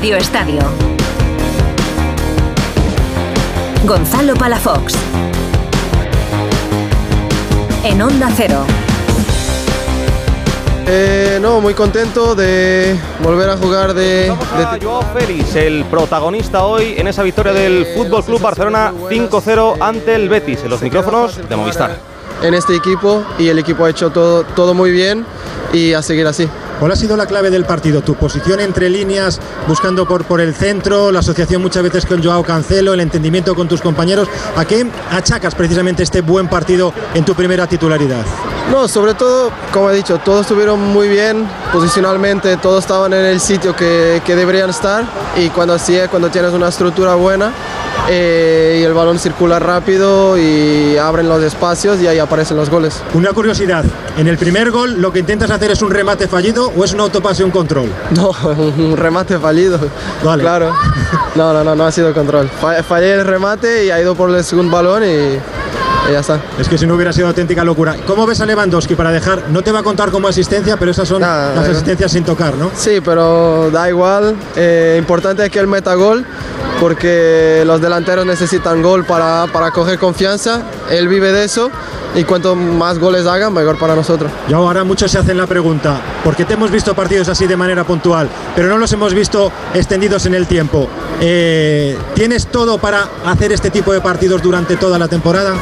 Radio Estadio. Gonzalo Palafox. En Onda Cero. Eh, no, muy contento de volver a jugar de... A Joao Félix, el protagonista hoy en esa victoria del Fútbol Club Barcelona 5-0 ante el Betis, en los micrófonos de Movistar. En este equipo y el equipo ha hecho todo, todo muy bien y a seguir así. ¿Cuál ha sido la clave del partido? Tu posición entre líneas, buscando por, por el centro, la asociación muchas veces con Joao Cancelo, el entendimiento con tus compañeros. ¿A qué achacas precisamente este buen partido en tu primera titularidad? No, sobre todo, como he dicho, todos estuvieron muy bien posicionalmente, todos estaban en el sitio que, que deberían estar y cuando así es, cuando tienes una estructura buena eh, y el balón circula rápido y abren los espacios y ahí aparecen los goles. Una curiosidad, en el primer gol lo que intentas hacer es un remate fallido o es un autopase un control? No, un remate fallido. Vale. Claro. No, no, no, no ha sido control. Fa- Fallé el remate y ha ido por el segundo balón y, ya está. Es que si no hubiera sido auténtica locura. ¿Cómo ves a Lewandowski para dejar? No te va a contar como asistencia, pero esas son Nada, las no. asistencias sin tocar, ¿no? Sí, pero da igual. Eh, importante es que él meta gol porque los delanteros necesitan gol para, para coger confianza. Él vive de eso y cuanto más goles haga, mejor para nosotros. Y ahora muchos se hacen la pregunta, porque te hemos visto partidos así de manera puntual, pero no los hemos visto extendidos en el tiempo. Eh, ¿Tienes todo para hacer este tipo de partidos durante toda la temporada?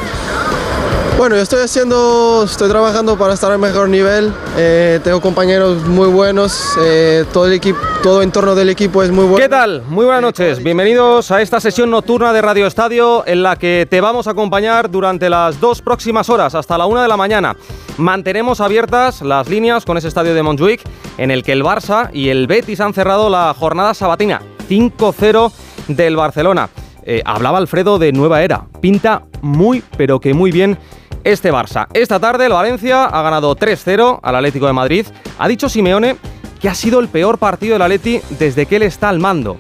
Bueno, yo estoy haciendo, estoy trabajando para estar al mejor nivel. Eh, tengo compañeros muy buenos. eh, todo el equipo, todo en torno del equipo es muy bueno. ¿Qué tal? Muy buenas noches. Bienvenidos a esta sesión nocturna de Radio Estadio en la que te vamos a acompañar durante las dos próximas horas hasta la una de la mañana. Mantenemos abiertas las líneas con ese estadio de Montjuic en el que el Barça y el Betis han cerrado la jornada sabatina 5-0 del Barcelona. Eh, hablaba Alfredo de nueva era. Pinta muy, pero que muy bien este Barça. Esta tarde el Valencia ha ganado 3-0 al Atlético de Madrid. Ha dicho Simeone que ha sido el peor partido del Atleti desde que él está al mando.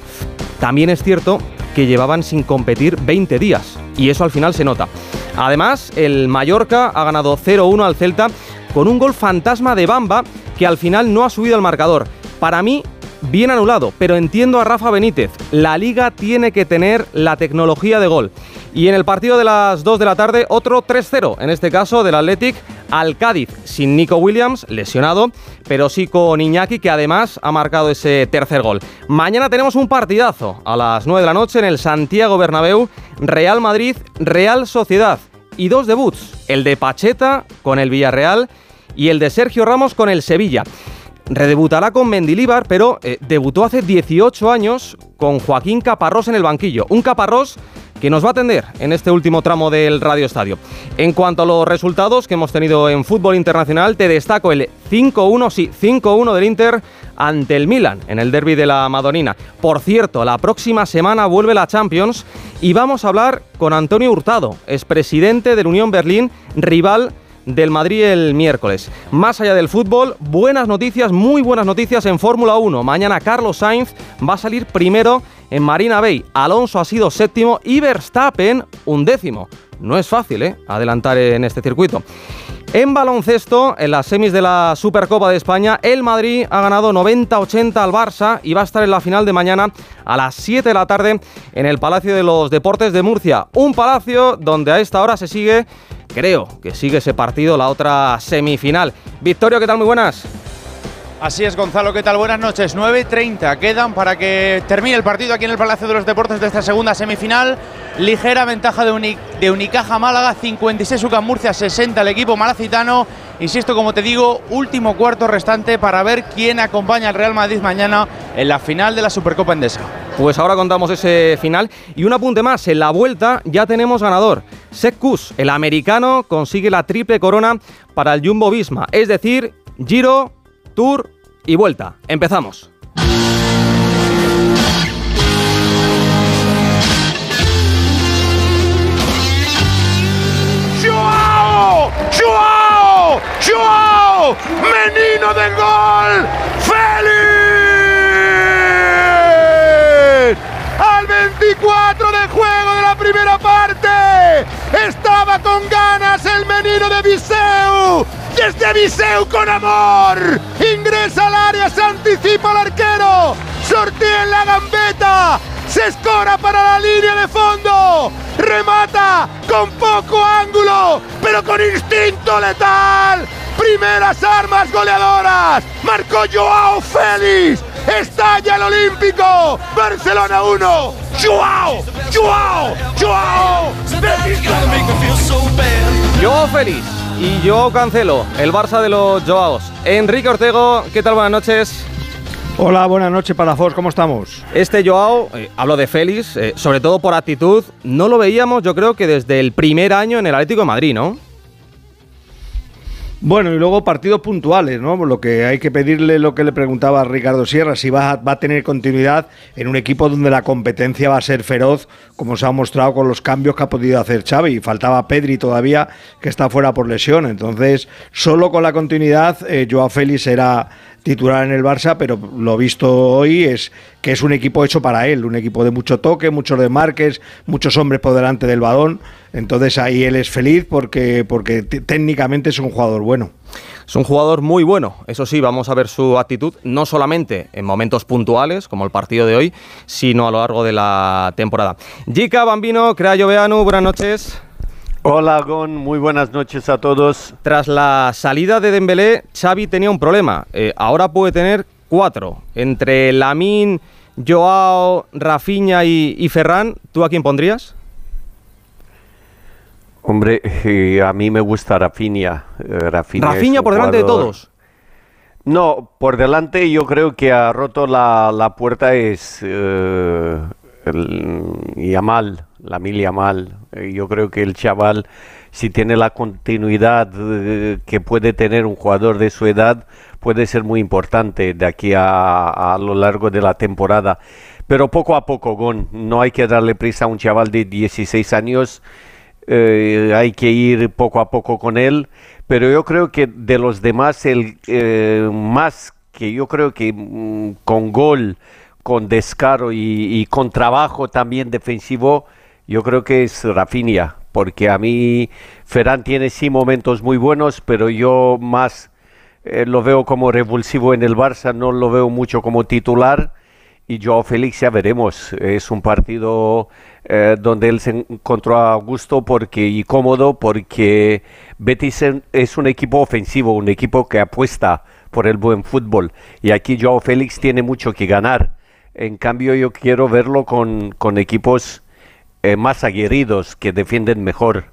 También es cierto que llevaban sin competir 20 días y eso al final se nota. Además, el Mallorca ha ganado 0-1 al Celta con un gol fantasma de Bamba que al final no ha subido al marcador. Para mí, bien anulado, pero entiendo a Rafa Benítez. La liga tiene que tener la tecnología de gol. Y en el partido de las 2 de la tarde, otro 3-0, en este caso del Athletic al Cádiz, sin Nico Williams, lesionado, pero sí con Iñaki, que además ha marcado ese tercer gol. Mañana tenemos un partidazo a las 9 de la noche en el Santiago Bernabéu, Real Madrid, Real Sociedad. Y dos debuts, el de Pacheta con el Villarreal y el de Sergio Ramos con el Sevilla. Redebutará con Mendilíbar, pero eh, debutó hace 18 años con Joaquín Caparrós en el banquillo. Un Caparrós que nos va a atender en este último tramo del Radio Estadio. En cuanto a los resultados que hemos tenido en fútbol internacional, te destaco el 5-1, sí, 5-1 del Inter ante el Milan en el derby de la Madonina. Por cierto, la próxima semana vuelve la Champions y vamos a hablar con Antonio Hurtado, expresidente del Unión Berlín, rival del Madrid el miércoles. Más allá del fútbol, buenas noticias, muy buenas noticias en Fórmula 1. Mañana Carlos Sainz va a salir primero en Marina Bay. Alonso ha sido séptimo y Verstappen un décimo. No es fácil, ¿eh? Adelantar en este circuito. En baloncesto, en las semis de la Supercopa de España, el Madrid ha ganado 90-80 al Barça y va a estar en la final de mañana a las 7 de la tarde en el Palacio de los Deportes de Murcia. Un palacio donde a esta hora se sigue, creo que sigue ese partido, la otra semifinal. Victorio, ¿qué tal? Muy buenas. Así es, Gonzalo, ¿qué tal? Buenas noches. 9.30 quedan para que termine el partido aquí en el Palacio de los Deportes de esta segunda semifinal. Ligera ventaja de, Uni- de Unicaja Málaga, 56 UCAM Murcia, 60 el equipo malacitano. Insisto, como te digo, último cuarto restante para ver quién acompaña al Real Madrid mañana en la final de la Supercopa Endesa. Pues ahora contamos ese final. Y un apunte más, en la vuelta ya tenemos ganador. Sekus, el americano, consigue la triple corona para el Jumbo Visma. Es decir, Giro, Tour y vuelta. Empezamos. ¡Joao! ¡Joao! ¡Joao! ¡Menino del gol! ¡Félix! Al 24 de juego de la primera parte. Estaba con ganas el menino de Viseu. Desde Viseu con amor. Ingresa al área, se anticipa al arquero. sortea en la gambeta, se escora para la línea de fondo, remata con poco ángulo, pero con instinto letal. Primeras armas goleadoras, marcó Joao Félix, estalla el Olímpico, Barcelona 1, Joao, Joao, Joao, Joao Félix y Joao Cancelo, el Barça de los Joaos. Enrique Ortego, ¿qué tal? Buenas noches. Hola, buenas noches para Fox, ¿cómo estamos? Este Joao, eh, hablo de Félix, eh, sobre todo por actitud, no lo veíamos yo creo que desde el primer año en el Atlético de Madrid, ¿no? Bueno, y luego partidos puntuales, ¿no? Lo que hay que pedirle, lo que le preguntaba a Ricardo Sierra, si va a, va a tener continuidad en un equipo donde la competencia va a ser feroz, como se ha mostrado con los cambios que ha podido hacer Xavi. Faltaba Pedri todavía, que está fuera por lesión. Entonces, solo con la continuidad, eh, Joao Félix era titular en el Barça, pero lo visto hoy es que es un equipo hecho para él, un equipo de mucho toque, muchos desmarques, muchos hombres por delante del balón. Entonces ahí él es feliz porque, porque técnicamente es un jugador bueno. Es un jugador muy bueno, eso sí, vamos a ver su actitud, no solamente en momentos puntuales, como el partido de hoy, sino a lo largo de la temporada. Jica Bambino, Crea Lloveanu, buenas noches. Hola Gon, muy buenas noches a todos. Tras la salida de Dembélé, Xavi tenía un problema. Eh, ahora puede tener cuatro. Entre Lamin, Joao, Rafinha y, y Ferran, ¿tú a quién pondrías? Hombre, eh, a mí me gusta Rafinha. Eh, Rafinha, Rafinha por delante de todos. No, por delante yo creo que ha roto la, la puerta es eh, el Yamal, la mil Yamal. Eh, Yo creo que el chaval, si tiene la continuidad eh, que puede tener un jugador de su edad, puede ser muy importante de aquí a, a lo largo de la temporada. Pero poco a poco, Gon, no hay que darle prisa a un chaval de 16 años. eh, hay que ir poco a poco con él, pero yo creo que de los demás, el más que yo creo que mm, con gol, con descaro y con trabajo también defensivo, yo creo que es Rafinha, porque a mí Ferran tiene sí momentos muy buenos, pero yo más eh, lo veo como revulsivo en el Barça, no lo veo mucho como titular. Y Joao Félix ya veremos. Es un partido eh, donde él se encontró a gusto porque, y cómodo porque Betis es un equipo ofensivo, un equipo que apuesta por el buen fútbol. Y aquí Joao Félix tiene mucho que ganar. En cambio, yo quiero verlo con, con equipos eh, más aguerridos, que defienden mejor.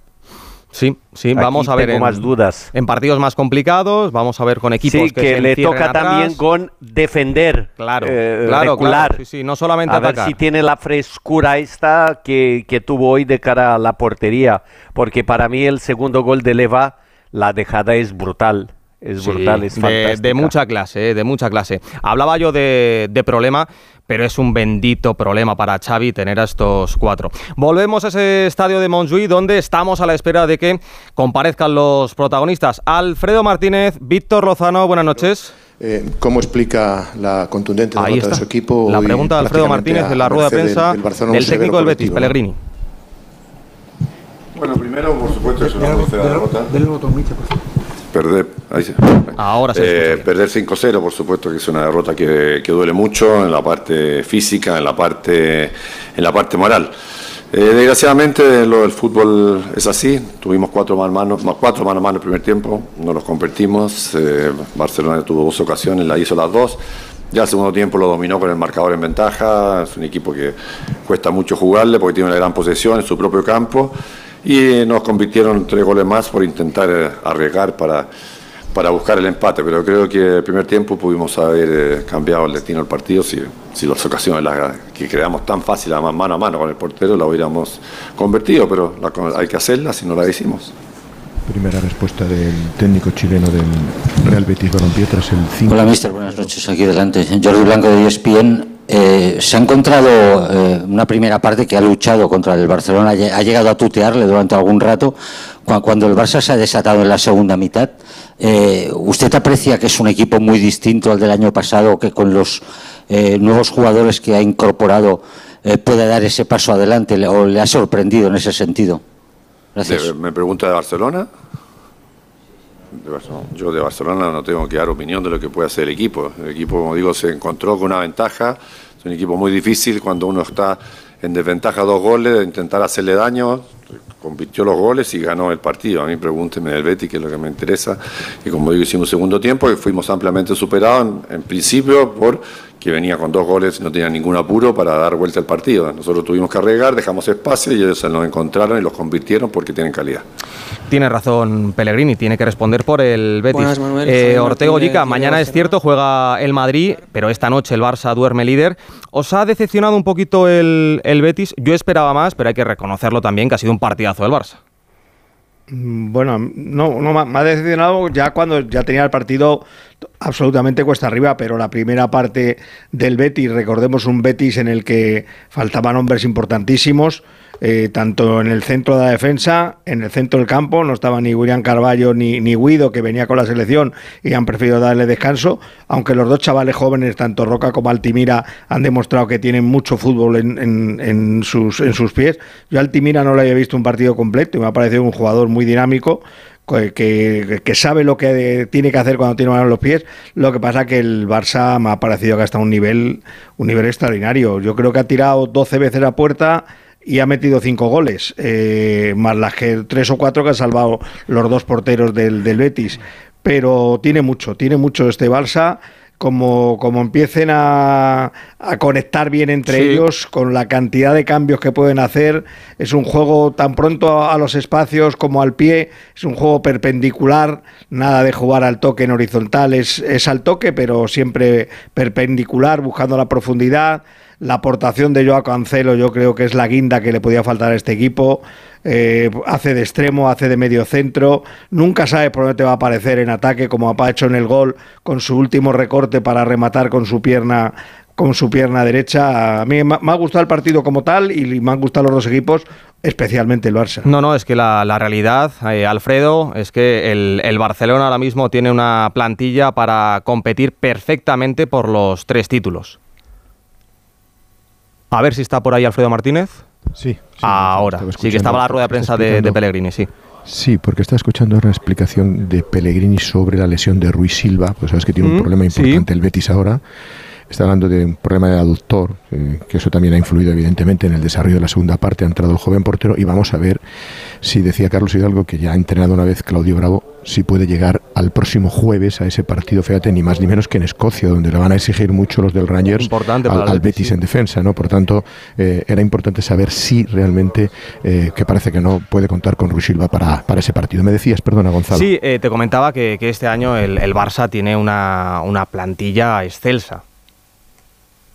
Sí, sí, Aquí vamos a ver tengo en, más dudas. en partidos más complicados, vamos a ver con equipos Sí, que, que, se le toca atrás. también con defender. Claro, eh, claro, recular. claro, sí, sí, no solamente a ver atacar. si tiene la frescura esta que, que tuvo hoy de cara a la portería. Porque para mí el segundo gol de Leva, la dejada es brutal. Es Sí, brutal, es de, de mucha clase, eh, de mucha clase. Hablaba yo de, de problema, pero es un bendito problema para Xavi tener a estos cuatro. Volvemos a ese estadio de Montjuïc donde estamos a la espera de que comparezcan los protagonistas. Alfredo Martínez, Víctor Lozano, buenas noches. Eh, ¿Cómo explica la contundente Ahí derrota de su equipo? La pregunta de Alfredo Martínez en la rueda de prensa del del técnico del Betis. Pellegrini. Bueno, primero, por supuesto, es una fea derrota. Perder, ahí. Ahora Eh, perder 5-0, por supuesto que es una derrota que, que duele mucho en la parte física, en la parte, en la parte moral. Eh, desgraciadamente lo del fútbol es así. Tuvimos cuatro mano a mano, más cuatro mano a mano en el primer tiempo, no los convertimos. Eh, Barcelona tuvo dos ocasiones, la hizo las dos. Ya el segundo tiempo lo dominó con el marcador en ventaja. Es un equipo que cuesta mucho jugarle porque tiene una gran posesión en su propio campo. Y nos convirtieron tres goles más por intentar eh, arriesgar para, para buscar el empate. Pero creo que el primer tiempo pudimos haber eh, cambiado el destino del partido si, si las ocasiones las que creamos tan fácil, además mano a mano con el portero, la hubiéramos convertido. Pero la- hay que hacerla si no la hicimos. Primera respuesta del técnico chileno del Real Betis Balompié tras el 5. Hola, mister. Buenas noches. Aquí delante. Jordi Blanco de ESPN. Eh, se ha encontrado eh, una primera parte que ha luchado contra el Barcelona, ha lle- ha llegado a tutearle durante algún rato. Cua- Cuando el Barça se ha desatado en la segunda mitad, eh, ¿usted aprecia que es un equipo muy distinto al del año pasado, que con los nuevos jugadores que ha incorporado puede dar ese paso adelante o le ha sorprendido en ese sentido? Gracias. ¿Me pregunta de Barcelona? Yo de Barcelona no tengo que dar opinión de lo que puede hacer el equipo. El equipo, como digo, se encontró con una ventaja Es un equipo muy difícil cuando uno está en desventaja dos goles, de intentar hacerle daño, convirtió los goles y ganó el partido. A mí pregúnteme del Betty, que es lo que me interesa. Y como digo, hicimos segundo tiempo y fuimos ampliamente superados, en, en principio, por que venía con dos goles y no tenía ningún apuro para dar vuelta al partido. Nosotros tuvimos que arriesgar, dejamos espacio y ellos se los encontraron y los convirtieron porque tienen calidad. Tiene razón Pellegrini, tiene que responder por el Betis. Buenas, Manuel. Eh, Ortego de mañana es cierto, juega el Madrid, pero esta noche el Barça duerme líder. ¿Os ha decepcionado un poquito el, el Betis? Yo esperaba más, pero hay que reconocerlo también que ha sido un partidazo del Barça. Mm, Bueno, no, no me ha decepcionado ya cuando ya tenía el partido absolutamente cuesta arriba, pero la primera parte del Betis, recordemos un Betis en el que faltaban hombres importantísimos, eh, tanto en el centro de la defensa, en el centro del campo, no estaba ni William Carballo ni, ni Guido, que venía con la selección y han preferido darle descanso, aunque los dos chavales jóvenes, tanto Roca como Altimira, han demostrado que tienen mucho fútbol en, en- en sus, en sus pies. Yo Altimira no le había visto un partido completo y me ha parecido un jugador muy dinámico que, que- que sabe lo que tiene que hacer cuando tiene balón en los pies. Lo que pasa que el Barça me ha parecido que hasta un nivel, un nivel extraordinario. Yo creo que ha tirado 12 veces a puerta y ha metido cinco goles, eh, más las que tres o cuatro que han salvado los dos porteros del, del Betis. Pero tiene mucho, tiene mucho este Barça. Como, como empiecen a, a conectar bien entre Sí. ellos, con la cantidad de cambios que pueden hacer, es un juego tan pronto a, a los espacios como al pie, es un juego perpendicular, nada de jugar al toque en horizontal, es, es al toque, pero siempre perpendicular, buscando la profundidad. La aportación de Joao Cancelo yo creo que es la guinda que le podía faltar a este equipo. Eh, hace de extremo, hace de medio centro. Nunca sabe por dónde te va a aparecer en ataque, como ha hecho en el gol con su último recorte para rematar con su pierna con su pierna derecha. A mí me ha gustado el partido como tal y me han gustado los dos equipos, especialmente el Barça. No, no, es que la, realidad, eh, Alfredo, es que el Barcelona ahora mismo tiene una plantilla para competir perfectamente por los tres títulos. A ver si está por ahí Alfredo Martínez. Sí. sí, Ahora, sí que estaba la rueda de prensa de. Pellegrini, sí. Sí, porque está escuchando ahora la explicación de Pellegrini sobre la lesión de Ruiz Silva, pues sabes que tiene un Mm, problema sí. importante el Betis ahora. Está hablando de un problema de aductor, eh, que eso también ha influido evidentemente en el desarrollo de la segunda parte. Ha entrado el joven portero y vamos a ver si decía Carlos Hidalgo, que ya ha entrenado una vez Claudio Bravo, si puede llegar al próximo jueves a ese partido, fíjate, ni más ni menos que en Escocia, donde le van a exigir mucho los del Rangers Importante al, Betis, sí. en defensa, ¿no? Por tanto, eh, era importante saber si realmente, eh, que parece que no, puede contar con Ruiz Silva para, para ese partido. Me decías, perdona, Gonzalo. Sí, eh, te comentaba que, que este año el, el Barça tiene una, una plantilla excelsa.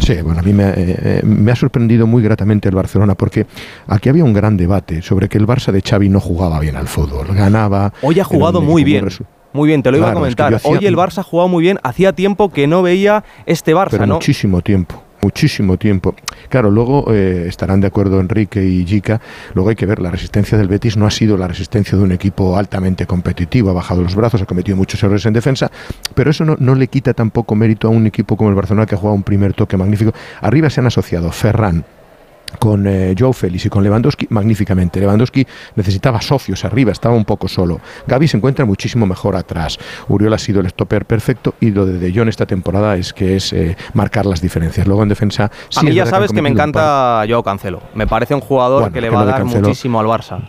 Sí, bueno, a mí me, eh, eh, me ha sorprendido muy gratamente el Barcelona porque aquí había un gran debate sobre que el Barça de Xavi no jugaba bien al fútbol, ganaba. Hoy ha jugado muy bien. Muy bien, te lo iba a Claro, es que comentar. hacía- Hoy el Barça ha jugado muy bien. Hacía tiempo que no veía este Barça, pero ¿no? muchísimo tiempo. Muchísimo tiempo. Claro, luego eh, estarán de acuerdo Enrique y Jica. Luego hay que ver, la resistencia del Betis no ha sido la resistencia de un equipo altamente competitivo. Ha bajado los brazos, ha cometido muchos errores en defensa. Pero eso no, no le quita tampoco mérito a un equipo como el Barcelona que ha jugado un primer toque magnífico. Arriba se han asociado Ferran, con eh, Joe Félix y con Lewandowski magníficamente. Lewandowski necesitaba socios arriba, estaba un poco solo. Gaby se encuentra muchísimo mejor atrás. Uriol ha sido el stopper perfecto y lo de De Jong esta temporada es que es eh, marcar las diferencias. Luego en defensa sí a mí ya sabes que me encanta Joao Cancelo. Me parece un jugador Bueno, que le va a dar Cancelo- muchísimo al Barça.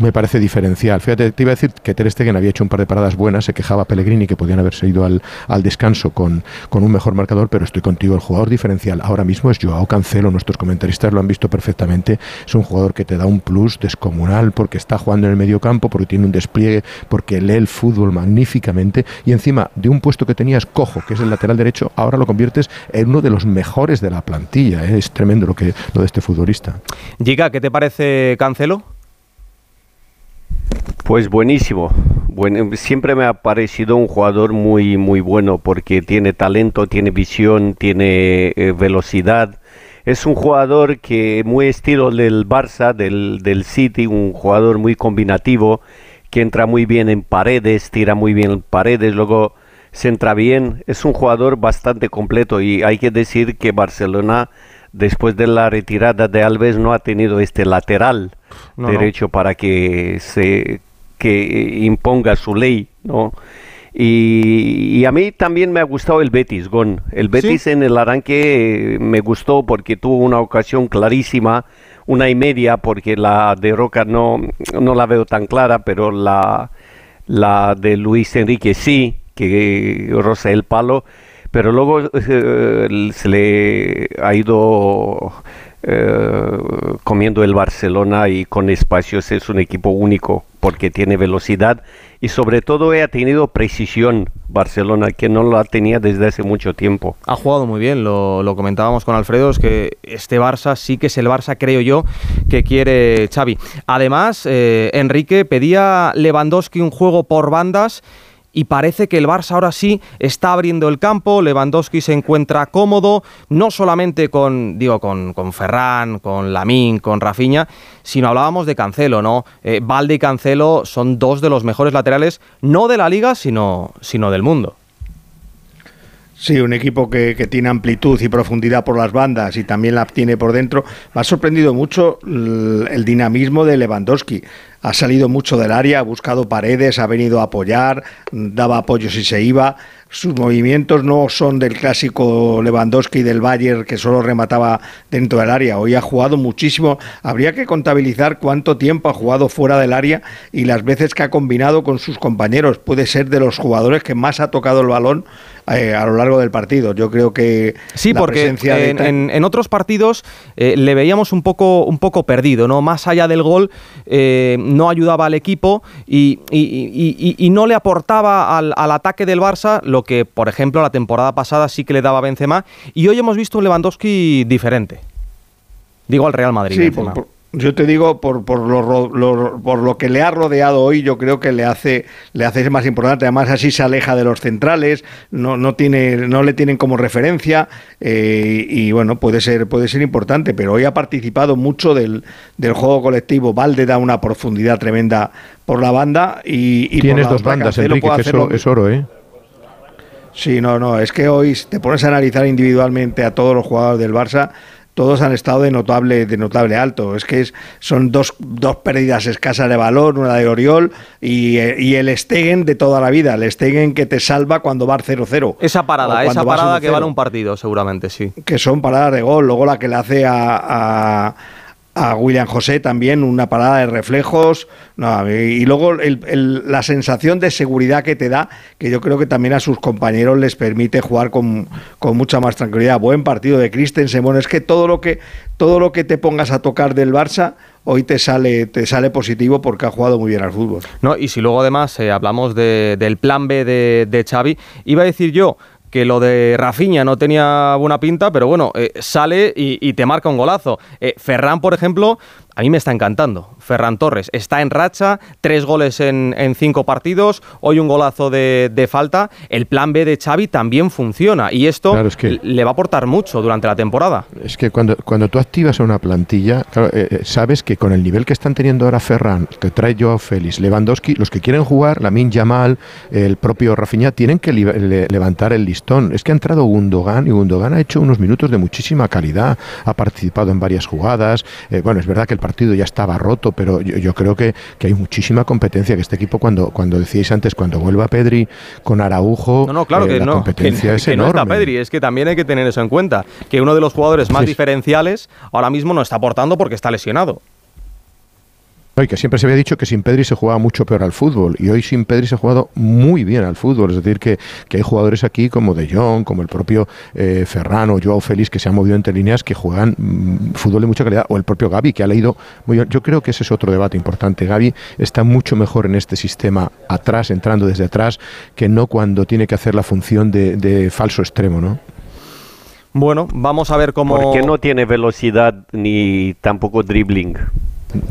Me parece diferencial. Fíjate, te iba a decir que Ter Stegen había hecho un par de paradas buenas, se quejaba Pellegrini que podían haberse ido al, al descanso con, con un mejor marcador, pero estoy contigo, el jugador diferencial ahora mismo es Joao Cancelo, nuestros comentaristas lo han visto perfectamente, es un jugador que te da un plus descomunal porque está jugando en el medio campo, porque tiene un despliegue, porque lee el fútbol magníficamente y encima de un puesto que tenías cojo, que es el lateral derecho, ahora lo conviertes en uno de los mejores de la plantilla, ¿eh? es tremendo lo, que, lo de este futbolista. Giga, ¿qué te parece Cancelo? Pues buenísimo. Bueno, siempre me ha parecido un jugador muy muy bueno porque tiene talento, tiene visión, tiene eh, velocidad. Es un jugador que muy estilo del Barça, del, del City, un jugador muy combinativo, que entra muy bien en paredes, tira muy bien en paredes, luego centra bien. Es un jugador bastante completo y hay que decir que Barcelona, después de la retirada de Alves, no ha tenido este lateral No, no. derecho para que se que imponga su ley, ¿no? Y, a mí también me ha gustado el Betis, Gon. El Betis en el arranque me gustó porque tuvo una ocasión clarísima, una y media, porque la de Roca no, no la veo tan clara, pero la, la de Luis Enrique sí, que roza el palo. Pero luego eh, se le ha ido eh, comiendo el Barcelona y con espacios es un equipo único porque tiene velocidad y sobre todo ha tenido precisión Barcelona, que no la tenía desde hace mucho tiempo. Ha jugado muy bien, lo, comentábamos con Alfredo, es que este Barça sí que es el Barça, creo yo, que quiere Xavi. Además, eh, Enrique pedía Lewandowski un juego por bandas y parece que el Barça ahora sí está abriendo el campo, Lewandowski se encuentra cómodo, no solamente con, digo, con, con Ferran, con Lamín, con Rafinha, sino hablábamos de Cancelo, ¿no? Eh, Valde y Cancelo son dos de los mejores laterales, no de la liga, sino, sino del mundo. Sí, un equipo que, tiene amplitud y profundidad por las bandas y también la tiene por dentro. Me ha sorprendido mucho el dinamismo de Lewandowski ha salido mucho del área, ha buscado paredes, ha venido a apoyar, daba apoyo si se iba. Sus movimientos no son del clásico Lewandowski del Bayern que solo remataba dentro del área. Hoy ha jugado muchísimo. Habría que contabilizar cuánto tiempo ha jugado fuera del área y las veces que ha combinado con sus compañeros. Puede ser de los jugadores que más ha tocado el balón eh, a lo largo del partido. Yo creo que sí, porque en, otros partidos eh, le veíamos un poco un poco perdido, no más allá del gol. Eh, no ayudaba al equipo y, no le aportaba al, ataque del Barça lo que, por ejemplo, la temporada pasada sí que le daba Benzema. Y hoy hemos visto un Lewandowski diferente. Digo al Real Madrid. Yo te digo, por, por, lo, por lo que le ha rodeado hoy, yo creo que le hace, le hace más importante. Además, así se aleja de los centrales, no, no, tiene, no le tienen como referencia eh, y bueno, puede ser, puede ser importante, pero hoy ha participado mucho del, del juego colectivo. Valde da una profundidad tremenda por la banda y... Tienes dos bandas, Enrique, que eso es oro, ¿eh? Sí, no, no, es que hoy te pones a analizar individualmente a todos los jugadores del Barça todos han estado de notable, de notable alto. Es que es, son dos, dos pérdidas escasas de valor, una de Oriol y, y, el Stegen de toda la vida, el Stegen que te salva cuando va 0-0. Esa parada, esa parada que vale un partido, seguramente, sí. Que son paradas de gol, luego la que le hace a a William José también una parada de reflejos y luego la sensación de seguridad que te da que yo creo que también a sus compañeros les permite jugar con, mucha más tranquilidad. Buen partido de Christensen bueno es que todo lo que todo lo que te pongas a tocar del Barça hoy te sale te sale positivo porque ha jugado muy bien al fútbol. No y si luego además eh, hablamos del plan B de, de Xavi iba a decir yo que lo de Rafinha no tenía buena pinta, pero bueno, eh, sale y, te marca un golazo. Eh, Ferran, por ejemplo, a mí me está encantando. Ferran Torres está en racha, tres goles en, cinco partidos, hoy un golazo de, falta. El plan B de Xavi también funciona y esto le va a aportar mucho durante la temporada. Es que cuando, cuando tú activas a una plantilla, eh, eh, sabes que con el nivel que están teniendo ahora Ferran, que trae Joao Félix, Lewandowski, los que quieren jugar, Lamin Yamal, el propio Rafinha, tienen que levantar el listón. Es que ha entrado Gundogan y Gundogan ha hecho unos minutos de muchísima calidad, ha participado en varias jugadas. Eh, bueno, es verdad que el partido ya estaba roto, pero yo, creo que, hay muchísima competencia, que este equipo cuando, cuando decíais antes, cuando vuelva Pedri con Araujo, no, no, claro eh, que la no, competencia es enorme. No está Pedri, es que también hay que tener eso en cuenta, que uno de los jugadores más diferenciales ahora mismo no está aportando porque está lesionado. Y que siempre se había dicho que sin Pedri se jugaba mucho peor al fútbol. Y hoy sin Pedri se ha jugado muy bien al fútbol. Es decir, que, hay jugadores aquí como De Jong, como el propio eh, Ferrano, Joao Félix, que se han movido entre líneas, que juegan mm, fútbol de mucha calidad. O el propio Gaby, que ha leído muy bien. Yo creo que ese es otro debate importante. Gaby está mucho mejor en este sistema atrás, entrando desde atrás, que no cuando tiene que hacer la función de, de falso extremo, ¿no? Bueno, vamos a ver cómo... Porque no tiene velocidad ni tampoco dribbling.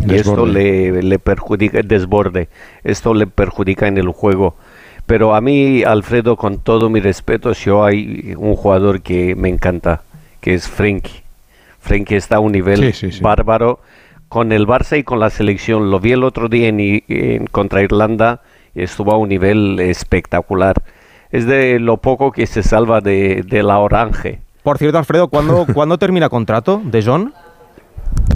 Y esto le, le perjudica, desborde, esto le perjudica en el juego. Pero a mí, Alfredo, con todo mi respeto, yo hay un jugador que me encanta, que es Frenkie. Frenkie está a un nivel bárbaro con el Barça y con la selección. Lo vi el otro día en, contra Irlanda y estuvo a un nivel espectacular. Es de lo poco que se salva de, la orange. Por cierto, Alfredo, ¿cuándo, ¿cuándo termina contrato de John?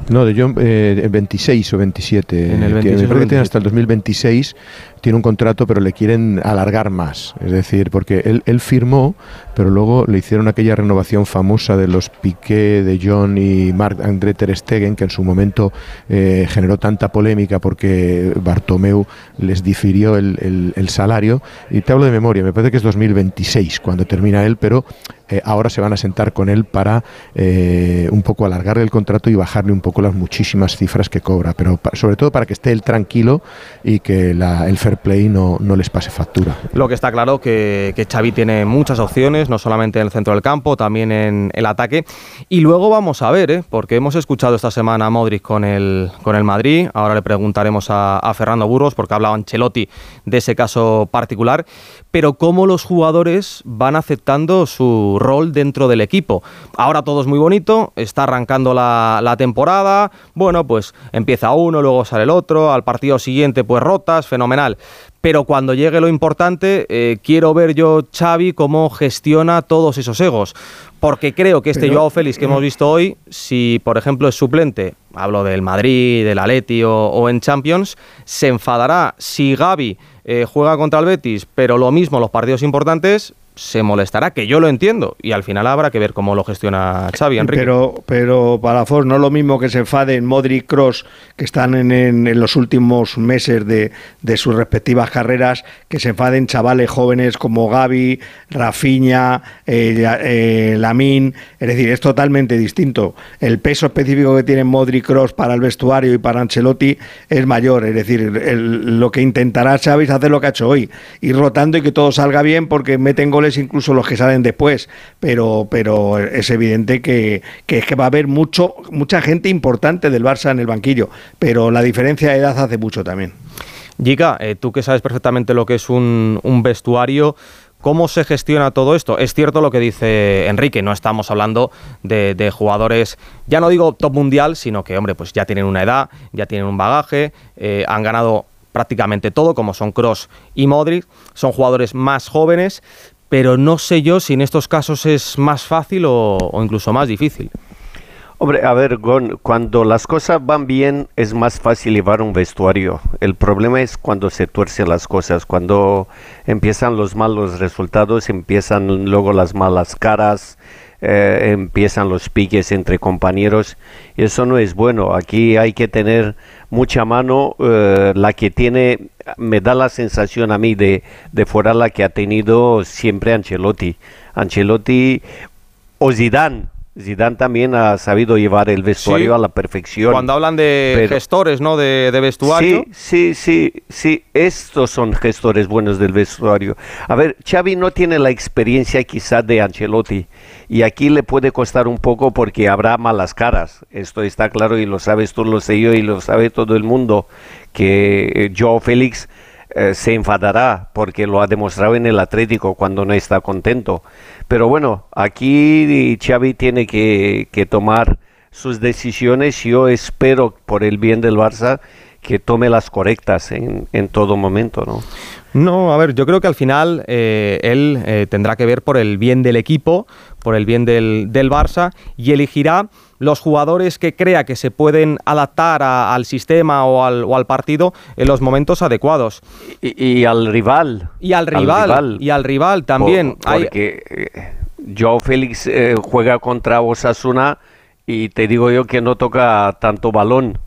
No, de John, eh, 26 o 27. En el Tiene- 26 me o parece que tiene 27. hasta el 2026. Tiene un contrato, pero le quieren alargar más. Es decir, porque él, él firmó, pero luego le hicieron aquella renovación famosa de los Piqué, de John y Marc André Ter Stegen, que en su momento eh, generó tanta polémica porque Bartomeu les difirió el, el- el salario. Y te hablo de memoria, me parece que es 2026 cuando termina él, pero eh, ahora se van a sentar con él para eh, un poco alargarle el contrato y bajarle un poco las muchísimas cifras que cobra, pero sobre todo para que esté él tranquilo y que el fair play no, no les pase factura. Lo que está claro que, que Xavi tiene muchas opciones, no solamente en el centro del campo, también en el ataque. Y luego vamos a ver, ¿eh? porque hemos escuchado esta semana a Modric con el, con el Madrid, ahora le preguntaremos a, a Fernando Burgos, porque hablaba Ancelotti de ese caso particular, pero cómo los jugadores van aceptando su rol dentro del equipo. Ahora todo es muy bonito, está arrancando la, la temporada, bueno, pues empieza uno, luego sale el otro, al partido siguiente pues rotas, fenomenal. Pero cuando llegue lo importante, eh, quiero ver yo Xavi cómo gestiona todos esos egos. Porque creo que este Pero- Joao Félix que hemos visto hoy, si por ejemplo es suplente, hablo del Madrid, del Atleti o, o en Champions, se enfadará. Si Gaby eh, juega contra el Betis, pero lo mismo los partidos importantes, se molestará, que yo lo entiendo. Y al final habrá que ver cómo lo gestiona Xavi, Enrique. Pero, pero para Fos no es lo mismo que se enfaden Modric Cross, que están en, en- los últimos meses de, de sus respectivas carreras, que se enfaden chavales jóvenes como Gaby, Rafinha, eh, eh, Lamine. Es decir, es totalmente distinto. El peso específico que tiene Modric Cross para el vestuario y para Ancelotti es mayor. Es decir, lo que intentará Xavi es hacer lo que ha hecho hoy, ir rotando y que todo salga bien porque meten goles incluso los que salen después. Pero, pero es evidente que, que es que va a haber mucho, mucha gente importante del Barça en el banquillo. Pero la diferencia de edad hace mucho también. Giga, eh, tú que sabes perfectamente lo que es un, vestuario, ¿cómo se gestiona todo esto? Es cierto lo que dice Enrique, no estamos hablando de, de jugadores, ya no digo top mundial, sino que, hombre, pues ya tienen una edad, ya tienen un bagaje, eh, han ganado prácticamente todo, como son Cross y Modric, son jugadores más jóvenes, pero no sé yo si en estos casos es más fácil o, incluso más difícil. Hombre, a ver, cuando las cosas van bien es más fácil llevar un vestuario. El problema es cuando se tuercen las cosas, cuando empiezan los malos resultados, empiezan luego las malas caras, eh, empiezan los piques entre compañeros. Y eso no es bueno. Aquí hay que tener mucha mano. eh, la que tiene, me da la sensación a mí de, de fuera la que ha tenido siempre Ancelotti. Ancelotti o Zidane. Zidane también ha sabido llevar el vestuario Sí. a la perfección. Cuando hablan de Pero- gestores, ¿no? De, de vestuario. Sí, sí, sí, sí, estos son gestores buenos del vestuario. A ver, Xavi no tiene la experiencia quizá de Ancelotti y aquí le puede costar un poco porque habrá malas caras. Esto está claro y lo sabes tú, lo sé yo y lo sabe todo el mundo que eh, Joao Félix eh, se enfadará porque lo ha demostrado en el Atlético cuando no está contento. Pero bueno, aquí Xavi tiene que, tomar sus decisiones. Yo espero por el bien del Barça que tome las correctas en, en todo momento, ¿no? No, a ver, yo creo que al final eh, él eh, tendrá que ver por el bien del equipo, por el bien del, del Barça y elegirá los jugadores que crea que se pueden adaptar a- al sistema o al, o al partido en los momentos adecuados. Y, y al rival. Y al rival, y al rival también. Por- Hay- porque eh, Joao Félix eh, juega contra Osasuna y te digo yo que no toca tanto balón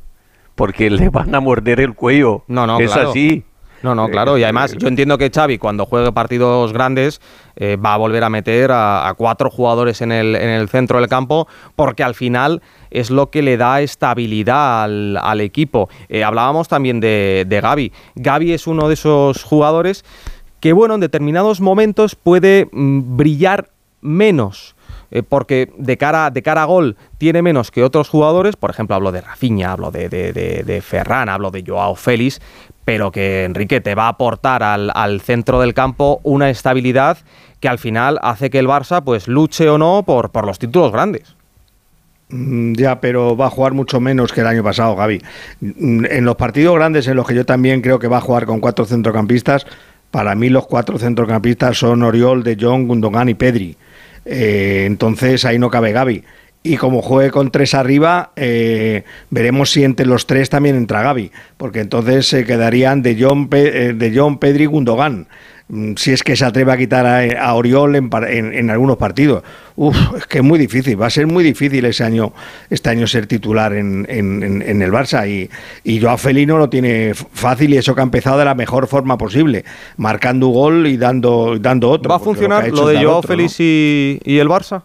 porque le van a morder el cuello. No, no, es claro. así. No, no, claro. Y además, yo entiendo que Xavi, cuando juegue partidos grandes, eh, va a volver a meter a, a cuatro jugadores en el, en el centro del campo, porque al final es lo que le da estabilidad al, al equipo. Eh, hablábamos también de, de Gaby. Gaby es uno de esos jugadores que, bueno, en determinados momentos puede mm, brillar menos. Eh, porque de cara, de cara a gol tiene menos que otros jugadores, por ejemplo hablo de Rafinha, hablo de, de, de- Ferran, hablo de Joao Félix, pero que Enrique te va a aportar al, al centro del campo una estabilidad que al final hace que el Barça pues luche o no por, por los títulos grandes. Mm, Ya, pero va a jugar mucho menos que el año pasado, Gaby. Mm, En los partidos grandes, en los que yo también creo que va a jugar con cuatro centrocampistas, para mí los cuatro centrocampistas son Oriol, De Jong, Gundogan y Pedri. Eh, entonces ahí no cabe Gaby. y como juegue con tres arriba, eh, veremos si entre los tres también entra Gaby, porque entonces se quedarían de John, Pe- eh, de Pedri Gundogan. Mm, Si es que se atreve a quitar a, a Oriol en, en- en algunos partidos. Uf, es que es muy difícil, va a ser muy difícil ese año, este año ser titular en, el Barça. Y, y Joao Felino lo tiene fácil y eso que ha empezado de la mejor forma posible, marcando un gol y dando, dando otro. ¿Va a funcionar lo de Joao otro, ¿no? Félix y, y el Barça?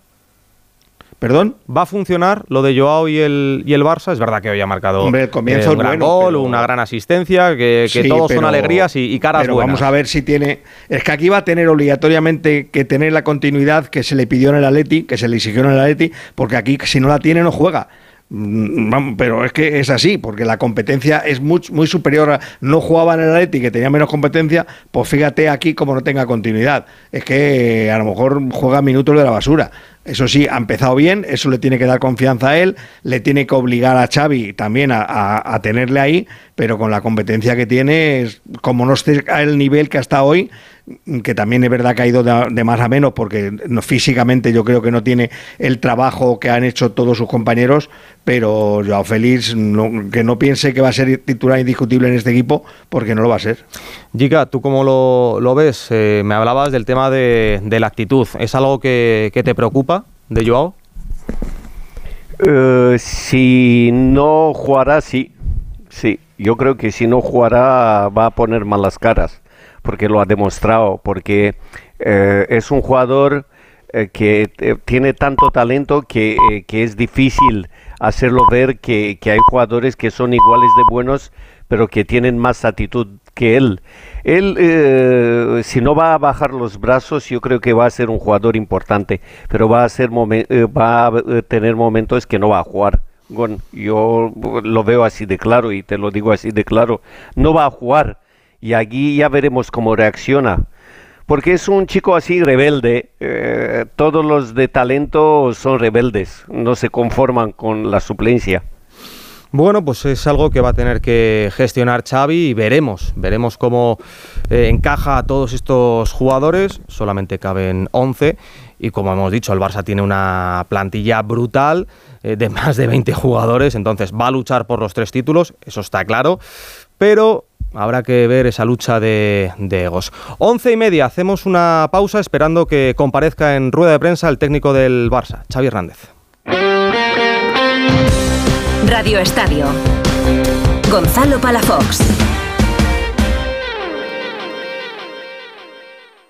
¿Perdón? ¿Va a funcionar lo de Joao y el, y el Barça? Es verdad que hoy ha marcado Hombre, comienzo eh, un gran bueno, gol, pero- una gran asistencia, que, que Sí, todos son alegrías y, y caras pero buenas. vamos a ver si tiene. Es que aquí va a tener obligatoriamente que tener la continuidad que se le pidió en el Atleti, que se le exigió en el Atleti, porque aquí si no la tiene no juega. Mm, Pero es que es así, porque la competencia es muy, muy superior. A, no jugaba en el Atleti, que tenía menos competencia, pues fíjate aquí como no tenga continuidad. Es que eh, a lo mejor juega minutos de la basura. Eso sí, ha empezado bien, eso le tiene que dar confianza a él, le tiene que obligar a Xavi también a, a- tenerle ahí, pero con la competencia que tiene, como no esté al nivel que hasta hoy, que también es verdad que ha ido de, más a menos, porque físicamente yo creo que no tiene el trabajo que han hecho todos sus compañeros, pero Joao Félix, que no piense que va a ser titular indiscutible en este equipo, porque no lo va a ser. Giga, ¿tú cómo lo, lo ves? Eh, me hablabas del tema de, de la actitud. ¿Es algo que, que te preocupa de Joao? Eh, si no jugará, sí. Sí, yo creo que si no jugará va a poner malas caras, porque lo ha demostrado, porque eh, es un jugador eh, que tiene tanto talento que, que es difícil hacerlo ver que, que hay jugadores que son iguales de buenos, pero que tienen más actitud que él. Él, eh, si no va a bajar los brazos, yo creo que va a ser un jugador importante, pero va a, ser eh, va a tener momentos que no va a jugar. Yo lo veo así de claro y te lo digo así de claro. No va a jugar y aquí ya veremos cómo reacciona. Porque es un chico así rebelde. eh, todos los de talento son rebeldes, no se conforman con la suplencia. Bueno, pues es algo que va a tener que gestionar Xavi y veremos, veremos cómo eh, encaja a todos estos jugadores. Solamente caben 11 y como hemos dicho, el Barça tiene una plantilla brutal eh, de más de 20 jugadores, entonces va a luchar por los tres títulos, eso está claro, pero habrá que ver esa lucha de, de egos. 11 y media, hacemos una pausa esperando que comparezca en rueda de prensa el técnico del Barça, Xavi Hernández. Radio Estadio. Gonzalo Palafox.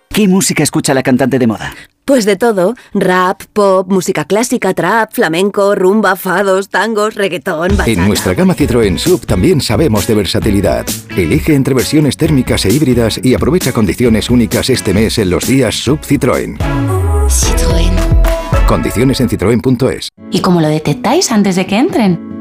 ¿Qué música escucha la cantante de moda? Pues de todo, rap, pop, música clásica, trap, flamenco, rumba, fados, tangos, reggaetón, bachata. En nuestra gama Citroën Sub también sabemos de versatilidad. Elige entre versiones térmicas e híbridas y aprovecha condiciones únicas este mes en los días Sub Citroën. Citroën. Condiciones en citroen.es. ¿Y cómo lo detectáis antes de que entren?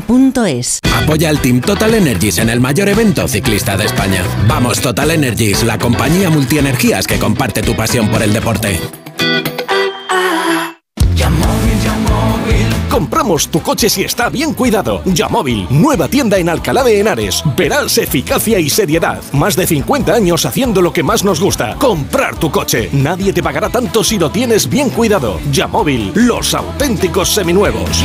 duchamanía.es. Apoya al Team Total Energies en el mayor evento ciclista de España. Vamos Total Energies, la compañía multienergías que comparte tu pasión por el deporte. Compramos tu coche si está bien cuidado. Yamóvil, nueva tienda en Alcalá de Henares. Verás eficacia y seriedad. Más de 50 años haciendo lo que más nos gusta. Comprar tu coche. Nadie te pagará tanto si lo tienes bien cuidado. Yamóvil, los auténticos seminuevos.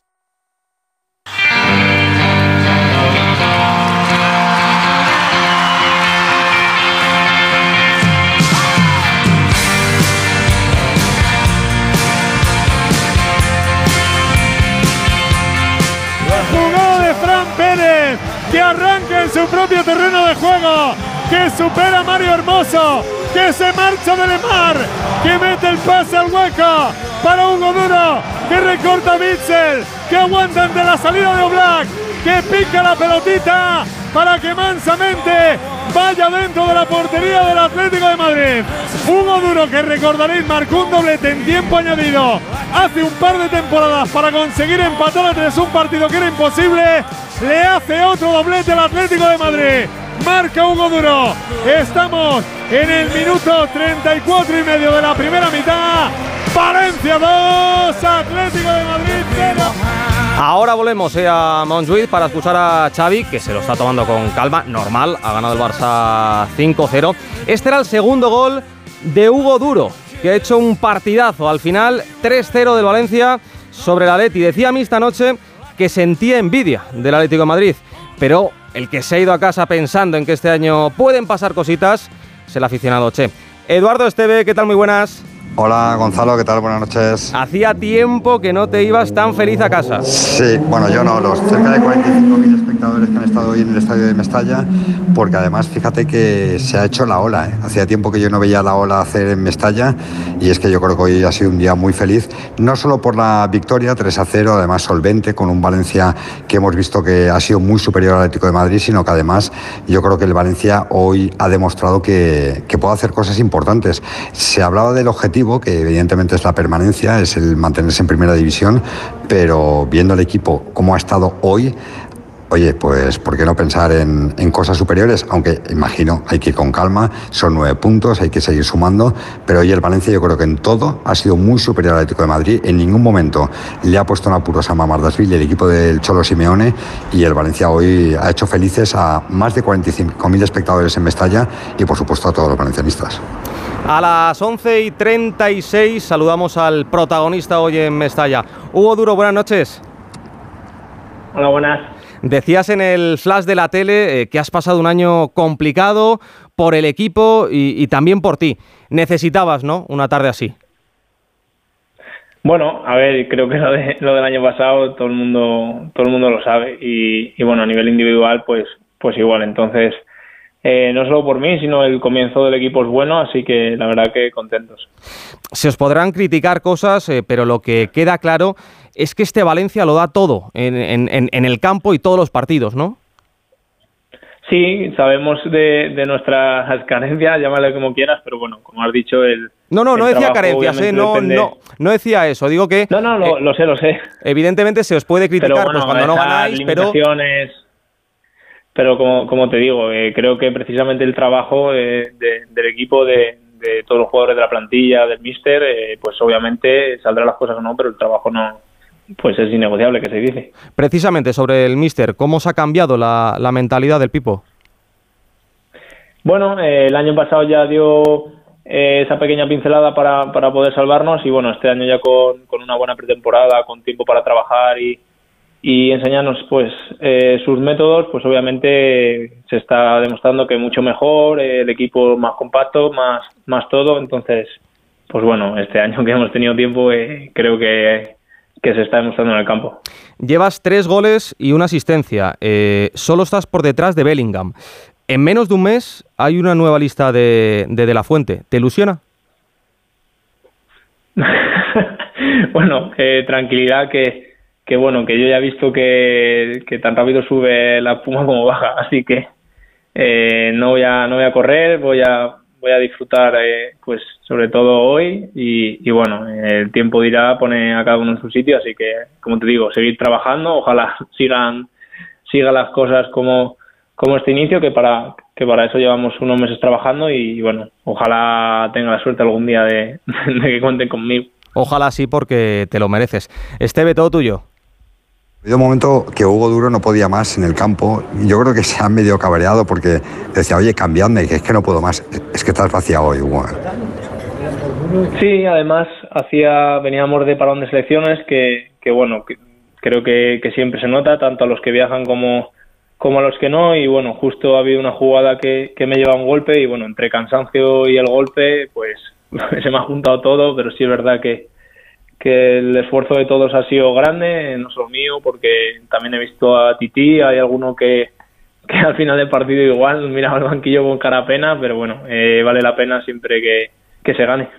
En su propio terreno de juego, que supera a Mario Hermoso, que se marcha de Lemar, que mete el pase al hueco para Hugo Duro, que recorta a Bitzel, que aguanta ante la salida de Oblak, que pica la pelotita para que mansamente vaya dentro de la portería del Atlético de Madrid. Hugo Duro, que recordaréis, marcó un doblete en tiempo añadido hace un par de temporadas para conseguir empatar a tres un partido que era imposible. Le hace otro doblete al Atlético de Madrid. Marca Hugo Duro. Estamos en el minuto 34 y medio de la primera mitad. Valencia 2, Atlético de Madrid 0. Ahora volvemos eh, a Montjuic para escuchar a Xavi, que se lo está tomando con calma, normal, ha ganado el Barça 5-0. Este era el segundo gol de Hugo Duro, que ha hecho un partidazo al final, 3-0 del Valencia sobre el Atleti. Decía a mí esta noche que sentía envidia del Atlético de Madrid, pero el que se ha ido a casa pensando en que este año pueden pasar cositas es el aficionado Che. Eduardo Esteve, ¿qué tal? Muy buenas. Hola Gonzalo, ¿qué tal? Buenas noches. Hacía tiempo que no te ibas tan feliz a casa. Sí, bueno, yo no, los cerca de 45.000 espectadores que han estado hoy en el estadio de Mestalla, porque además fíjate que se ha hecho la ola. ¿eh? Hacía tiempo que yo no veía la ola hacer en Mestalla y es que yo creo que hoy ha sido un día muy feliz, no solo por la victoria 3 a 0, además solvente, con un Valencia que hemos visto que ha sido muy superior al Atlético de Madrid, sino que además yo creo que el Valencia hoy ha demostrado que, que puede hacer cosas importantes. Se hablaba del objetivo que evidentemente es la permanencia, es el mantenerse en primera división, pero viendo el equipo cómo ha estado hoy, oye, pues ¿por qué no pensar en, en, cosas superiores? Aunque imagino, hay que ir con calma, son nueve puntos, hay que seguir sumando, pero hoy el Valencia yo creo que en todo ha sido muy superior al Atlético de Madrid, en ningún momento le ha puesto en apuros a Mamardasville el equipo del Cholo Simeone y el Valencia hoy ha hecho felices a más de 45.000 espectadores en Mestalla y por supuesto a todos los valencianistas. A las 11 y 36 saludamos al protagonista hoy en Mestalla. Hugo Duro, buenas noches. Hola, buenas. Decías en el flash de la tele eh, que has pasado un año complicado por el equipo y, y, también por ti. Necesitabas, ¿no? Una tarde así. Bueno, a ver, creo que lo, de, lo del año pasado todo el mundo todo el mundo lo sabe y, y bueno a nivel individual pues pues igual. Entonces eh, no solo por mí, sino el comienzo del equipo es bueno, así que la verdad que contentos. Se os podrán criticar cosas, eh, pero lo que queda claro es que este Valencia lo da todo en, en, en el campo y todos los partidos, ¿no? Sí, sabemos de, de, nuestras carencias, llámale como quieras, pero bueno, como has dicho, el. No, no, no decía carencias, ¿eh? no, depende... no, no decía eso. Digo que. No, no, lo, eh, lo sé, lo sé. Evidentemente se os puede criticar bueno, pues cuando no ganáis, pero. Pero como, como te digo, eh, creo que precisamente el trabajo de, del equipo, de, de, todos los jugadores de la plantilla, del míster, eh, pues obviamente saldrán las cosas o no, pero el trabajo no, pues es innegociable, que se dice. Precisamente sobre el míster, ¿cómo se ha cambiado la, la mentalidad del Pipo? Bueno, eh, el año pasado ya dio eh, esa pequeña pincelada para, para poder salvarnos y bueno, este año ya con, con una buena pretemporada, con tiempo para trabajar y, y enseñarnos pues eh, sus métodos, pues obviamente se está demostrando que mucho mejor, eh, el equipo más compacto, más, más todo, entonces pues bueno, este año que hemos tenido tiempo eh, creo que, que se está demostrando en el campo. Llevas tres goles y una asistencia. Eh, solo estás por detrás de Bellingham. En menos de un mes hay una nueva lista de, de, de La Fuente. ¿Te ilusiona? bueno, eh, tranquilidad que, que bueno, que yo ya he visto que, tan rápido sube la espuma como baja, así que eh, no voy a no voy a correr, voy a voy a disfrutar eh, pues sobre todo hoy y, bueno, el tiempo dirá, pone a cada uno en su sitio, así que como te digo, seguir trabajando, ojalá sigan sigan las cosas como como este inicio que para que para eso llevamos unos meses trabajando y bueno, ojalá tenga la suerte algún día de, de que cuenten conmigo. Ojalá sí, porque te lo mereces. Esteve, todo tuyo. Ha habido un momento que Hugo Duro no podía más en el campo. Yo creo que se ha medio cabreado porque decía, oye, cambiadme, que es que no puedo más. Es que estás vaciado hoy, Hugo. Sí, además hacía, veníamos de parón de selecciones que, que bueno, que creo que, siempre se nota, tanto a los que viajan como, como a los que no. Y bueno, justo ha habido una jugada que, que me lleva un golpe y bueno, entre cansancio y el golpe, pues se me ha juntado todo, pero sí es verdad que, que el esfuerzo de todos ha sido grande, no solo mío, porque también he visto a Titi, hay alguno que, que al final del partido igual miraba el banquillo con cara pena, pero bueno, eh, vale la pena siempre que, que se gane.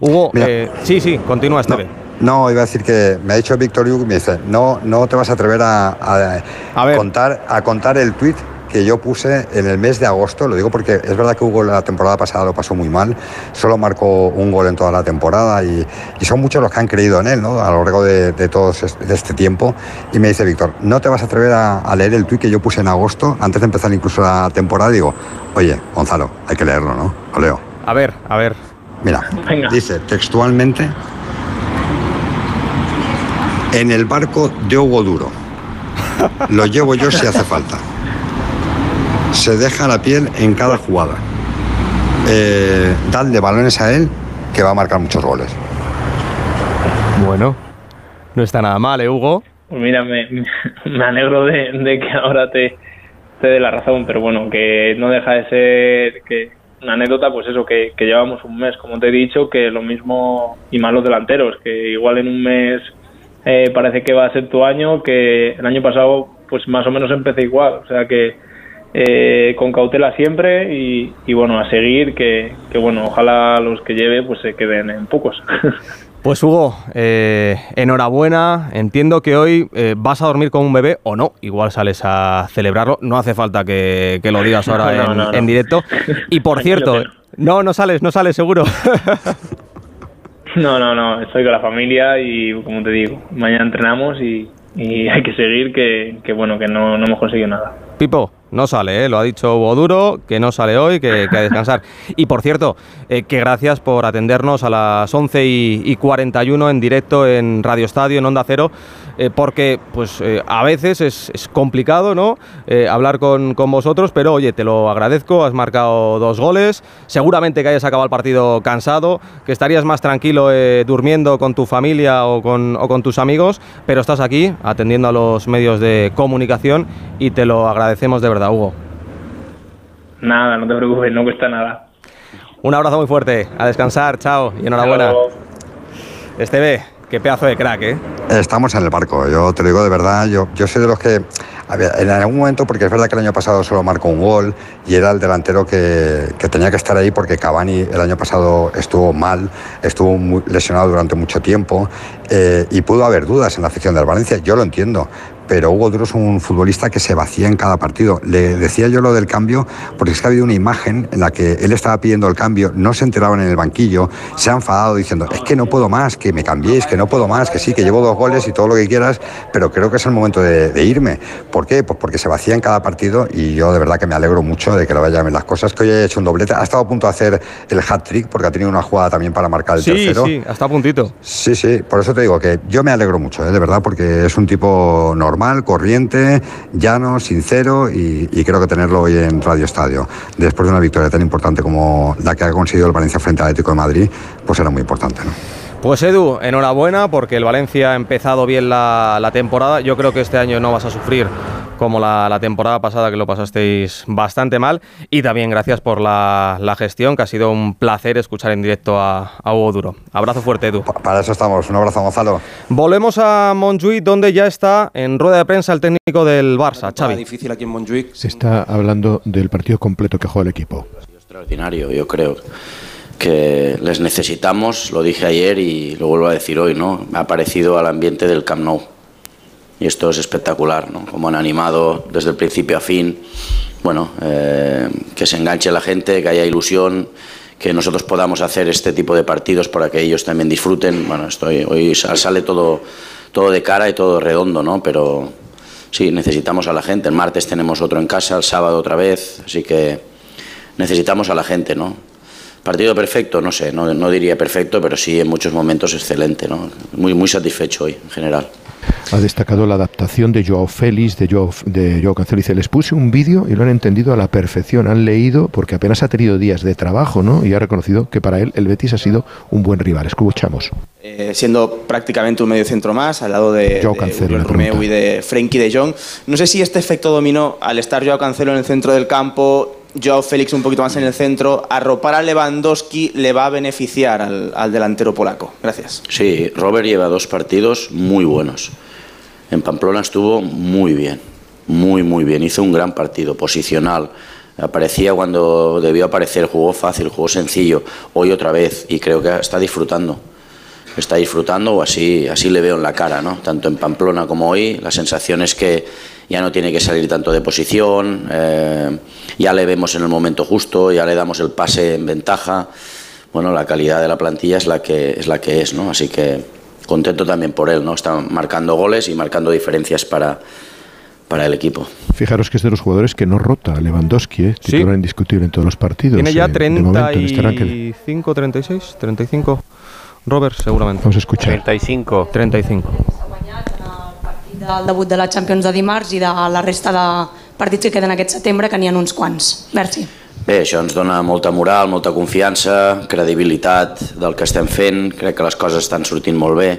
Hugo, eh, sí, sí, continúa esta no, no, iba a decir que me ha dicho Víctor Hugo, me dice, no, no te vas a atrever a, a, a contar, a contar el tuit que yo puse en el mes de agosto, lo digo porque es verdad que Hugo la temporada pasada lo pasó muy mal, solo marcó un gol en toda la temporada y, y son muchos los que han creído en él ¿no? a lo largo de, de todo de este tiempo. Y me dice Víctor, no te vas a atrever a, a leer el tuit que yo puse en agosto, antes de empezar incluso la temporada, digo, oye, Gonzalo, hay que leerlo, ¿no? Lo leo. A ver, a ver. Mira, Venga. dice textualmente, en el barco de Hugo Duro, lo llevo yo si hace falta se deja la piel en cada jugada. Eh, dadle balones a él que va a marcar muchos goles. Bueno, no está nada mal, ¿eh, Hugo? Pues mira, me, me alegro de, de, que ahora te, te dé la razón, pero bueno, que no deja de ser que una anécdota, pues eso, que, que llevamos un mes, como te he dicho, que lo mismo y más los delanteros, que igual en un mes eh, parece que va a ser tu año, que el año pasado pues más o menos empecé igual, o sea que eh, con cautela siempre y, y, bueno, a seguir, que, que, bueno, ojalá los que lleve pues se queden en pocos. Pues Hugo, eh, enhorabuena. Entiendo que hoy eh, vas a dormir con un bebé o no. Igual sales a celebrarlo. No hace falta que, que lo digas ahora no, en, no, no. en, directo. Y por cierto, no, no sales, no sales seguro. no, no, no. Estoy con la familia y como te digo, mañana entrenamos y, y hay que seguir que, que bueno, que no, no hemos conseguido nada. Pipo, no sale, ¿eh? lo ha dicho Hugo Duro, que no sale hoy, que, que a descansar. y por cierto, eh, que gracias por atendernos a las 11 y, y 41 en directo en Radio Estadio, en Onda Cero, eh, porque pues eh, a veces es, es complicado ¿no? Eh, hablar con, con, vosotros, pero oye, te lo agradezco, has marcado dos goles, seguramente que hayas acabado el partido cansado, que estarías más tranquilo durmiendo con tu familia o con, o con tus amigos, pero estás aquí atendiendo a los medios de comunicación y te lo agradecemos de verdad. Hugo. Nada, no te preocupes, no cuesta nada. Un abrazo muy fuerte, a descansar, chao y enhorabuena. Esteve, qué pedazo de crack, ¿eh? Estamos en el barco, yo te lo digo de verdad, yo, yo soy de los que en algún momento, porque es verdad que el año pasado solo marcó un gol y era el delantero que, que, tenía que estar ahí porque Cavani el año pasado estuvo mal, estuvo muy lesionado durante mucho tiempo eh, y pudo haber dudas en la afición del Valencia, yo lo entiendo, pero Hugo Duro es un futbolista que se vacía en cada partido. Le decía yo lo del cambio porque es que ha habido una imagen en la que él estaba pidiendo el cambio, no se enteraban en el banquillo, se ha enfadado diciendo, es que no puedo más, que me cambiéis, que no puedo más, que sí, que llevo dos goles y todo lo que quieras, pero creo que es el momento de, de irme. ¿Por qué? Pues porque se vacía en cada partido y yo de verdad que me alegro mucho de que le vayan las cosas, que hoy haya hecho un doblete, ha estado a punto de hacer el hat-trick porque ha tenido una jugada también para marcar el sí, tercero. Sí, hasta a puntito. Sí, sí, por eso te digo que yo me alegro mucho, ¿eh? de verdad, porque es un tipo normal corriente, llano, sincero y, creo que tenerlo hoy en Radio Estadio, después de una victoria tan importante como la que ha conseguido el Valencia frente al Atlético de Madrid, pues era muy importante. Pues Edu, enhorabuena porque el Valencia ha empezado bien la, la temporada. Yo creo que este año no vas a sufrir como la, la, temporada pasada que lo pasasteis bastante mal. Y también gracias por la, la gestión, que ha sido un placer escuchar en directo a, a Hugo Duro. Abrazo fuerte, Edu. Para eso estamos. Un abrazo, Gonzalo. Volvemos a Montjuic, donde ya está en rueda de prensa el técnico del Barça, Xavi. difícil aquí en Montjuic. Se está hablando del partido completo que juega el equipo. Extraordinario, yo creo que les necesitamos, lo dije ayer y lo vuelvo a decir hoy, ¿no? Me ha parecido al ambiente del Camp Nou. Y esto es espectacular, ¿no? Como han animado desde el principio a fin. Bueno, eh, que se enganche la gente, que haya ilusión, que nosotros podamos hacer este tipo de partidos para que ellos también disfruten. Bueno, estoy, hoy sale todo, todo de cara y todo redondo, ¿no? Pero sí, necesitamos a la gente. El martes tenemos otro en casa, el sábado otra vez, así que necesitamos a la gente, ¿no? Partido perfecto, no sé, no, no, diría perfecto, pero sí en muchos momentos excelente, ¿no? Muy, muy satisfecho hoy en general. Ha destacado la adaptación de Joao Félix, de Joao, de Joao Cancelo. Dice, les puse un vídeo y lo han entendido a la perfección. Han leído porque apenas ha tenido días de trabajo, ¿no? Y ha reconocido que para él el Betis ha sido un buen rival. Escuchamos. Eh, siendo prácticamente un medio centro más, al lado de, Joao Cancelo, de Romeo y de Frenkie de Jong. No sé si este efecto dominó al estar Joao Cancelo en el centro del campo Joao Félix un poquito más en el centro, arropar a Lewandowski le va a beneficiar al, al, delantero polaco. Gracias. Sí, Robert lleva dos partidos muy buenos. En Pamplona estuvo muy bien, muy, muy bien. Hizo un gran partido, posicional. Aparecía cuando debió aparecer, jugó fácil, jugó sencillo. Hoy otra vez y creo que está disfrutando. Está disfrutando o así, así le veo en la cara, ¿no? Tanto en Pamplona como hoy. La sensación es que ya no tiene que salir tanto de posición, eh, ya le vemos en el momento justo, ya le damos el pase en ventaja. Bueno, la calidad de la plantilla es la que es, la que es ¿no? Así que contento también por él, ¿no? Está marcando goles y marcando diferencias para, para el equipo. Fijaros que es de los jugadores que no rota Lewandowski, ¿eh? titular Sí. indiscutible en todos los partidos. Tiene ya eh, de momento en este ranking. 35, 36, 35. Robert, seguramente. Vamos a escuchar. 35. 35. Del debut de la Champions de dimarts i de la resta de partits que queden aquest setembre, que n'hi ha uns quants. Merci. Bé, això ens dona molta moral, molta confiança, credibilitat del que estem fent, crec que les coses estan sortint molt bé,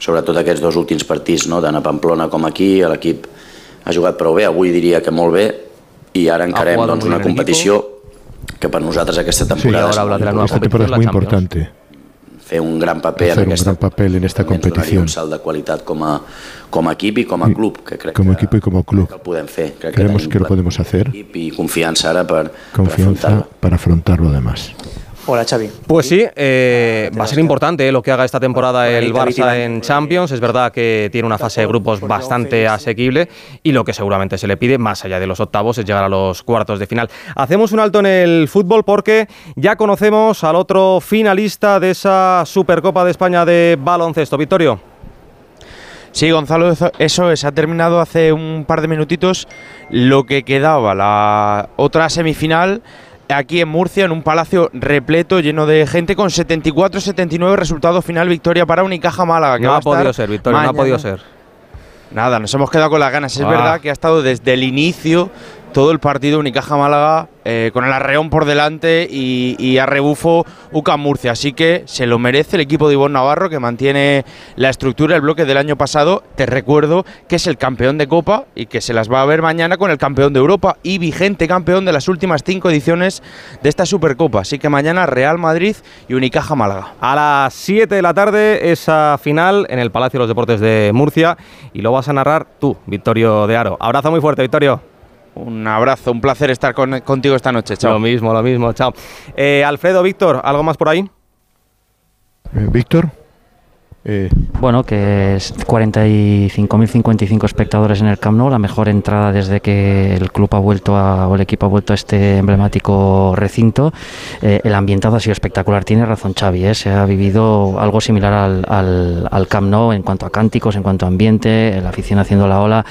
sobretot aquests dos últims partits, no? tant a Pamplona com aquí, l'equip ha jugat prou bé, avui diria que molt bé, i ara encarem doncs, una competició que per nosaltres aquesta temporada ahora habla de la nueva Esta temporada es muy importante. Fer un gran paper en un aquesta gran papel en esta competición un salt de qualitat com a, com a equip i com a club, que crec como equipo y como club. que el podem fer. Crec Creemos que lo podemos hacer. Confianza para afrontar lo demás. Hola, Xavi. Pues sí, eh, va a ser importante eh, lo que haga esta temporada el Barça en Champions. Es verdad que tiene una fase de grupos bastante asequible y lo que seguramente se le pide, más allá de los octavos, es llegar a los cuartos de final. Hacemos un alto en el fútbol porque ya conocemos al otro finalista de esa Supercopa de España de baloncesto. Victorio. Sí, Gonzalo, eso- eso es. Ha terminado hace un par de minutitos lo que quedaba, la otra semifinal aquí en Murcia, en un palacio repleto, lleno de gente, con 74-79 resultado final, victoria para Unicaja Málaga. que No va ha podido ser, Victorio, no ha podido ser. Nada, nos hemos quedado con las ganas. Es Ah. verdad que ha estado desde el inicio todo el partido Unicaja Málaga eh, con el arreón por delante y, y a rebufo UCAM Murcia. Así que se lo merece el equipo de Ivonne Navarro que mantiene la estructura, el bloque del año pasado. Te recuerdo que es el campeón de Copa y que se las va a ver mañana con el campeón de Europa y vigente campeón de las últimas cinco ediciones de esta Supercopa. Así que mañana Real Madrid y Unicaja Málaga. A las 7 de la tarde, esa final en el Palacio de los Deportes de Murcia y lo vas a narrar tú, Victorio de Aro. Abrazo muy fuerte, Victorio. Un abrazo, un placer estar con- contigo esta noche. Chao. Lo mismo, lo mismo, chao. Eh, Alfredo, Víctor, ¿algo más por ahí? Eh, Víctor. Eh, Bueno, que es 45.055 espectadores en el Camp Nou, la mejor entrada desde que el club ha vuelto a, o el equipo ha vuelto a este emblemático recinto. Eh, el ambientado ha sido espectacular, tiene razón Xavi, ¿eh? se ha vivido algo similar al, al, al Camp Nou en cuanto a cánticos, en cuanto a ambiente, la afición haciendo la ola.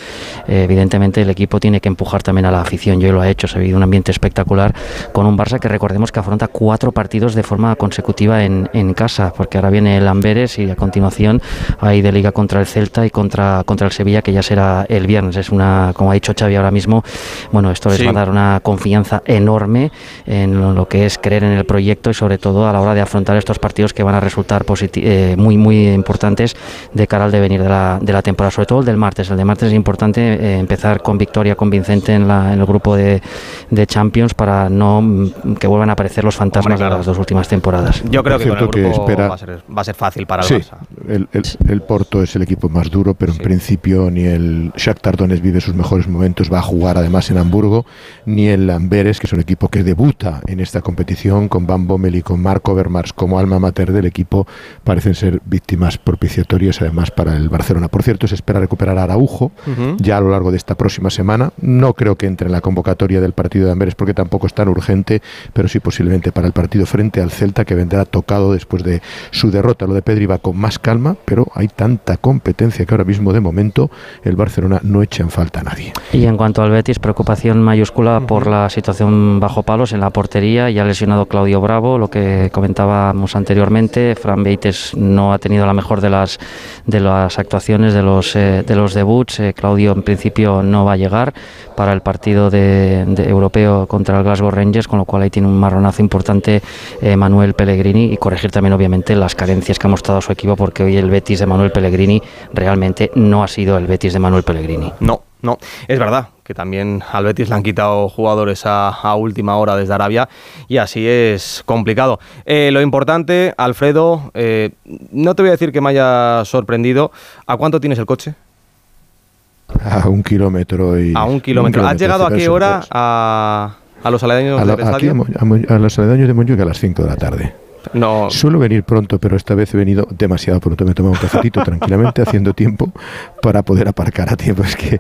Eh, evidentemente el equipo tiene que empujar también a la afición, yo lo ha hecho, se ha vivido un ambiente espectacular con un Barça que recordemos que afronta cuatro partidos de forma consecutiva en, en casa, porque ahora viene el Amberes y a continuación continuación hay de liga contra el Celta y contra, contra el Sevilla, que ya será el viernes. Es una, como ha dicho Xavi ahora mismo, bueno, esto les va a dar una confianza enorme en lo que es creer en el proyecto y sobre todo a la hora de afrontar estos partidos que van a resultar eh, muy, muy importantes de cara al devenir de la, de la temporada, sobre todo el del martes. El de martes es importante eh, empezar con victoria convincente en, la, en el grupo de, de, Champions para no mm, que vuelvan a aparecer los fantasmas de las dos últimas temporadas. Yo creo que, con el grupo va, a ser, va, a ser, fácil para el sí, Barça. El, el, el, Porto es el equipo más duro, pero en sí. principio ni el Shakhtar Donetsk vive sus mejores momentos, va a jugar además en Hamburgo, ni el Amberes, que es un equipo que debuta en esta competición con Van Bommel y con Marco Vermars como alma mater del equipo, parecen ser víctimas propiciatorias además para el Barcelona. Por cierto, se espera recuperar a Araujo uh -huh. ya a lo largo de esta próxima semana. No creo que entre en la convocatoria del partido de Amberes porque tampoco es tan urgente, pero sí posiblemente para el partido frente al Celta que vendrá tocado después de su derrota. Lo de Pedri va con más calma, pero hay tanta competencia que ahora mismo de momento el Barcelona no echa en falta a nadie. Y en cuanto al Betis, preocupación mayúscula por la situación bajo palos en la portería. Ya ha lesionado Claudio Bravo, lo que comentábamos anteriormente. Fran Beites no ha tenido la mejor de las de las actuaciones de los eh, de los debuts. Eh, Claudio en principio no va a llegar para el partido de, de, europeo contra el Glasgow Rangers, con lo cual ahí tiene un marronazo importante eh, Manuel Pellegrini y corregir también obviamente las carencias que ha mostrado su equipo porque hoy el Betis de Manuel Pellegrini realmente no ha sido el Betis de Manuel Pellegrini. No, no, es verdad que también al Betis le han quitado jugadores a, a última hora desde Arabia y así es complicado. Eh, lo importante, Alfredo, eh, no te voy a decir que me haya sorprendido. ¿A cuánto tienes el coche? A un kilómetro y... A un kilómetro. Un ¿Has llegado a qué hora a, a, los aledaños a, del estadio? A, a, los aledaños de Montjuic a las 5 de la tarde. No. Suelo venir pronto, pero esta vez he venido demasiado pronto. Me he tomado un cafetito tranquilamente, haciendo tiempo para poder aparcar a tiempo. Es que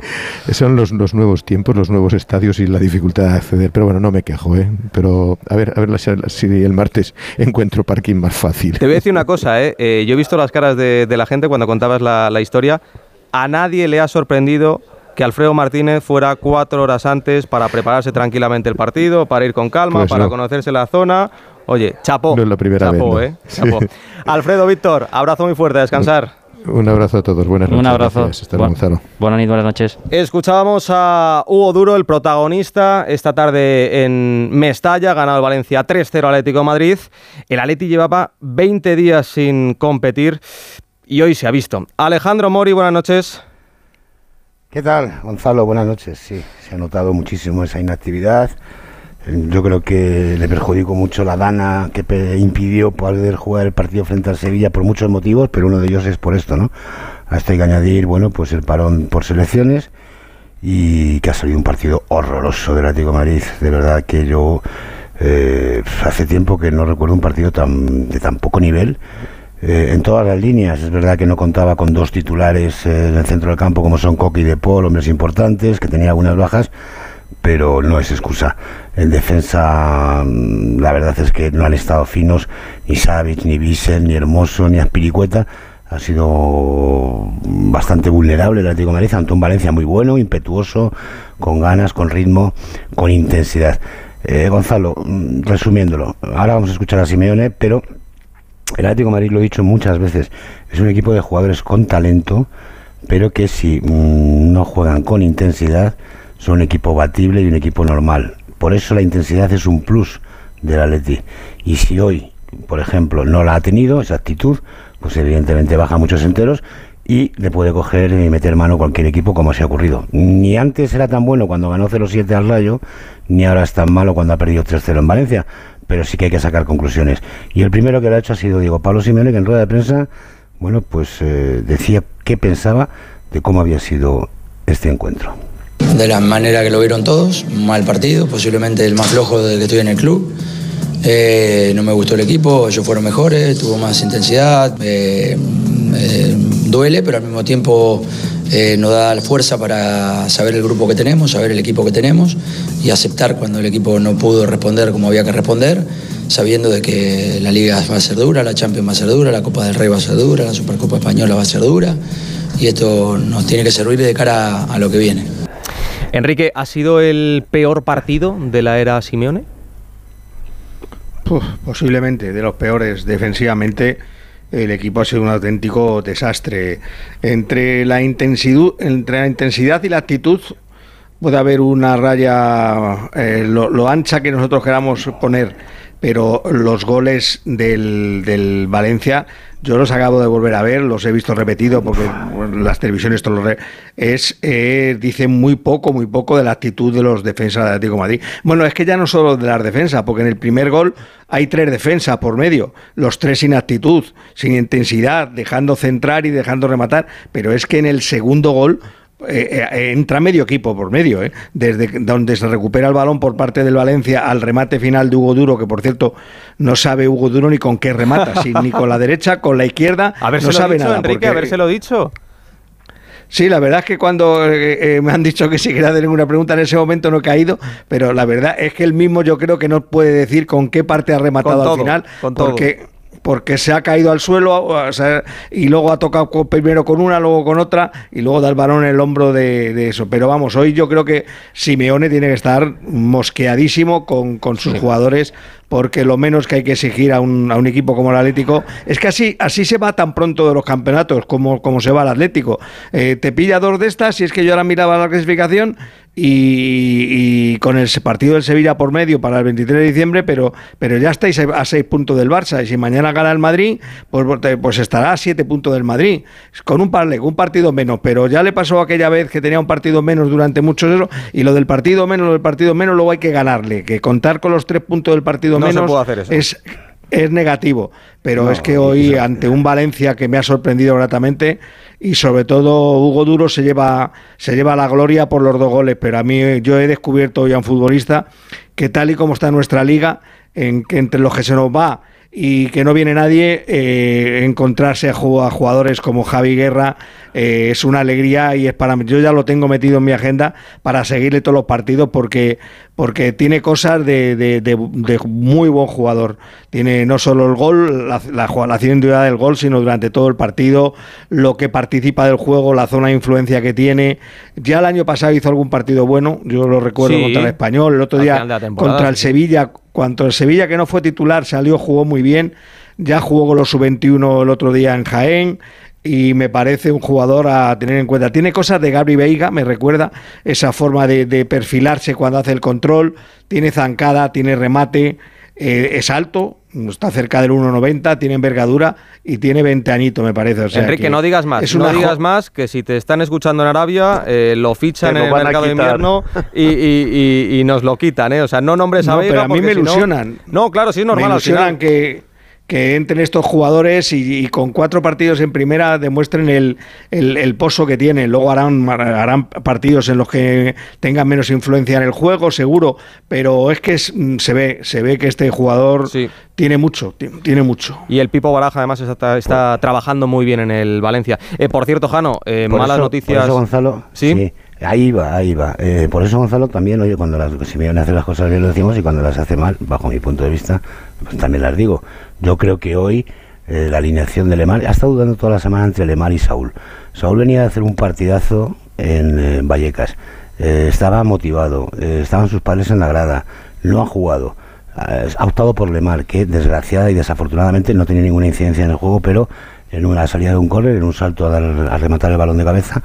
son los, los, nuevos tiempos, los nuevos estadios y la dificultad de acceder. Pero bueno, no me quejo, ¿eh? Pero a ver, a ver si el martes encuentro parking más fácil. Te voy a decir una cosa, ¿eh? eh yo he visto las caras de, de la gente cuando contabas la, la historia. A nadie le ha sorprendido que Alfredo Martínez fuera cuatro horas antes para prepararse tranquilamente el partido, para ir con calma, pues para no. conocerse la zona. Oye, chapo. No es la primera chapo, vez. ¿eh? Chapo. Sí. Alfredo, Víctor, abrazo muy fuerte, a descansar. Un abrazo a todos, buenas noches. Un abrazo. Hasta Bu Gonzalo. Buenas noches, buenas noches. Escuchábamos a Hugo Duro, el protagonista, esta tarde en Mestalla, ganado el Valencia 3-0 Atlético de Madrid. El Atleti llevaba 20 días sin competir y hoy se ha visto. Alejandro Mori, buenas noches. ¿Qué tal, Gonzalo? Buenas noches. Sí, se ha notado muchísimo esa inactividad. Yo creo que le perjudicó mucho la dana que impidió poder jugar el partido frente al Sevilla por muchos motivos, pero uno de ellos es por esto, ¿no? A esto hay que añadir, bueno, pues el parón por selecciones y que ha salido un partido horroroso del Atlético de Madrid. De verdad que yo eh, hace tiempo que no recuerdo un partido tan, de tan poco nivel. Eh, en todas las líneas. Es verdad que no contaba con dos titulares eh, en el centro del campo como son Coqui y De Paul, hombres importantes, que tenía algunas bajas, pero no es excusa. En defensa, mm, la verdad es que no han estado finos ni Savic, ni Bissell, ni Hermoso, ni Aspiricueta. Ha sido bastante vulnerable el Atlético de Madrid ante un Valencia muy bueno, impetuoso, con ganas, con ritmo, con intensidad. Eh, Gonzalo, mm, resumiéndolo, ahora vamos a escuchar a Simeone, pero el Atlético de Madrid, lo he dicho muchas veces, es un equipo de jugadores con talento, pero que si mmm, no juegan con intensidad, son un equipo batible y un equipo normal. Por eso la intensidad es un plus del Atleti. Y si hoy, por ejemplo, no la ha tenido, esa actitud, pues evidentemente baja muchos enteros y le puede coger y meter mano cualquier equipo como se ha ocurrido. Ni antes era tan bueno cuando ganó 0-7 al Rayo, ni ahora es tan malo cuando ha perdido 3-0 en Valencia pero sí que hay que sacar conclusiones. Y el primero que lo ha hecho ha sido Diego Pablo Simeone, que en rueda de prensa, bueno, pues eh, decía qué pensaba de cómo había sido este encuentro. De la manera que lo vieron todos, mal partido, posiblemente el más flojo desde que estoy en el club. Eh, no me gustó el equipo, ellos fueron mejores, tuvo más intensidad, eh, duele, pero al mismo tiempo eh, nos da la fuerza para saber el grupo que tenemos, saber el equipo que tenemos y aceptar cuando el equipo no pudo responder como había que responder, sabiendo de que la Liga va a ser dura, la Champions va a ser dura, la Copa del Rey va a ser dura, la Supercopa Española va a ser dura y esto nos tiene que servir de cara a, a lo que viene. Enrique, ¿ha sido el peor partido de la era Simeone? Uf, posiblemente de los peores defensivamente el equipo ha sido un auténtico desastre. Entre la intensidad, entre la intensidad y la actitud puede haber una raya eh, lo, lo ancha que nosotros queramos poner pero los goles del, del, Valencia yo los acabo de volver a ver, los he visto repetido porque las televisiones todo lo re, es eh, dicen muy poco, muy poco de la actitud de los defensas de Atlético de Madrid. Bueno, es que ya no solo de las defensas, porque en el primer gol hay tres defensas por medio, los tres sin actitud, sin intensidad, dejando centrar y dejando rematar, pero es que en el segundo gol eh, eh, entra medio equipo por medio, ¿eh? desde donde se recupera el balón por parte del Valencia al remate final de Hugo Duro, que por cierto no sabe Hugo Duro ni con qué remata, si, ni con la derecha, con la izquierda, no sabe dicho, nada. Enrique, porque- lo dicho. Sí, la verdad es que cuando eh, eh, me han dicho que si quería hacer ninguna pregunta en ese momento no he caído, pero la verdad es que él mismo yo creo que no puede decir con qué parte ha rematado todo, al final, con todo. Porque se ha caído al suelo o sea, y luego ha tocado con- primero con una, luego con otra y luego da el balón en el hombro de, de eso. Pero vamos, hoy yo creo que Simeone tiene que estar mosqueadísimo con, con sus jugadores porque lo menos que hay que exigir a un, a un equipo como el Atlético es que así, así se va tan pronto de los campeonatos como, como se va el Atlético. Eh, te pilla dos de estas, y es que yo ahora miraba la clasificación y, con el partido del Sevilla por medio para el 23 de diciembre, pero, pero ya estáis a seis puntos del Barça y si mañana gana el Madrid, pues, pues estará a siete puntos del Madrid, con un, par, un partido menos, pero ya le pasó aquella vez que tenía un partido menos durante muchos eso, y lo del partido menos, lo del partido menos, luego hay que ganarle, que contar con los tres puntos del partido No se puede hacer eso. es es negativo, pero No, es que hoy ante un Valencia que me ha sorprendido gratamente y sobre todo Hugo Duro se lleva se lleva la gloria por los dos goles, pero a mí yo he descubierto hoy a un futbolista que tal y como está nuestra liga, en que entre los que se nos va y que no viene nadie, eh, encontrarse a ju- a jugadores como Javi Guerra eh, es una alegría y es para mí. Yo ya lo tengo metido en mi agenda para seguirle todos los partidos porque, porque tiene cosas de- de muy buen jugador. Tiene no solo el gol, la, la, la individual del gol, sino durante todo el partido, lo que participa del juego, la zona de influencia que tiene. Ya el año pasado hizo algún partido bueno, yo lo recuerdo Sí. contra el Español, el otro día contra el sí. Sevilla, cuando el Sevilla que no fue titular salió, jugó muy bien, ya jugó con los sub-21 el otro día en Jaén y me parece un jugador a tener en cuenta. Tiene cosas de Gabri Veiga, me recuerda esa forma de, de perfilarse cuando hace el control, tiene zancada, tiene remate, eh, es alto, está cerca del 1,90, tiene envergadura y tiene 20 añitos, me parece. O sea Enrique, que no digas más. es no digas más que si te están escuchando en Arabia, eh, lo fichan en el mercado de invierno y, y- y- y nos lo quitan, ¿eh? O sea, no nombres a No, pero a mí me si no- ilusionan. No, claro, sí es normal. Me al final. ilusionan que, que entren estos jugadores y, y con cuatro partidos en primera demuestren el, el- el pozo que tienen. Luego harán, harán partidos en los que tengan menos influencia en el juego, seguro, pero es que es- mm, se ve, se ve que este jugador tiene mucho, ti- tiene mucho. Y el Pipo Baraja además está, está trabajando muy bien en el Valencia. Eh, por cierto, Jano, eh, Por malas eso- noticias. Por eso, Gonzalo, ¿Sí? Ahí va, ahí va. Eh, por eso, Gonzalo, también, oye, cuando las, Simeone hace las cosas bien lo decimos y cuando las hace mal, bajo mi punto de vista, pues también las digo. Yo creo que hoy eh, la alineación de Lemar, ha estado dudando toda la semana entre Lemar y Saúl. Saúl venía a hacer un partidazo en eh, Vallecas. Estaba motivado, estaban sus padres en la grada, no ha jugado. Ha optado por Lemar, que desgraciada y desafortunadamente no tenía ninguna incidencia en el juego, pero en una salida de un córner, en un salto a, dar- a rematar el balón de cabeza,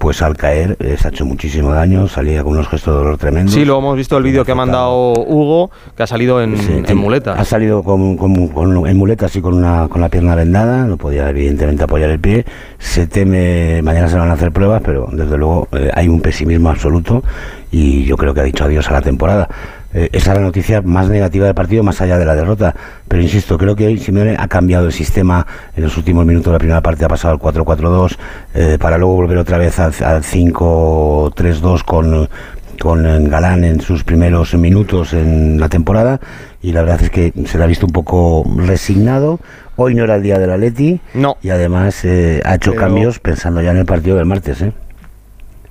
pues al caer eh, se ha hecho muchísimo daño, salía con unos gestos de dolor tremendos. Sí, lo hemos visto el vídeo que ha mandado Hugo, que ha salido en, Sí, en tiene- muletas. Ha salido con, con- con- en muletas y con, una, con la pierna vendada, no podía evidentemente apoyar el pie. Se teme, mañana se van a hacer pruebas, pero desde luego eh, hay un pesimismo absoluto y yo creo que ha dicho adiós a la temporada. Eh, esa es la noticia más negativa del partido, más allá de la derrota. Pero insisto, creo que hoy Simeone ha cambiado el sistema en los últimos minutos de la primera parte, ha pasado al 4-4-2, eh, para luego volver otra vez al, al 5-3-2 con con eh, Galán en sus primeros minutos en la temporada y la verdad es que se le ha visto un poco resignado. Hoy no era el día del Atleti no. y además eh, ha hecho Pero- cambios pensando ya en el partido del martes. ¿eh?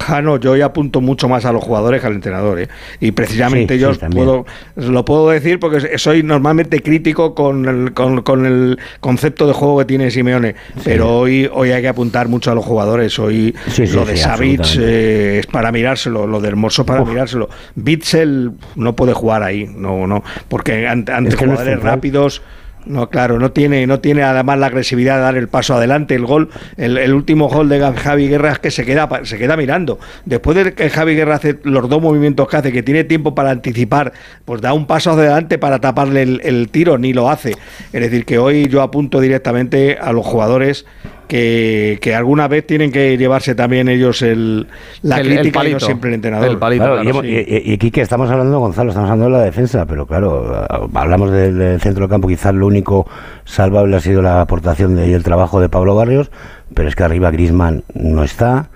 Ah, no, yo hoy apunto mucho más a los jugadores que al entrenador. ¿eh? Y precisamente Sí, yo sí, puedo, lo puedo decir porque soy normalmente crítico con el, con, con el concepto de juego que tiene Simeone. Pero hoy, hoy hay que apuntar mucho a los jugadores. Hoy lo de Savic eh, es para mirárselo, lo de Hermoso para Uf. mirárselo. Bitzel no puede jugar ahí, no, no, porque ante, ante Es que jugadores rápidos No, claro, no tiene, no tiene además la agresividad de dar el paso adelante. El gol, el, el último gol de Javi Guerra es que se queda, se queda mirando. Después de que Javi Guerra hace los dos movimientos que hace, que tiene tiempo para anticipar, pues da un paso adelante para taparle el tiro, ni lo hace. Es decir, que hoy yo apunto directamente a los jugadores que, que alguna vez tienen que llevarse también ellos el, la El- el crítica y no palito. siempre el entrenador. El palito, Claro, claro, y, hemos- sí. y- y- y, Quique, estamos hablando, Gonzalo, estamos hablando de la defensa, pero claro, hablamos del, del centro del campo, quizás lo único salvable ha sido la aportación de- y el trabajo de Pablo Barrios, pero es que arriba Grisman no está,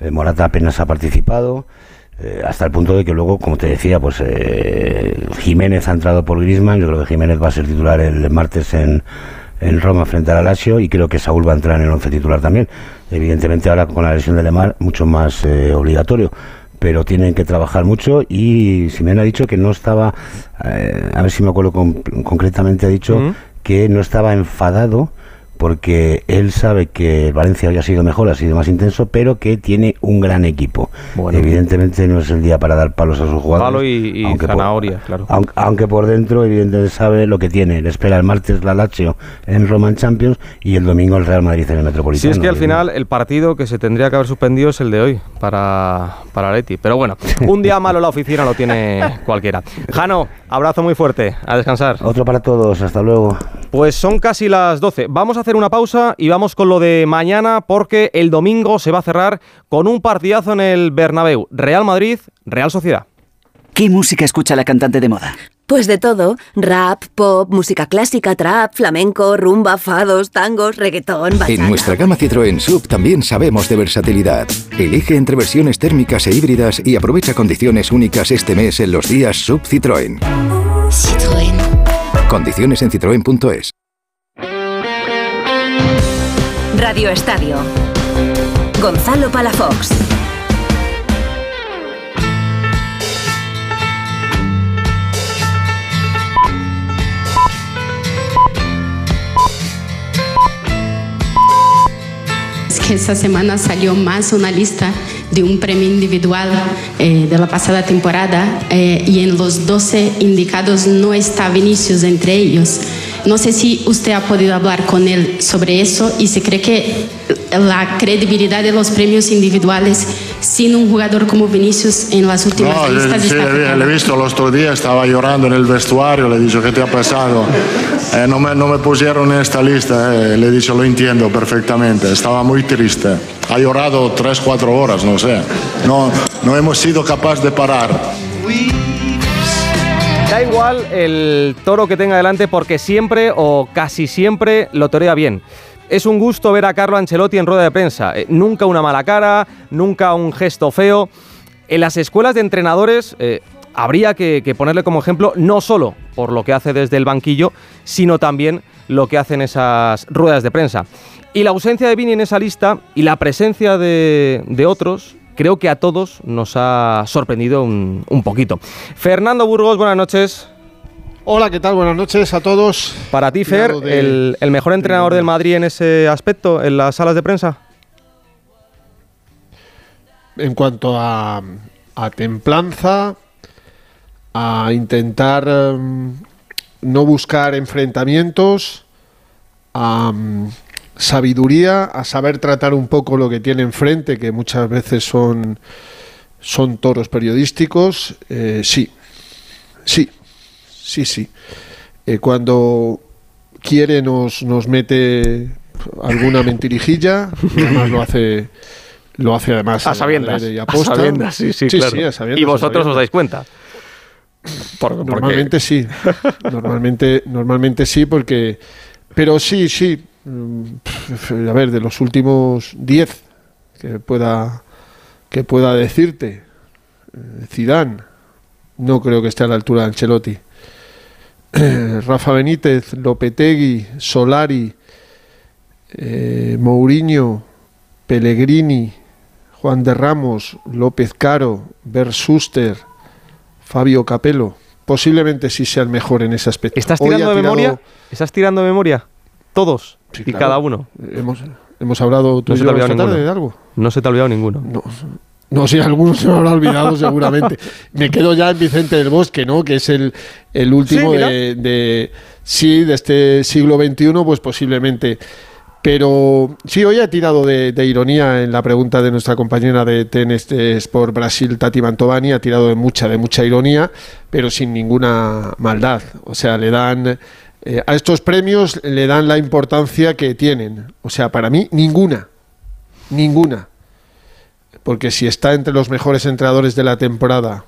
eh, Morata apenas ha participado, eh, hasta el punto de que luego, como te decía, pues eh, Jiménez ha entrado por Grisman, yo creo que Jiménez va a ser titular el martes en, en Roma frente al Lazio y creo que Saúl va a entrar en el once titular también. Evidentemente ahora con la lesión de Lemar mucho más eh, obligatorio, pero tienen que trabajar mucho y Simeone ha dicho que no estaba, eh, a ver si me acuerdo con- concretamente, ha dicho que no estaba enfadado porque él sabe que Valencia hoy ha sido mejor, ha sido más intenso, pero que tiene un gran equipo. Evidentemente no es el día para dar palos a sus jugadores. Palo y, y aunque por- zanahoria, claro. aunque, aunque por dentro, evidentemente, sabe lo que tiene. Le espera el martes la Lazio en Roman Champions y el domingo el Real Madrid en el Metropolitano. Si es que al final el partido que se tendría que haber suspendido es el de hoy para, para Leti. Pero bueno, un día malo en la oficina lo tiene cualquiera. Jano, abrazo muy fuerte. A descansar. Otro para todos. Hasta luego. Pues son casi las 12. Vamos a hacer una pausa y vamos con lo de mañana porque el domingo se va a cerrar con un partidazo en el Bernabéu. Real Madrid, Real Sociedad. ¿Qué música escucha la cantante de moda? Pues de todo, rap, pop, música clásica, trap, flamenco, rumba, fados, tangos, reggaetón, bachata. En nuestra gama Citroën Sub también sabemos de versatilidad. Elige entre versiones térmicas e híbridas y aprovecha condiciones únicas este mes en los días Sub Citroën. Citroën. Condiciones en citroen.es. Radio Estadio. Gonzalo Palafox. Es que esta semana salió más una lista de un premio individual eh, de la pasada temporada eh, y en los 12 indicados no está Vinicius entre ellos. No sé si usted ha podido hablar con él sobre eso y si cree que la credibilidad de los premios individuales sin un jugador como Vinicius en las últimas No, listas sí, está le he visto el otro día, estaba llorando en el vestuario, le he dicho, ¿qué te ha pasado? Eh, no, me, no me pusieron en esta lista, eh, le he dicho, lo entiendo perfectamente, estaba muy triste. Ha llorado tres, cuatro horas, no sé. No, no hemos sido capaces de parar. Da igual el toro que tenga delante porque siempre o casi siempre lo torea bien. Es un gusto ver a Carlo Ancelotti en rueda de prensa. Eh, nunca una mala cara, nunca un gesto feo. En las escuelas de entrenadores eh, habría que, ponerle como ejemplo no solo por lo que hace desde el banquillo, sino también lo que hace en esas ruedas de prensa. Y la ausencia de Vini en esa lista y la presencia de otros, creo que a todos nos ha sorprendido un, un poquito. Fernando Burgos, buenas noches. Hola, ¿qué tal? Buenas noches a todos. Para ti, Fer, de- el, el mejor entrenador del Madrid en ese aspecto, en las salas de prensa. En cuanto a, a templanza, a intentar em, no buscar enfrentamientos, a sabiduría, a saber tratar un poco lo que tiene enfrente, que muchas veces son, son toros periodísticos, eh, sí, sí, sí, sí. Eh, cuando quiere nos, nos mete alguna mentirijilla, además lo hace lo hace además A sabiendas. A sabiendas, sí, sí, claro. a sabiendas, Y vosotros os dais cuenta. Por- porque- Normalmente sí. Normalmente, normalmente sí, porque. Pero sí, sí. Mm, A ver, de los últimos 10 que pueda que pueda decirte, eh, Zidane, no creo que esté a la altura de Ancelotti. Rafa Benítez, Lopetegui, Solari, eh, Mourinho, Pellegrini, Juan de Ramos, López Caro, Bersuster, Fabio Capello. Posiblemente sí sea el mejor en ese aspecto. ¿Estás tirando ha de tirado- memoria? ¿Estás tirando de memoria? Todos y claro. cada uno. Hemos, hemos hablado tú No y se te yo ha olvidado esta tarde ninguno. de algo. No se te ha olvidado ninguno. No, no sí, algunos se me habrá olvidado seguramente. Me quedo ya en Vicente del Bosque, ¿no? Que es el, el último Sí, de, de- sí, de este siglo XXI, pues posiblemente. Pero sí, hoy ha tirado de, de ironía en la pregunta de nuestra compañera de TNS Sport Brasil, Tati Mantovani, ha tirado de mucha, de mucha ironía, pero sin ninguna maldad. O sea, le dan eh, a estos premios le dan la importancia que tienen. O sea, para mí, ninguna. Ninguna. Porque si está entre los mejores entrenadores de la temporada,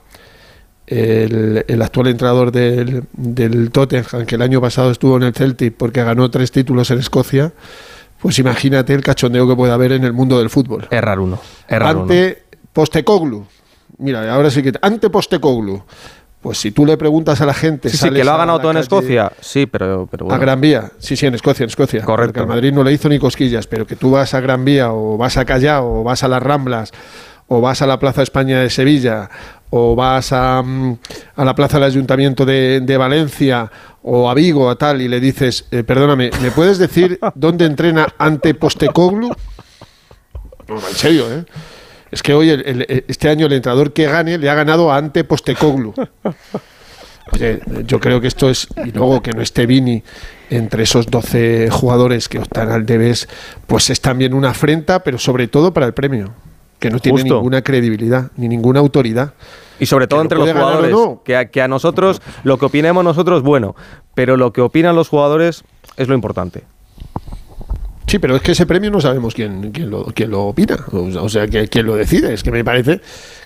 el, el actual entrenador del, del Tottenham, que el año pasado estuvo en el Celtic porque ganó tres títulos en Escocia, pues imagínate el cachondeo que puede haber en el mundo del fútbol. Errar uno. Errar uno. ante Postecoglu. Mira, ahora sí que. Ante Postecoglu. Pues si tú le preguntas a la gente. Sí, que lo ha a ganado todo en Escocia. Sí, pero, pero bueno. A Gran Vía, sí, sí, en Escocia, en Escocia. Correcto. Porque al Madrid no le hizo ni cosquillas, pero que tú vas a Gran Vía o vas a Callao o vas a las Ramblas o vas a la Plaza España de Sevilla o vas a, mm, a la Plaza del Ayuntamiento de, de Valencia o a Vigo a tal y le dices, eh, perdóname, ¿me puedes decir dónde entrena ante Postecoglu? No, en serio, ¿eh? Es que hoy, el- el- este año, el entrenador que gane le ha ganado a ante Postecoglu. Oye, yo creo que esto es. Y luego que no esté Vini entre esos 12 jugadores que optan al Debes, pues es también una afrenta, pero sobre todo para el premio, que no tiene ninguna credibilidad ni ninguna autoridad. Y sobre todo entre los jugadores. no. Que, a, que a nosotros, lo que opinemos nosotros, bueno. Pero lo que opinan los jugadores es lo importante. Sí, pero es que ese premio no sabemos quién, quién, lo, quién lo opina, o, sea, que- quién lo decide. Es que me parece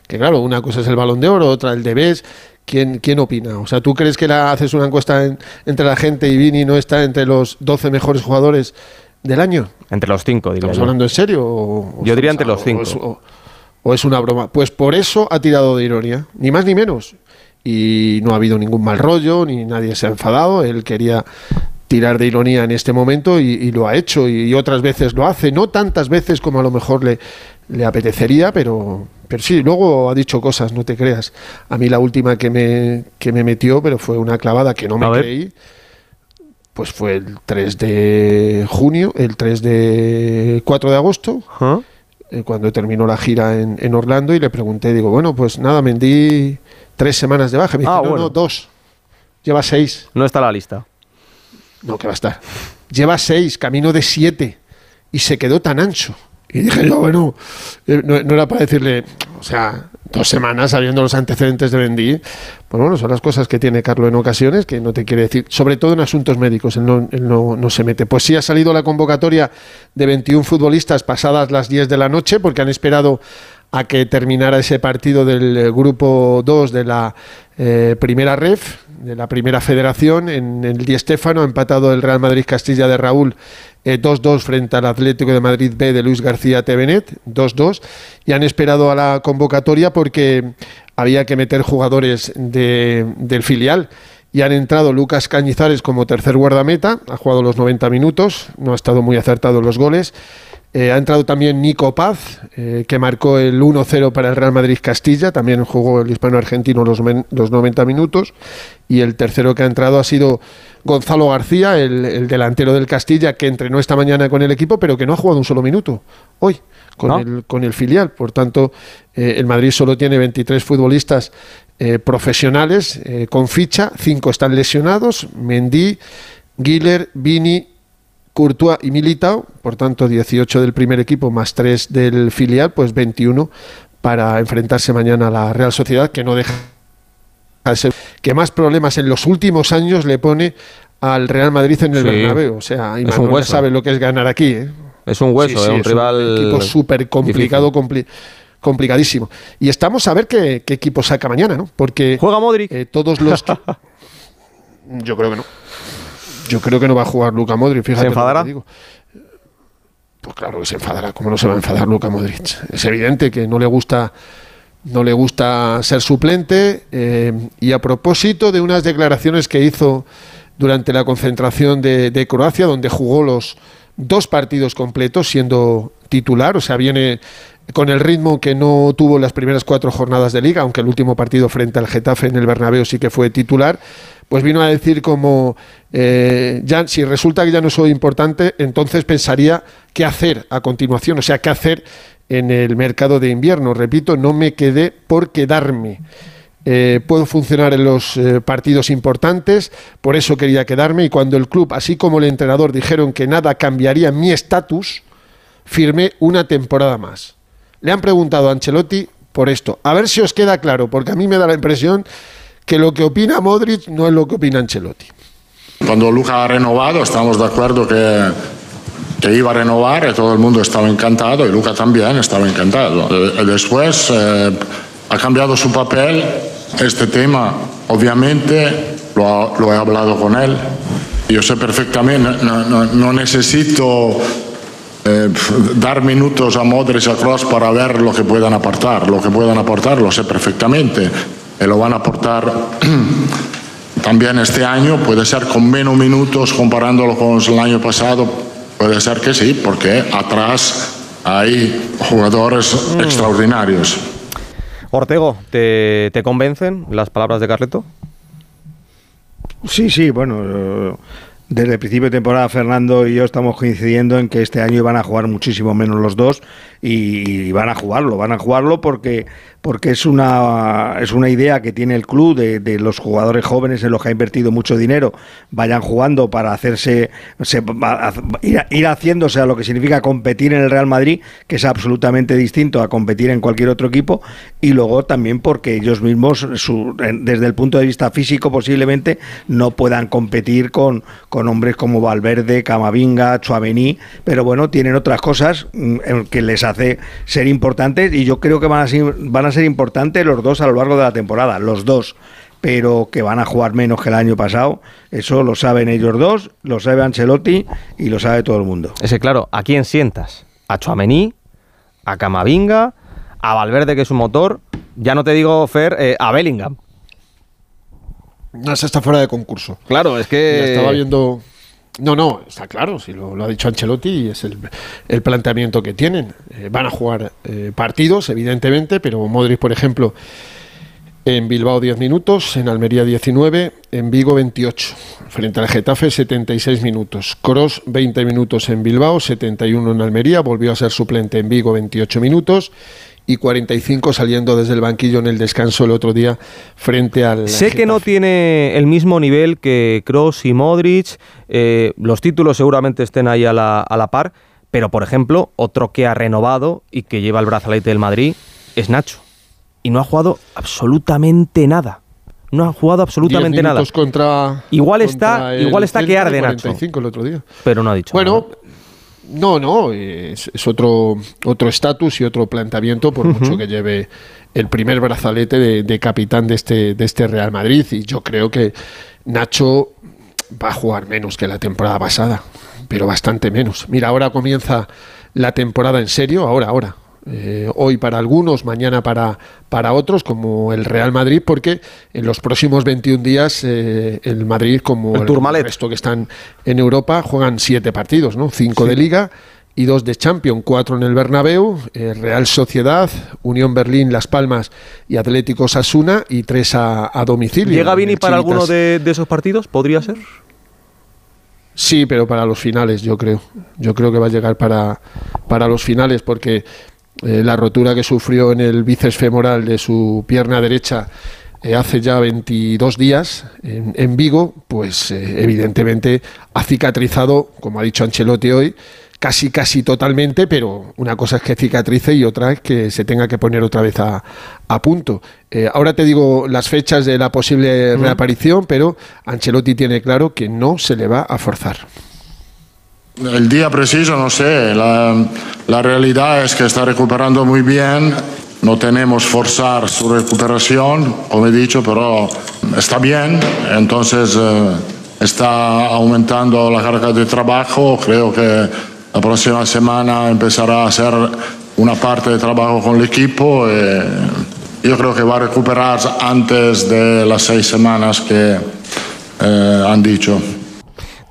que, claro, una cosa es el balón de oro, otra el Debes. ¿Quién, ¿Quién opina? O sea, ¿tú crees que la, haces una encuesta en- entre la gente y Vini no está entre los 12 mejores jugadores del año? Entre los cinco, diría ¿Estamos yo. hablando en serio? O, o Yo diría o- entre los o cinco. es- O, o es una broma. Pues por eso ha tirado de ironía, ni más ni menos. Y no ha habido ningún mal rollo, ni nadie se ha enfadado. Él quería tirar de ironía en este momento y, y lo ha hecho. Y, otras veces lo hace, no tantas veces como a lo mejor le, le apetecería, pero, pero sí, luego ha dicho cosas, no te creas. A mí la última que me, que me metió, pero fue una clavada que no me creí pues fue el 3 de junio, el 3 de 4 de agosto, eh, cuando terminó la gira en, en Orlando y le pregunté, digo, bueno, pues nada, me di tres semanas de baja. Me dice, Ah, no, bueno. no, dos. Lleva seis. No está la lista. No, que va a estar. Lleva seis, camino de siete. Y se quedó tan ancho. Y dije yo, bueno, eh, no, era para decirle, o sea, dos semanas sabiendo los antecedentes de Bendy. Pues bueno, son las cosas que tiene Carlos en ocasiones, que no te quiere decir, sobre todo en asuntos médicos, él no, él no, no se mete. Pues sí ha salido la convocatoria de 21 futbolistas pasadas las 10 de la noche, porque han esperado a que terminara ese partido del eh, grupo 2 de la eh, primera ref, de la primera federación, en el Di Stéfano, ha empatado el Real Madrid Castilla de Raúl eh, 2-2 frente al Atlético de Madrid B de Luis García Tevenet, 2-2, y han esperado a la convocatoria porque había que meter jugadores de- del filial. Y han entrado Lucas Cañizares como tercer guardameta, ha jugado los 90 minutos, no ha estado muy acertado en los goles. Eh, ha entrado también Nico Paz, eh, que marcó el 1-0 para el Real Madrid Castilla, también jugó el hispano-argentino los, men- los 90 minutos. Y el tercero que ha entrado ha sido Gonzalo García, el, el delantero del Castilla, que entrenó esta mañana con el equipo, pero que no ha jugado un solo minuto hoy con, ¿No? el, con el filial. Por tanto, eh, el Madrid solo tiene 23 futbolistas profesionales con ficha, cinco están lesionados, Mendy, Guiller, Vini, Courtois y Militao, por tanto 18 del primer equipo más 3 del filial, pues 21 para enfrentarse mañana a la Real Sociedad, que no deja de ser- que más problemas en los últimos años le pone al Real Madrid en el Sí. Bernabéu. O sea, y Es un Manuel sabe lo que es ganar aquí. ¿eh? Es un hueso, Sí, sí, eh, un es rival. equipo súper complicado, compli- complicadísimo. Y estamos a ver qué, qué equipo saca mañana, ¿no? Porque. ¿Juega Modric? todos los. Yo creo que no. Yo creo que no va a jugar Luca Modric. Fíjate ¿Se lo que enfadará? digo. Pues claro que se enfadará. ¿Cómo no se va a enfadar Luca Modric? Es evidente que no le gusta. No le gusta ser suplente. eh, y a propósito de unas declaraciones que hizo durante la concentración de, de Croacia, donde jugó los dos partidos completos siendo titular, o sea, viene con el ritmo que no tuvo las primeras cuatro jornadas de liga, aunque el último partido frente al Getafe en el Bernabéu sí que fue titular, pues vino a decir como, eh, ya, si resulta que ya no soy importante, entonces pensaría qué hacer a continuación, o sea, qué hacer en el mercado de invierno. Repito, no me quedé por quedarme. eh, puedo funcionar en los eh, partidos importantes, por eso quería quedarme y cuando el club, así como el entrenador, dijeron que nada cambiaría mi estatus, firmé una temporada más. Le han preguntado a Ancelotti por esto. A ver si os queda claro, porque a mí me da la impresión que lo que opina Modric no es lo que opina Ancelotti. Cuando Luca ha renovado, estamos de acuerdo que, que iba a renovar y todo el mundo estaba encantado y Luca también estaba encantado. Eh, Después eh, ha cambiado su papel. Este tema, obviamente, lo, lo he hablado con él. Yo sé perfectamente, no, no- no necesito eh, dar minutos a Modric y a Kroos para ver lo que puedan aportar. Lo que puedan aportar lo sé perfectamente. Lo van a aportar también este año. Puede ser con menos minutos comparándolo con el año pasado. Puede ser que sí, porque atrás hay jugadores extraordinarios. Ortego, ¿te, te convencen las palabras de Carleto? Sí, sí, bueno, eh, desde el principio de temporada Fernando y yo estamos coincidiendo en que este año iban a jugar muchísimo menos los dos y, y van a jugarlo, van a jugarlo porque porque es una es una idea que tiene el club de, los jugadores jóvenes en los que ha invertido mucho dinero. Vayan jugando para hacerse se- ir, ir haciéndose a lo que significa competir en el Real Madrid que es absolutamente distinto a competir en cualquier otro equipo y luego también porque ellos mismos su- desde el punto de vista físico posiblemente no puedan competir con, con hombres como Valverde, Camavinga, Chuamení, pero bueno, tienen otras cosas mm, que les hace ser importantes y yo creo que van a van a ser importantes los dos a lo largo de la temporada, los dos pero que van a jugar menos que el año pasado, eso lo saben ellos dos, lo sabe Ancelotti y lo sabe todo el mundo. Ese, claro, ¿a quién sientas? ¿A Chuamení? ¿A Camavinga? ¿A Valverde, que es un motor? Ya no te digo, Fer, eh, a Bellingham. No, esa está fuera de concurso. Claro, es que... Ya estaba viendo. No, no, está claro, si lo, ha dicho Ancelotti y es el, el planteamiento que tienen. Eh, van a jugar eh, partidos, evidentemente, pero Modric, por ejemplo, en Bilbao 10 minutos, en Almería 19, en Vigo 28, frente al Getafe 76 minutos. Cross 20 minutos en Bilbao, 71 en Almería, volvió a ser suplente en Vigo 28 minutos y 45 saliendo desde el banquillo en el descanso el otro día frente al Sé que no tiene el mismo nivel que Kroos y Modric, eh, los títulos seguramente estén ahí a la, a la par, pero por ejemplo, otro que ha renovado y que lleva el brazalete del Madrid es Nacho. Y no ha jugado absolutamente nada. No ha jugado absolutamente 10 nada. Contra, Igual contra está- igual está que arde, Nacho. 45 el otro día. Pero no ha dicho Bueno, no, no, es, es otro otro estatus y otro planteamiento, por mucho que lleve el primer brazalete de, de capitán de este, de este Real Madrid. Y yo creo que Nacho va a jugar menos que la temporada pasada, pero bastante menos. Mira, ahora comienza la temporada en serio, ahora, ahora. Eh, hoy para algunos, mañana para, para otros, como el Real Madrid, porque en los próximos 21 días eh, el Madrid, como El resto que están en Europa, juegan siete partidos, ¿no? Cinco de Liga y dos de Champions, cuatro en el Bernabéu, eh, Real Sociedad, Unión Berlín, Las Palmas y Atlético Sasuna y tres a, a domicilio. ¿Llega Vini para alguno de, de esos partidos? ¿Podría ser? Sí, pero para los finales, yo creo. Yo creo que va a llegar para, para los finales, porque eh, la rotura que sufrió en el bíceps femoral de su pierna derecha eh, hace ya 22 días en, en Vigo, pues eh, evidentemente ha cicatrizado, como ha dicho Ancelotti hoy, casi casi totalmente, pero una cosa es que cicatrice y otra es que se tenga que poner otra vez a, a punto. Eh, ahora te digo las fechas de la posible reaparición, pero Ancelotti tiene claro que no se le va a forzar. El día preciso no sé, la, la realidad es que está recuperando muy bien, no tenemos forzar su recuperación, como he dicho, pero está bien, entonces eh, está aumentando la carga de trabajo, creo que la próxima semana empezará a hacer una parte de trabajo con el equipo. eh, yo creo que va a recuperar antes de las seis semanas que eh, han dicho.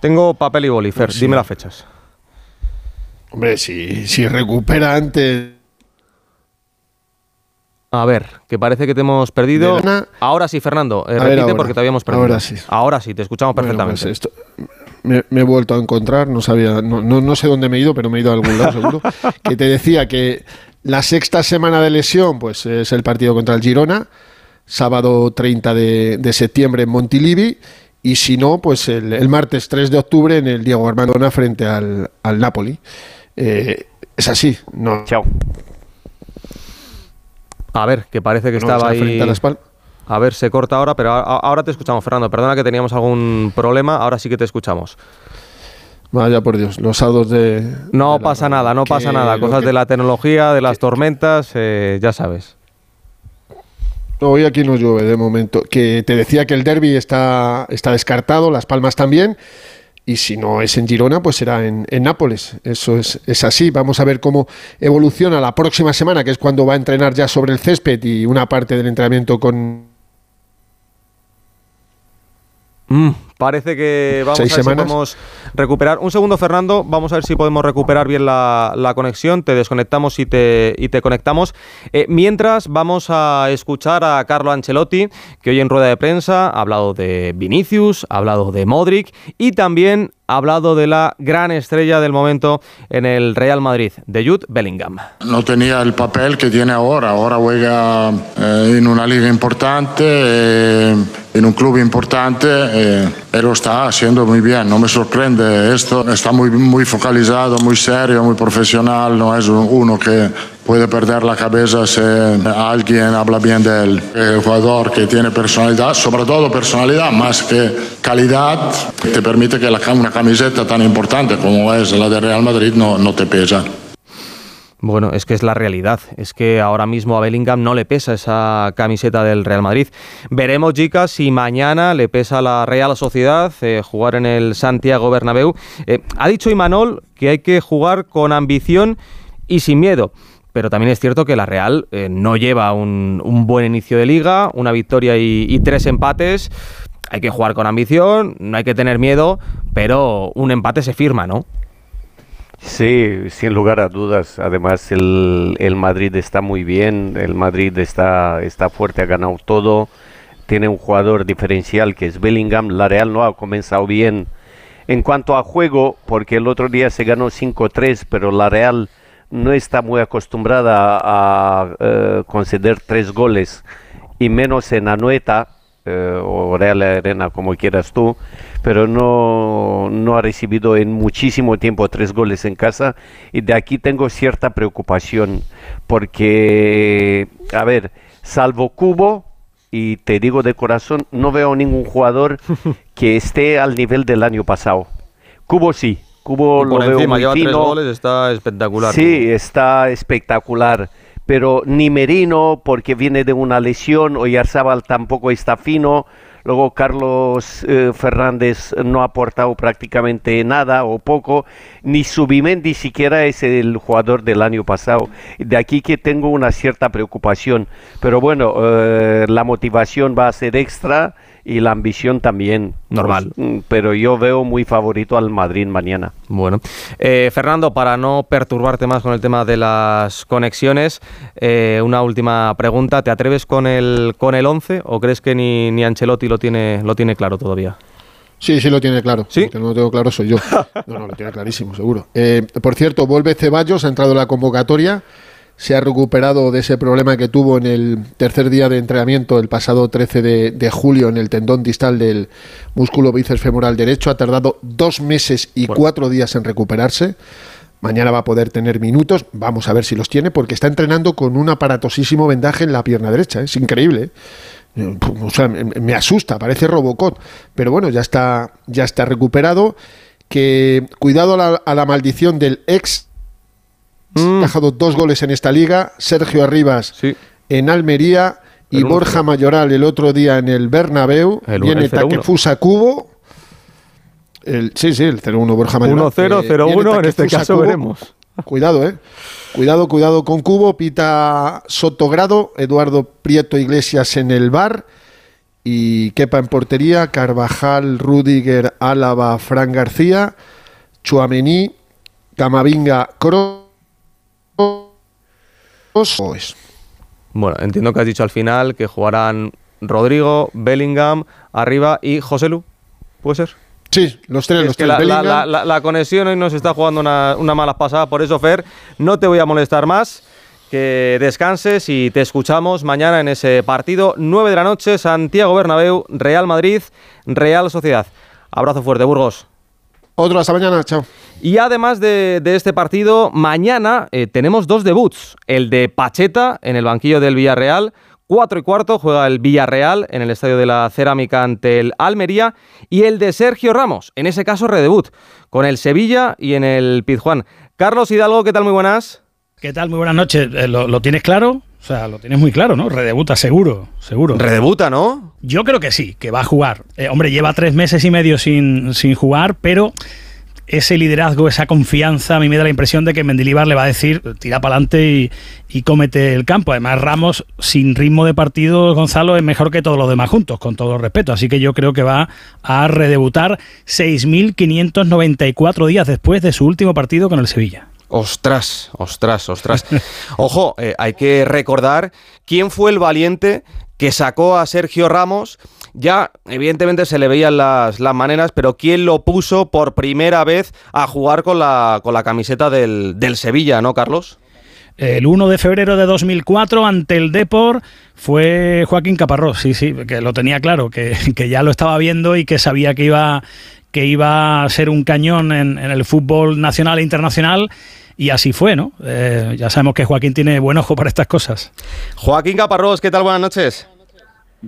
Tengo papel y boli, Fer, dime las fechas. Hombre, si, si recupera antes. A ver, que parece que te hemos perdido. Ahora sí, Fernando, eh, repite ahora. porque te habíamos perdido. Ahora sí. Ahora sí, te escuchamos Bueno, perfectamente. pues esto- me, me he vuelto a encontrar, no sabía, no, no, no sé dónde me he ido, pero me he ido a algún lado seguro. que te decía que la sexta semana de lesión, pues es el partido contra el Girona. sábado 30 de, de septiembre en Montilivi y si no, pues el, el, martes 3 de octubre en el Diego Armando Maradona frente al, al Napoli. Eh, es así, no. Chao. A ver, que parece que estaba ahí. A ver, se corta ahora, pero ahora te escuchamos, Fernando. Perdona que teníamos algún problema, ahora sí que te escuchamos. Vaya por Dios, los sábados de... No pasa nada, no pasa nada. Cosas de la tecnología, de las tormentas, eh, ya sabes. Hoy aquí no llueve de momento. Que te decía que el derby está, está descartado, Las Palmas también. Y si no es en Girona, pues será en, en Nápoles. Eso es, es, así. Vamos a ver cómo evoluciona la próxima semana, que es cuando va a entrenar ya sobre el césped y una parte del entrenamiento con Mm, parece que vamos a ver si podemos recuperar. Un segundo, Fernando, vamos a ver si podemos recuperar bien la, la conexión. Te desconectamos y te, y te conectamos. Eh, mientras, vamos a escuchar a Carlo Ancelotti, que hoy en rueda de prensa ha hablado de Vinicius, ha hablado de Modric y también ha hablado de la gran estrella del momento en el Real Madrid, de Jude Bellingham. No tenía el papel que tiene ahora, ahora juega eh, en una liga importante, eh, en un club importante, eh, y lo está haciendo muy bien, no me sorprende esto, está muy, muy focalizado, muy serio, muy profesional, no es uno que puede perder la cabeza si alguien habla bien de él. El jugador que tiene personalidad, sobre todo personalidad más que calidad, te permite que la, una camiseta tan importante como es la de Real Madrid no, no te pesa. Bueno, es que es la realidad. Es que ahora mismo a Bellingham no le pesa esa camiseta del Real Madrid. Veremos, chicas, si mañana le pesa a la Real Sociedad eh, jugar en el Santiago Bernabéu. Eh, ha dicho Imanol que hay que jugar con ambición y sin miedo. Pero también es cierto que la Real eh, no lleva un, buen inicio de liga, una victoria y, y tres empates. Hay que jugar con ambición, no hay que tener miedo, pero un empate se firma, ¿no? Sí, sin lugar a dudas. Además, el, el, Madrid está muy bien, el Madrid está, está fuerte, ha ganado todo. Tiene un jugador diferencial que es Bellingham. La Real no ha comenzado bien en cuanto a juego, porque el otro día se ganó 5-3, pero la Real no está muy acostumbrada a, uh, conceder tres goles y menos en Anoeta eh, o Real Arena, como quieras tú, pero no, no ha recibido en muchísimo tiempo tres goles en casa y de aquí tengo cierta preocupación porque, a ver, salvo Cubo, y te digo de corazón, no veo ningún jugador que esté al nivel del año pasado. Cubo sí, Cubo lo veo encima, muy lleva fino. tres goles, está espectacular. Sí, está espectacular pero ni Merino porque viene de una lesión, Oyarzabal tampoco está fino, luego Carlos eh, Fernández no ha aportado prácticamente nada o poco, ni Subimendi siquiera es el jugador del año pasado. De aquí que tengo una cierta preocupación, pero bueno, eh, la motivación va a ser extra y la ambición también. Normal. Pues, pero yo veo muy favorito al Madrid mañana. Bueno. Eh, Fernando, para no perturbarte más con el tema de las conexiones, eh, una última pregunta. ¿Te atreves con el con el 11 o crees que ni, ni Ancelotti lo tiene, lo tiene claro todavía? Sí, sí lo tiene claro. ¿Sí? Que no lo tengo claro soy yo. No, no, lo tiene clarísimo, seguro. Eh, por cierto, vuelve Ceballos, ha entrado en la convocatoria se ha recuperado de ese problema que tuvo en el tercer día de entrenamiento el pasado 13 de, de julio en el tendón distal del músculo bíceps femoral derecho. Ha tardado dos meses y bueno. cuatro días en recuperarse. Mañana va a poder tener minutos. Vamos a ver si los tiene, porque está entrenando con un aparatosísimo vendaje en la pierna derecha. Es increíble. ¿eh? O sea, me asusta, parece Robocop. Pero bueno, ya está, ya está recuperado. Que cuidado a la, a la maldición del ex Mm. Ha dejado dos goles en esta liga. Sergio Arribas sí. en Almería y Borja uno, Mayoral el otro día en el Bernabéu. El, viene el 0, Takefusa Cubo. El, sí, sí, el 0-1 Borja Mayoral. 1-0, 0-1, en este caso Cubo. veremos. Cuidado, eh. Cuidado, cuidado con Cubo. Pita Sotogrado, Eduardo Prieto Iglesias en el bar. Y Kepa en portería, Carvajal, Rudiger, Álava, Fran García, Chuamení, Camavinga, Kroos. Pues. Bueno, entiendo que has dicho al final que jugarán Rodrigo, Bellingham, arriba y Joselu. ¿Puede ser? Sí, los tres. Es los que tres la, la, la, la, conexión hoy nos está jugando una, una mala pasada, por eso, Fer, no te voy a molestar más. que descanses y te escuchamos mañana en ese partido 9 de la noche, Santiago Bernabéu, Real Madrid, Real Sociedad. Abrazo fuerte, Burgos. Otro hasta mañana, chao. Y además de, de este partido, mañana eh, tenemos dos debuts. El de Pacheta en el banquillo del Villarreal. 4 y cuarto juega el Villarreal en el Estadio de la Cerámica ante el Almería. Y el de Sergio Ramos, en ese caso redebut, con el Sevilla y en el Pizjuán. Carlos Hidalgo, ¿qué tal? Muy buenas. ¿Qué tal? Muy buenas noches. Eh, ¿Lo, lo tienes claro? O sea, lo tienes muy claro, ¿no? Redebuta seguro, seguro. Redebuta, ¿no? Yo creo que sí, que va a jugar. Eh, hombre, lleva tres meses y medio sin, sin jugar, pero ese liderazgo, esa confianza, a mí me da la impresión de que Mendilibar le va a decir, tira para adelante y, y cómete el campo. Además, Ramos, sin ritmo de partido, Gonzalo, es mejor que todos los demás juntos, con todo respeto. Así que yo creo que va a redebutar 6.594 días después de su último partido con el Sevilla. Ostras, ostras, ostras. Ojo, eh, hay que recordar quién fue el valiente que sacó a Sergio Ramos. Ya, evidentemente, se le veían las, las maneras, pero quién lo puso por primera vez a jugar con la, con la camiseta del, del Sevilla, ¿no, Carlos? El 1 de febrero de 2004 ante el Depor fue Joaquín Caparrós, sí, sí, que lo tenía claro, que, que ya lo estaba viendo y que sabía que iba, que iba a ser un cañón en, en el fútbol nacional e internacional. Y así fue, ¿no? Eh, ya sabemos que Joaquín tiene buen ojo para estas cosas. Joaquín Caparrós, ¿qué tal? Buenas noches.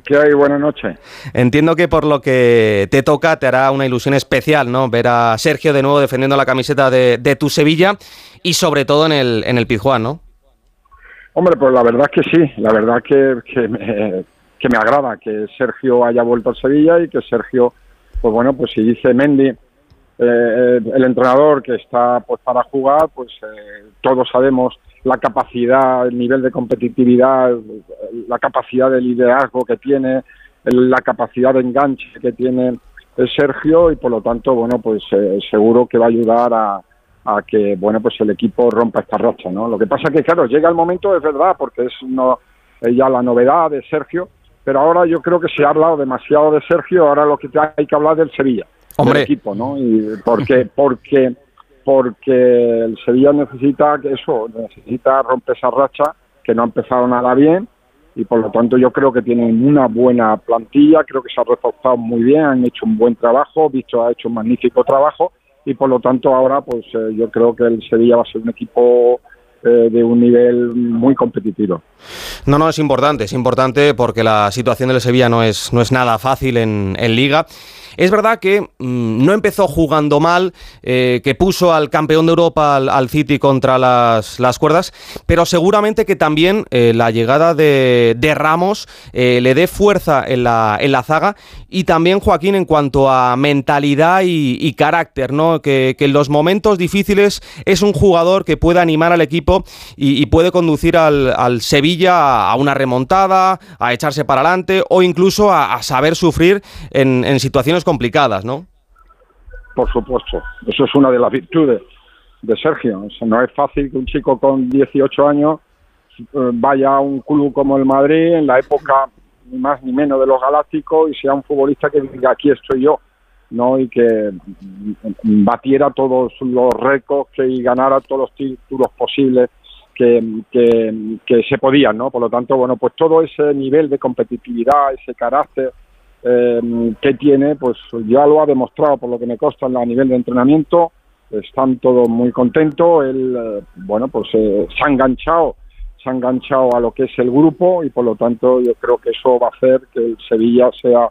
¿Qué hay? Buenas noches. Entiendo que por lo que te toca te hará una ilusión especial, ¿no? Ver a Sergio de nuevo defendiendo la camiseta de, de tu Sevilla y sobre todo en el, en el Pizjuán, ¿no? Hombre, pues la verdad es que sí, la verdad que, que, me, que me agrada que Sergio haya vuelto a Sevilla y que Sergio, pues bueno, pues si dice Mendy, eh, el entrenador que está pues para jugar, pues eh, todos sabemos la capacidad, el nivel de competitividad, la capacidad de liderazgo que tiene, la capacidad de enganche que tiene Sergio y por lo tanto, bueno, pues eh, seguro que va a ayudar a, a, que, bueno, pues el equipo rompa esta racha, ¿no? Lo que pasa que, claro, llega el momento, es verdad, porque es no, ya la novedad de Sergio, pero ahora yo creo que se ha hablado demasiado de Sergio, ahora lo que hay que hablar del Sevilla, Hombre. del equipo, ¿no? Y porque, porque porque el Sevilla necesita que eso, necesita romper esa racha que no ha empezado nada bien y por lo tanto yo creo que tienen una buena plantilla, creo que se ha reforzado muy bien, han hecho un buen trabajo, Visto ha hecho un magnífico trabajo y por lo tanto ahora pues eh, yo creo que el Sevilla va a ser un equipo de un nivel muy competitivo. No, no, es importante, es importante porque la situación del Sevilla no es, no es nada fácil en, Liga. Es verdad que mmm, no empezó jugando mal, eh, que puso al campeón de Europa, al, City, contra las, las, cuerdas, pero seguramente que también eh, la llegada de, Ramos eh, le dé fuerza en la, en la, zaga y también Joaquín en cuanto a mentalidad y, y carácter, ¿no? Que, que, en los momentos difíciles es un jugador que puede animar al equipo y, puede conducir al, al, Sevilla a una remontada, a echarse para adelante o incluso a, saber sufrir en, situaciones complicadas, ¿no? Por supuesto, eso es una de las virtudes de Sergio. No es fácil que un chico con 18 años eh, vaya a un club como el Madrid en la época ni más ni menos de los galácticos y sea un futbolista que diga aquí estoy yo, ¿no? Y que batiera todos los récords y ganara todos los títulos posibles que, que, se podían, ¿no? Por lo tanto, bueno, pues todo ese nivel de competitividad, ese carácter eh, que tiene, pues ya lo ha demostrado por lo que me consta a nivel de entrenamiento. Están todos muy contentos. Él, eh, bueno, pues eh, se ha enganchado, se ha enganchado a lo que es el grupo y por lo tanto yo creo que eso va a hacer que el Sevilla sea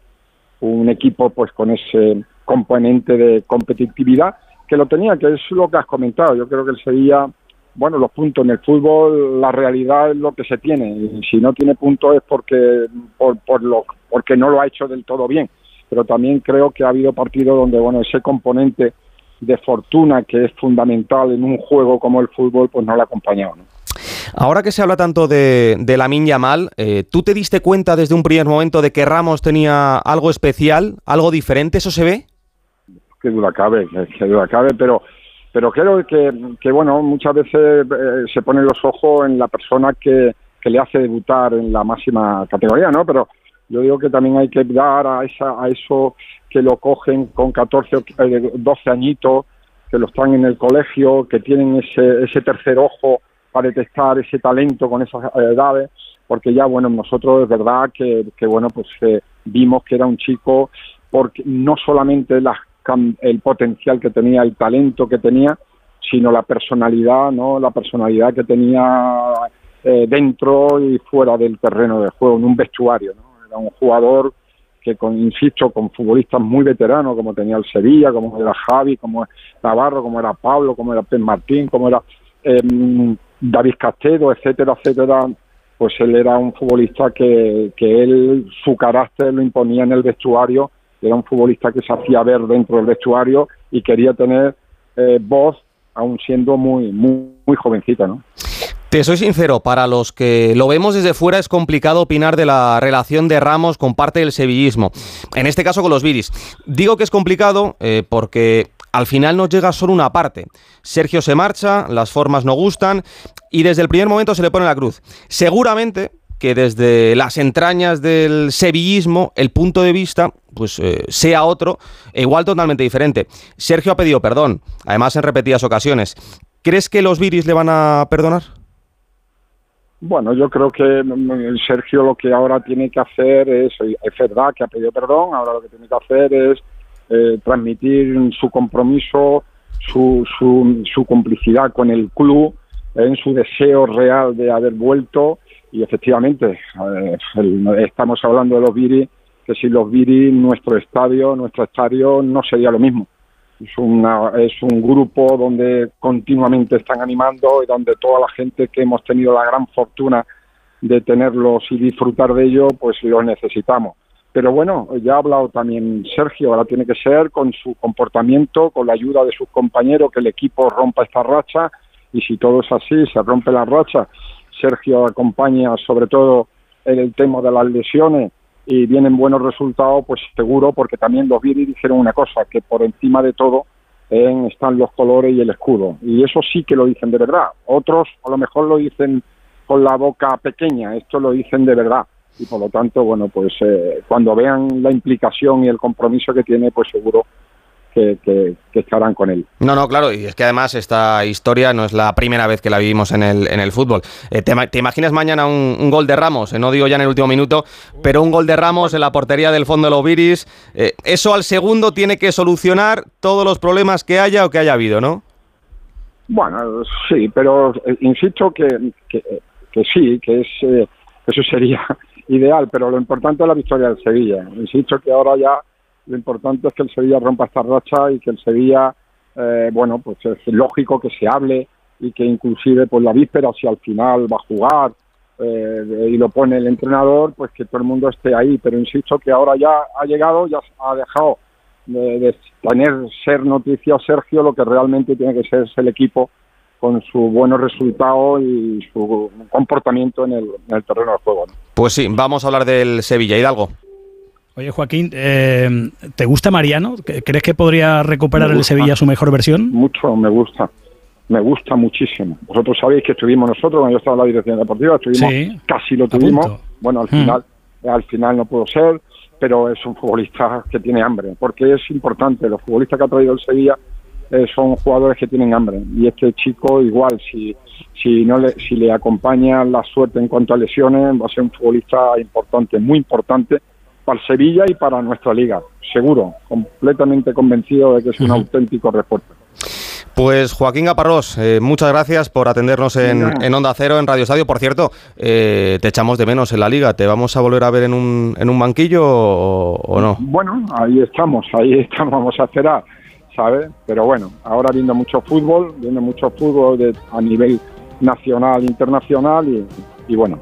un equipo pues con ese componente de competitividad que lo tenía, que es lo que has comentado. Yo creo que el Sevilla bueno, los puntos en el fútbol, la realidad es lo que se tiene. Y si no tiene puntos es porque, por, lo, porque no lo ha hecho del todo bien. Pero también creo que ha habido partidos donde, bueno, ese componente de fortuna que es fundamental en un juego como el fútbol, pues no lo ha acompañado. ¿no? Ahora que se habla tanto de, de la Minya Mal, eh, ¿tú te diste cuenta desde un primer momento de que Ramos tenía algo especial, algo diferente? ¿Eso se ve? Qué duda cabe, qué duda cabe, pero pero creo que, que bueno, muchas veces eh, se ponen los ojos en la persona que, que, le hace debutar en la máxima categoría, ¿no? Pero yo digo que también hay que dar a, esa, a eso que lo cogen con 14 o 12 añitos, que lo están en el colegio, que tienen ese, ese tercer ojo para detectar ese talento con esas edades, porque ya, bueno, nosotros es verdad que, que bueno, pues eh, vimos que era un chico, porque no solamente las el potencial que tenía, el talento que tenía, sino la personalidad, ¿no? La personalidad que tenía eh, dentro y fuera del terreno de juego, en un vestuario, ¿no? Era un jugador que, con, insisto, con futbolistas muy veteranos, como tenía el Sevilla, como era Javi, como Navarro, como era Pablo, como era Pep Martín, como era em, David Castedo, etcétera, etcétera, pues él era un futbolista que, que él, su carácter lo imponía en el vestuario, era un futbolista que se hacía ver dentro del vestuario y quería tener eh, voz, aún siendo muy, muy, muy jovencita, ¿no? Te soy sincero, para los que lo vemos desde fuera es complicado opinar de la relación de Ramos con parte del sevillismo, en este caso con los Viris. Digo que es complicado eh, porque al final nos llega solo una parte. Sergio se marcha, las formas no gustan y desde el primer momento se le pone la cruz. Seguramente que desde las entrañas del sevillismo el punto de vista pues eh, sea otro e igual totalmente diferente. Sergio ha pedido perdón, además en repetidas ocasiones. ¿Crees que los Viris le van a perdonar? Bueno, yo creo que mm, Sergio lo que ahora tiene que hacer es, es verdad que ha pedido perdón, ahora lo que tiene que hacer es eh, transmitir su compromiso, su, su, su complicidad con el club, en su deseo real de haber vuelto y efectivamente eh, estamos hablando de los Viri, que sin los Viri nuestro estadio, nuestro estadio no sería lo mismo. Es, una, es un grupo donde continuamente están animando y donde toda la gente que hemos tenido la gran fortuna de tenerlos y disfrutar de ello, pues los necesitamos. Pero bueno, ya ha hablado también Sergio, ahora tiene que ser con su comportamiento, con la ayuda de sus compañeros, que el equipo rompa esta racha y si todo es así, se rompe la racha, Sergio acompaña sobre todo en el tema de las lesiones y vienen buenos resultados, pues seguro, porque también los Viri dijeron una cosa, que por encima de todo están los colores y el escudo. Y eso sí que lo dicen de verdad. Otros a lo mejor lo dicen con la boca pequeña, esto lo dicen de verdad. Y por lo tanto, bueno, pues eh, cuando vean la implicación y el compromiso que tiene, pues seguro que, que- que estarán con él. No, no, claro, y es que además esta historia no es la primera vez que la vivimos en el, en el fútbol. Eh, ¿te, te imaginas mañana un, un gol de Ramos? Eh, no digo ya en el último minuto, pero un gol de Ramos en la portería del fondo de los Viris. eh, eso al segundo tiene que solucionar todos los problemas que haya o que haya habido, ¿no? Bueno, sí, pero eh, insisto que, que, que sí, que es eh, eso sería ideal, pero lo importante es la victoria del Sevilla. Insisto que ahora ya lo importante es que el Sevilla rompa esta racha y que el Sevilla, eh, bueno, pues es lógico que se hable y que inclusive pues la víspera, si al final va a jugar eh, y lo pone el entrenador, pues que todo el mundo esté ahí. Pero insisto que ahora ya ha llegado, ya ha dejado de, de tener ser noticia Sergio, lo que realmente tiene que ser es el equipo con su buenos resultados y su comportamiento en el, en el terreno de juego. ¿no? Pues sí, vamos a hablar del Sevilla. Hidalgo. Oye, Joaquín, eh, ¿te gusta Mariano? ¿Crees que podría recuperar el. Sevilla su mejor versión? Mucho, me gusta. Me gusta muchísimo. Vosotros sabéis que estuvimos nosotros, cuando yo estaba en la dirección deportiva, estuvimos, Sí, casi lo tuvimos. punto. Bueno, al Hmm. final, al final no pudo ser, pero es un futbolista que tiene hambre, porque es importante. Los futbolistas que ha traído el Sevilla eh, son jugadores que tienen hambre. Y este chico, igual, si, si, no le, si le acompaña la suerte en cuanto a lesiones, va a ser un futbolista importante, muy importante para el Sevilla y para nuestra liga. Seguro, completamente convencido de que es un auténtico refuerzo. Pues Joaquín Gaparrós, eh, muchas gracias por atendernos en, en Onda Cero, en Radio Estadio. Por cierto, eh, te echamos de menos en la liga. ¿Te vamos a volver a ver en un, en un banquillo o, o no? Bueno, ahí estamos, ahí estamos, vamos a esperar, ¿sabes? Pero bueno, ahora viendo mucho fútbol, viendo mucho fútbol de- a nivel nacional, internacional y, y bueno.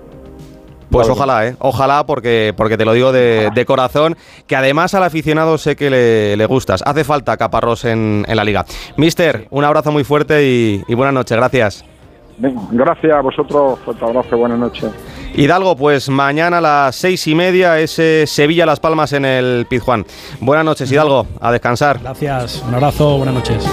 Pues ojalá, ¿eh? Ojalá, porque, porque te lo digo de, de corazón, que además al aficionado sé que le, le gustas. Hace falta Caparrós en, en la liga. Mister, un abrazo muy fuerte y, y buenas noches. Gracias. Venga, gracias a vosotros, fuerte abrazo, buenas noches. Hidalgo, pues mañana a las seis y media ese Sevilla-Las Palmas en el Pizjuán. Buenas noches, Hidalgo. A descansar. Gracias. Un abrazo. Buenas noches.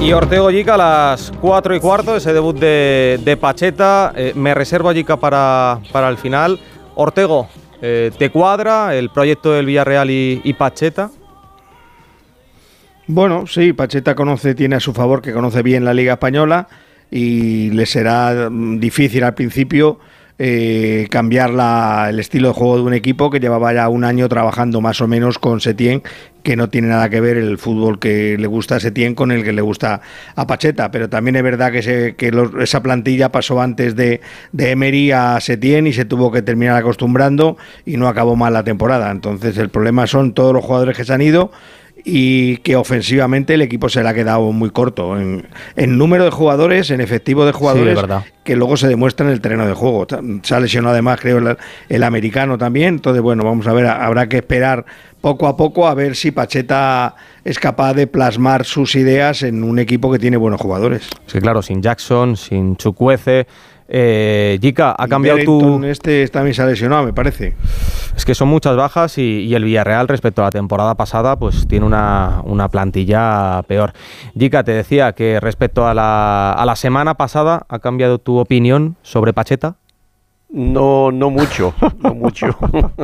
Y Ortego Yica a las 4 y cuarto, ese debut de, de Pacheta. Eh, me reservo a Yica para, para el final. Ortego, eh, ¿te cuadra el proyecto del Villarreal y, y Pacheta? Bueno, sí, Pacheta conoce, tiene a su favor que conoce bien la Liga Española y le será mm, difícil al principio eh, cambiar la- el estilo de juego de un equipo que llevaba ya un año trabajando más o menos con Setién, que no tiene nada que ver el fútbol que le gusta a Setién con el que le gusta a Pacheta. Pero también es verdad que, se- que esa plantilla pasó antes de, de Emery a Setién y se tuvo que terminar acostumbrando y no acabó mal la temporada. Entonces el problema son todos los jugadores que se han ido y que ofensivamente el equipo se le ha quedado muy corto en, en número de jugadores, en efectivo de jugadores, verdad. que luego se demuestra en el terreno de juego. Se ha lesionado además, creo, el, el americano también. Entonces, bueno, vamos a ver, habrá que esperar poco a poco a ver si Pacheta es capaz de plasmar sus ideas en un equipo que tiene buenos jugadores. Es que claro, sin Jackson, sin Chukwueze, eh, Jica, ha Y cambiado tu... Este también se ha lesionado, me parece. Es que son muchas bajas y, y el Villarreal respecto a la temporada pasada pues tiene una, una plantilla peor. Jica, te decía que respecto a la, a la semana pasada ha cambiado tu opinión sobre Pacheta. No, no mucho, no mucho.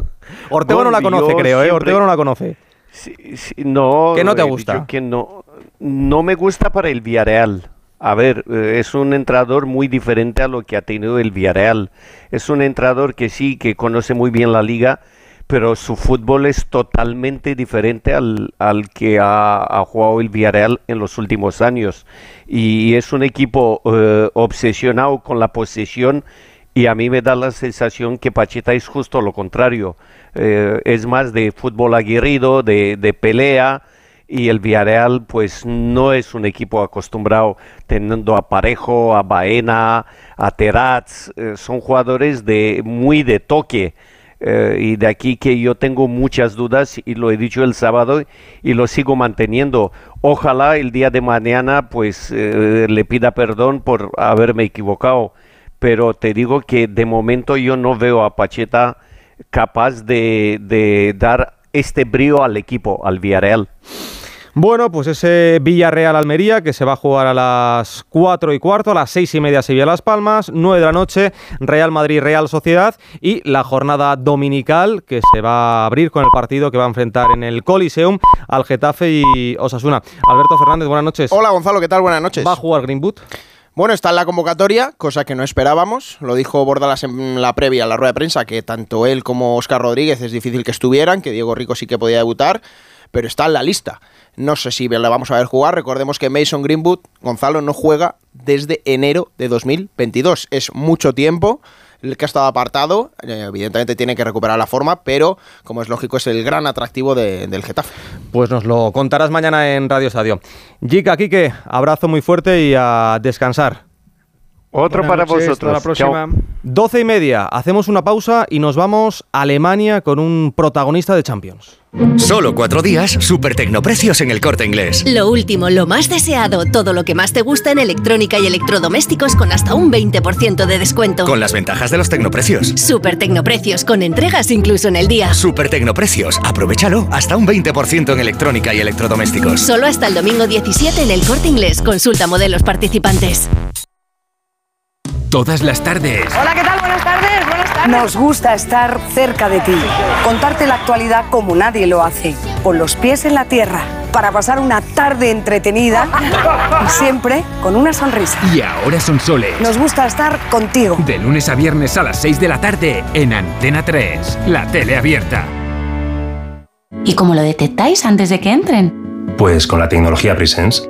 Ortego no la conoce, creo, ¿eh? Ortego no la conoce. Sí, sí, no. ¿Qué no te gusta? Que no, no me gusta para el Villarreal. A ver, eh, es un entrenador muy diferente a lo que ha tenido el Villarreal. Es un entrenador que sí, que conoce muy bien la liga, pero su fútbol es totalmente diferente al, al que ha, ha jugado el Villarreal en los últimos años. Y es un equipo eh, obsesionado con la posesión y a mí me da la sensación que Pacheta es justo lo contrario. Eh, es más de fútbol aguerrido, de, de pelea, y el Villarreal pues no es un equipo acostumbrado teniendo a Parejo, a Baena, a Terats, eh, son jugadores de muy de toque. eh, y de aquí que yo tengo muchas dudas y lo he dicho el sábado y lo sigo manteniendo. Ojalá el día de mañana pues eh, le pida perdón por haberme equivocado pero te digo que de momento yo no veo a Pacheta capaz de, de dar este brío al equipo, al Villarreal. Bueno, pues ese Villarreal-Almería que se va a jugar a las 4 y cuarto, a las 6 y media Sevilla Las Palmas, 9 de la noche Real Madrid-Real Sociedad y la jornada dominical que se va a abrir con el partido que va a enfrentar en el Coliseum al Getafe y Osasuna. Alberto Fernández, buenas noches. Hola Gonzalo, ¿qué tal? Buenas noches. ¿Va a jugar Greenwood? Bueno, está en la convocatoria, cosa que no esperábamos. Lo dijo Bordalas en la previa, en la rueda de prensa, que tanto él como Oscar Rodríguez es difícil que estuvieran, que Diego Rico sí que podía debutar, pero está en la lista. No sé si le vamos a ver jugar. Recordemos que Mason Greenwood, Gonzalo, no juega desde enero de 2022. Es mucho tiempo el que ha estado apartado. Eh, evidentemente tiene que recuperar la forma, pero como es lógico, es el gran atractivo de- del Getafe. Pues nos lo contarás mañana en Radio Estadio. Jica, Quique, abrazo muy fuerte y a descansar. Otro Buenas noches, hasta la próxima. 12 y media, hacemos una pausa y nos vamos a Alemania con un protagonista de Champions. Solo cuatro días, super tecnoprecios en el corte inglés. Lo último, lo más deseado, todo lo que más te gusta en electrónica y electrodomésticos con hasta un 20% de descuento. Con las ventajas de los tecnoprecios. Super tecnoprecios con entregas incluso en el día. Super tecnoprecios, aprovechalo, hasta un 20% en electrónica y electrodomésticos. Solo hasta el domingo 17 en el corte inglés. Consulta modelos participantes. Todas las tardes. Hola, ¿qué tal? Buenas tardes, buenas tardes. Nos gusta estar cerca de ti, contarte la actualidad como nadie lo hace, con los pies en la tierra, para pasar una tarde entretenida y siempre con una sonrisa. Y ahora son soles. Nos gusta estar contigo. De lunes a viernes a las 6 de la tarde en Antena 3, la tele abierta. ¿Y cómo lo detectáis antes de que entren? Pues con la tecnología Presence.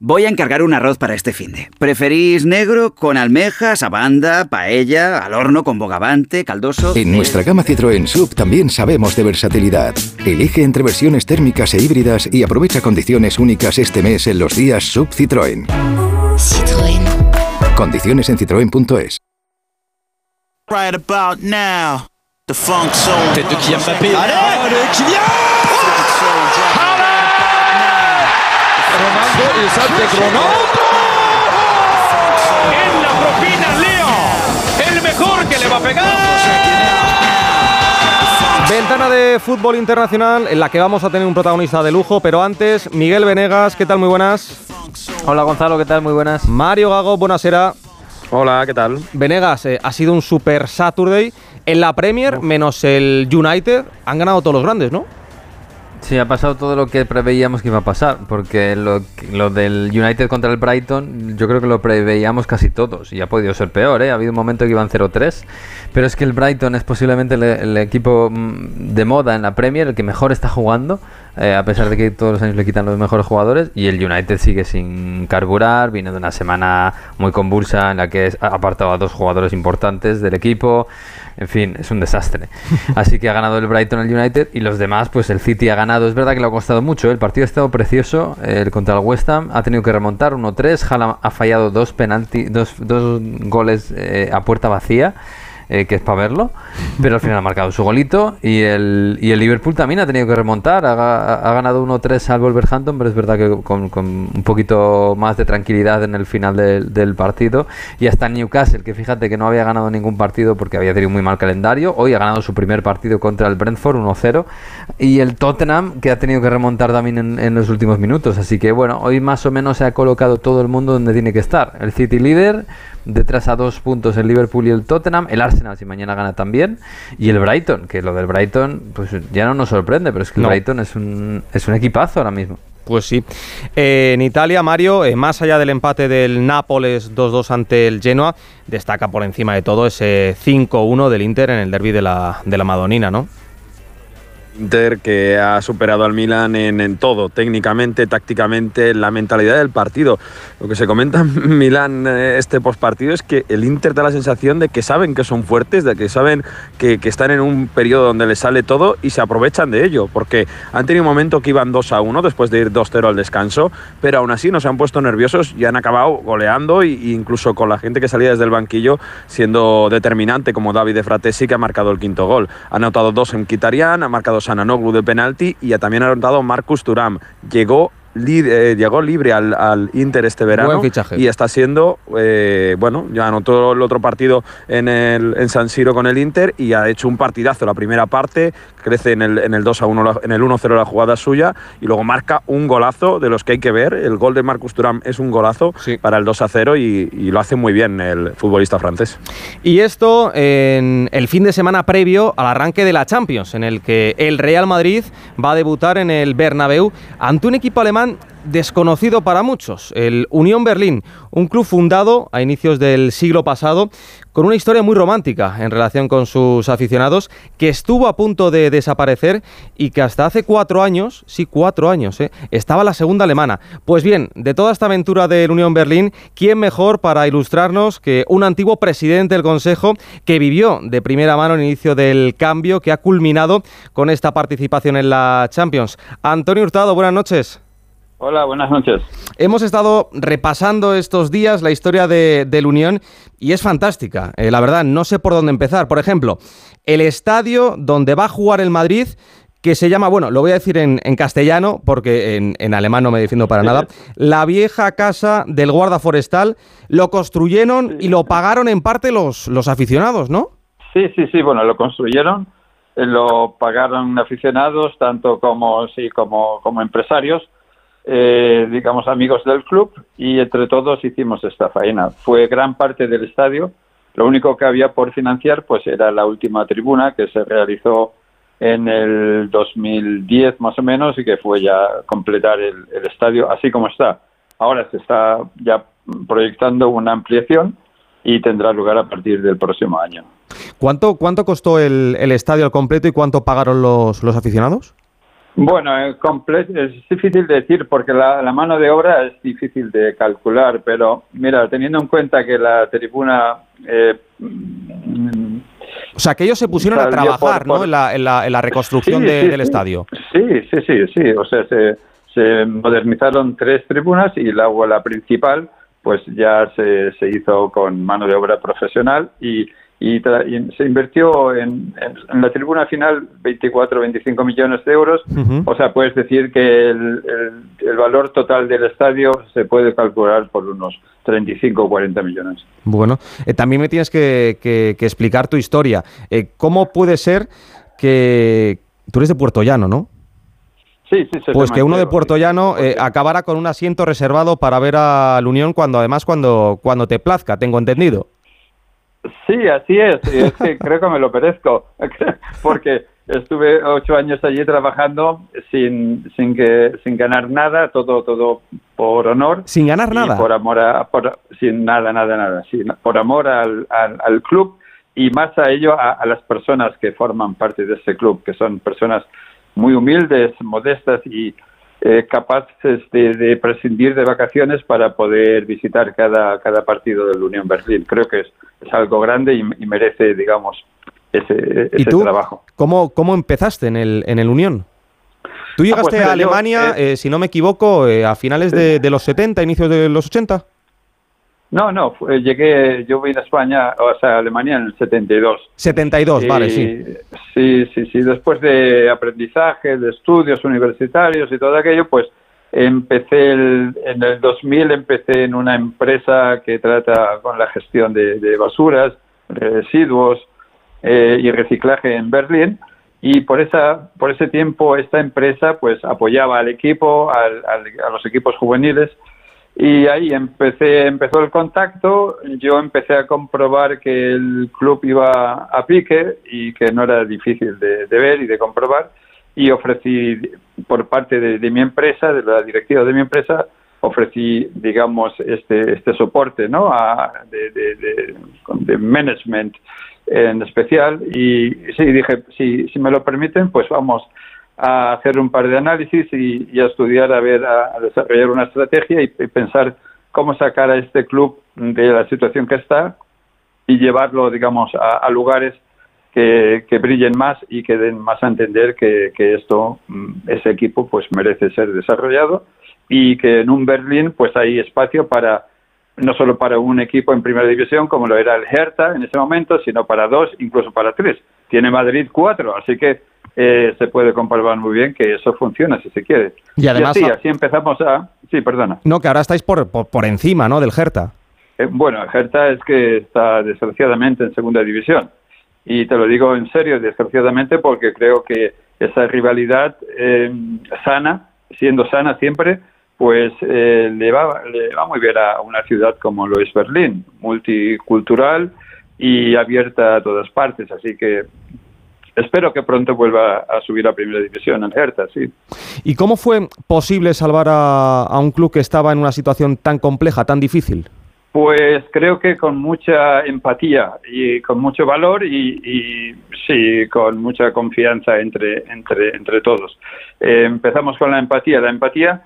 voy a encargar un arroz para este finde. ¿Preferís negro con almejas, abanda, paella, al horno con bogavante, caldoso? En nuestra gama Citroën Sub también sabemos de versatilidad. Elige entre versiones térmicas e híbridas y aprovecha condiciones únicas este mes en los días Sub Citroën. Citroën. Condiciones en citroen.es. Right about now, the funk soul. Tête de Kylian Mbappé. Allez, Allez, Kylian Ronaldo, il salto Ronaldo en la propina Leo. El mejor que le va a pegar. Ventana de fútbol internacional en la que vamos a tener un protagonista de lujo, pero antes, Miguel Venegas, ¿qué tal? Muy buenas. Hola Gonzalo, ¿qué tal? Muy buenas. Mario Gago, buenasera. Hola, ¿qué tal? Venegas, eh, ha sido un super Saturday. En la Premier, menos el United, han ganado todos los grandes, ¿no? Sí, ha pasado todo lo que preveíamos que iba a pasar, porque lo, lo, del United contra el Brighton, yo creo que lo preveíamos casi todos, y ha podido ser peor, ¿eh? Ha habido un momento que iban 0-3, pero es que el Brighton es posiblemente el, equipo mm, de moda en la Premier, el que mejor está jugando, eh, a pesar de que todos los años le quitan los mejores jugadores, y el United sigue sin carburar, viene de una semana muy convulsa en la que ha apartado a dos jugadores importantes del equipo, en fin, es un desastre. Así que ha ganado el Brighton el United y los demás, pues el City ha ganado. Es verdad que le ha costado mucho. ¿eh? El partido ha estado precioso. El contra el West Ham ha tenido que remontar 1-3. Haaland ha fallado dos penalti, dos, dos goles eh, a puerta vacía. Eh, que es para verlo, pero al final ha marcado su golito y el, y el Liverpool también ha tenido que remontar, ha, ha ganado 1-3 al Wolverhampton, pero es verdad que con, con, un poquito más de tranquilidad en el final de, del partido. Y hasta Newcastle, que fíjate que no había ganado ningún partido porque había tenido muy mal calendario, hoy ha ganado su primer partido contra el Brentford 1-0 y el Tottenham que ha tenido que remontar también en, en los últimos minutos, así que bueno, hoy más o menos se ha colocado todo el mundo donde tiene que estar, el City líder, detrás a dos puntos el Liverpool y el Tottenham, el Arsenal si mañana gana también, y el Brighton, que lo del Brighton pues ya no nos sorprende, pero es que No. el Brighton es un, es un equipazo ahora mismo. Pues sí. Eh, en Italia, Mario, eh, más allá del empate del Nápoles 2-2 ante el Genoa, destaca por encima de todo ese 5-1 del Inter en el derby de la, de la Madonina, ¿no? Inter que ha superado al Milan en, en todo, técnicamente, tácticamente, en la mentalidad del partido. Lo que se comenta en Milán eh, este postpartido es que el Inter da la sensación de que saben que son fuertes, de que saben que, que están en un periodo donde les sale todo y se aprovechan de ello, porque han tenido un momento que iban 2 a 1 después de ir 2-0 al descanso, pero aún así no se han puesto nerviosos y han acabado goleando e incluso con la gente que salía desde el banquillo siendo determinante como David de Fratesi que ha marcado el quinto gol. Ha anotado dos en Kitarian, ha marcado Sananoglu de penalti y también ha anotado Marcus Turam. Llegó eh, llegó libre al, al Inter este verano y está siendo, eh, bueno, ya anotó el otro partido en, el, en San Siro con el Inter y ha hecho un partidazo la primera parte, crece en el, en el 2 a 1, la- en el 1-0 la jugada suya y luego marca un golazo de los que hay que ver. El gol de Marcus Thuram es un golazo para el 2 a 0 y, y lo hace muy bien el futbolista francés. Y esto en el fin de semana previo al arranque de la Champions, en el que el Real Madrid va a debutar en el Bernabéu ante un equipo alemán desconocido para muchos, el Unión Berlín, un club fundado a inicios del siglo pasado con una historia muy romántica en relación con sus aficionados, que estuvo a punto de desaparecer y que hasta hace cuatro años, sí, cuatro años, ¿eh? estaba la segunda alemana. Pues bien, de toda esta aventura del Unión Berlín, ¿quién mejor para ilustrarnos que un antiguo presidente del Consejo que vivió de primera mano el inicio del cambio que ha culminado con esta participación en la Champions? Antonio Hurtado, buenas noches. Hola, buenas noches. Hemos estado repasando estos días la historia de, del Unión y es fantástica. Eh, la verdad, no sé por dónde empezar. Por ejemplo, el estadio donde va a jugar el Madrid, que se llama, bueno, lo voy a decir en, en castellano porque en, en alemán no me defiendo para nada, la vieja casa del guarda forestal, lo construyeron y lo pagaron en parte los, los aficionados, ¿no? Sí, sí, sí, bueno, lo construyeron, eh, lo pagaron aficionados, tanto como, sí, como, como empresarios, eh, digamos amigos del club, y entre todos hicimos esta faena. Fue gran parte del estadio, lo único que había por financiar pues era la última tribuna que se realizó en el 2010 más o menos y que fue ya completar el, el estadio así como está. Ahora se está ya proyectando una ampliación y tendrá lugar a partir del próximo año. ¿Cuánto, cuánto costó el, el estadio al completo y cuánto pagaron los, los aficionados? Bueno, es difícil de decir porque la, la mano de obra es difícil de calcular, pero mira, teniendo en cuenta que la tribuna eh, O sea, que ellos se pusieron a trabajar por- ¿no? en, la, en la- en la reconstrucción Sí, de- sí, del sí. estadio. Sí, sí, sí, sí. O sea, se, se modernizaron tres tribunas y luego la principal, pues ya se, se hizo con mano de obra profesional y, y, tra- y se invirtió en, en- en la tribuna final 24 25 millones de euros. O sea, puedes decir que el, el- el valor total del estadio se puede calcular por unos 35 o 40 millones. Bueno, eh, también me tienes que, que- que explicar tu historia. Eh, ¿Cómo puede ser que tú eres de Puerto Llano, no? Sí, sí, Pues que uno de. Puerto Llano eh, acabara con un asiento reservado para ver a la Unión cuando además cuando, cuando te plazca, tengo entendido. Sí, así es. Y es que creo que me lo merezco. Porque estuve ocho años allí trabajando sin, sin, que, sin ganar nada, todo, todo por honor. Sin ganar nada. Por amor a, por- sin nada, nada, nada. sin- por amor al, al, al club y más a ello a, a las personas que forman parte de ese club, que son personas muy humildes, modestas y eh, capaces de, de prescindir de vacaciones para poder visitar cada, cada partido de la Unión Berlín. Creo que es, es algo grande y, y merece, digamos, ese, ¿Y ese tú trabajo. cómo, cómo empezaste en el, en el Unión? Tú Ah, llegaste pues a yo, Alemania, eh, eh, si no me equivoco, eh, a finales de, de los 70, inicios de los 80. No, no, fue- llegué, yo vine a España, o sea, a Alemania en el 72. 72, vale, Y- sí. Sí, sí, sí. Después de aprendizaje, de estudios universitarios y todo aquello, pues empecé el- en el 2000, empecé en una empresa que trata con la gestión de, de basuras, residuos eh, y reciclaje en Berlín. Y por esa, por ese tiempo esta empresa pues apoyaba al equipo, al- al- a los equipos juveniles y ahí empecé, empezó el contacto, yo empecé a comprobar que el club iba a pique y que no era difícil de, ver y de comprobar. Y ofrecí por parte de, mi empresa, de la directiva de mi empresa, ofrecí, digamos, este, este soporte ¿no? A- de, de, de- de management en especial. Y sí, dije, si, si me lo permiten, pues vamos a hacer un par de análisis y, a estudiar, a ver, a, desarrollar una estrategia y, pensar cómo sacar a este club de la situación que está y llevarlo, digamos, a, a lugares que, que brillen más y que den más a entender que, que esto, mm, ese equipo, pues merece ser desarrollado y que en un Berlín, pues hay espacio para no solo para un equipo en primera división como lo era el Hertha en ese momento, sino para dos, incluso para tres. Tiene Madrid cuatro, así que eh, se puede comprobar muy bien que eso funciona si se quiere. Y además- así, así empezamos a... Sí, perdona. No, que ahora estáis por, por, por encima, ¿no? Del Hertha. Eh, bueno, el Hertha es que está desgraciadamente en segunda división. Y te lo digo en serio, desgraciadamente, porque creo que esa rivalidad eh, sana, siendo sana siempre, pues eh, le, va, le va muy bien a una ciudad como lo es Berlín, multicultural y abierta a todas partes. Así que espero que pronto vuelva a subir a primera división en Hertha, sí. ¿Y cómo fue posible salvar a, a un club que estaba en una situación tan compleja, tan difícil? Pues creo que con mucha empatía y con mucho valor y, y sí, con mucha confianza entre, entre, entre todos. Eh, empezamos con la empatía. La empatía,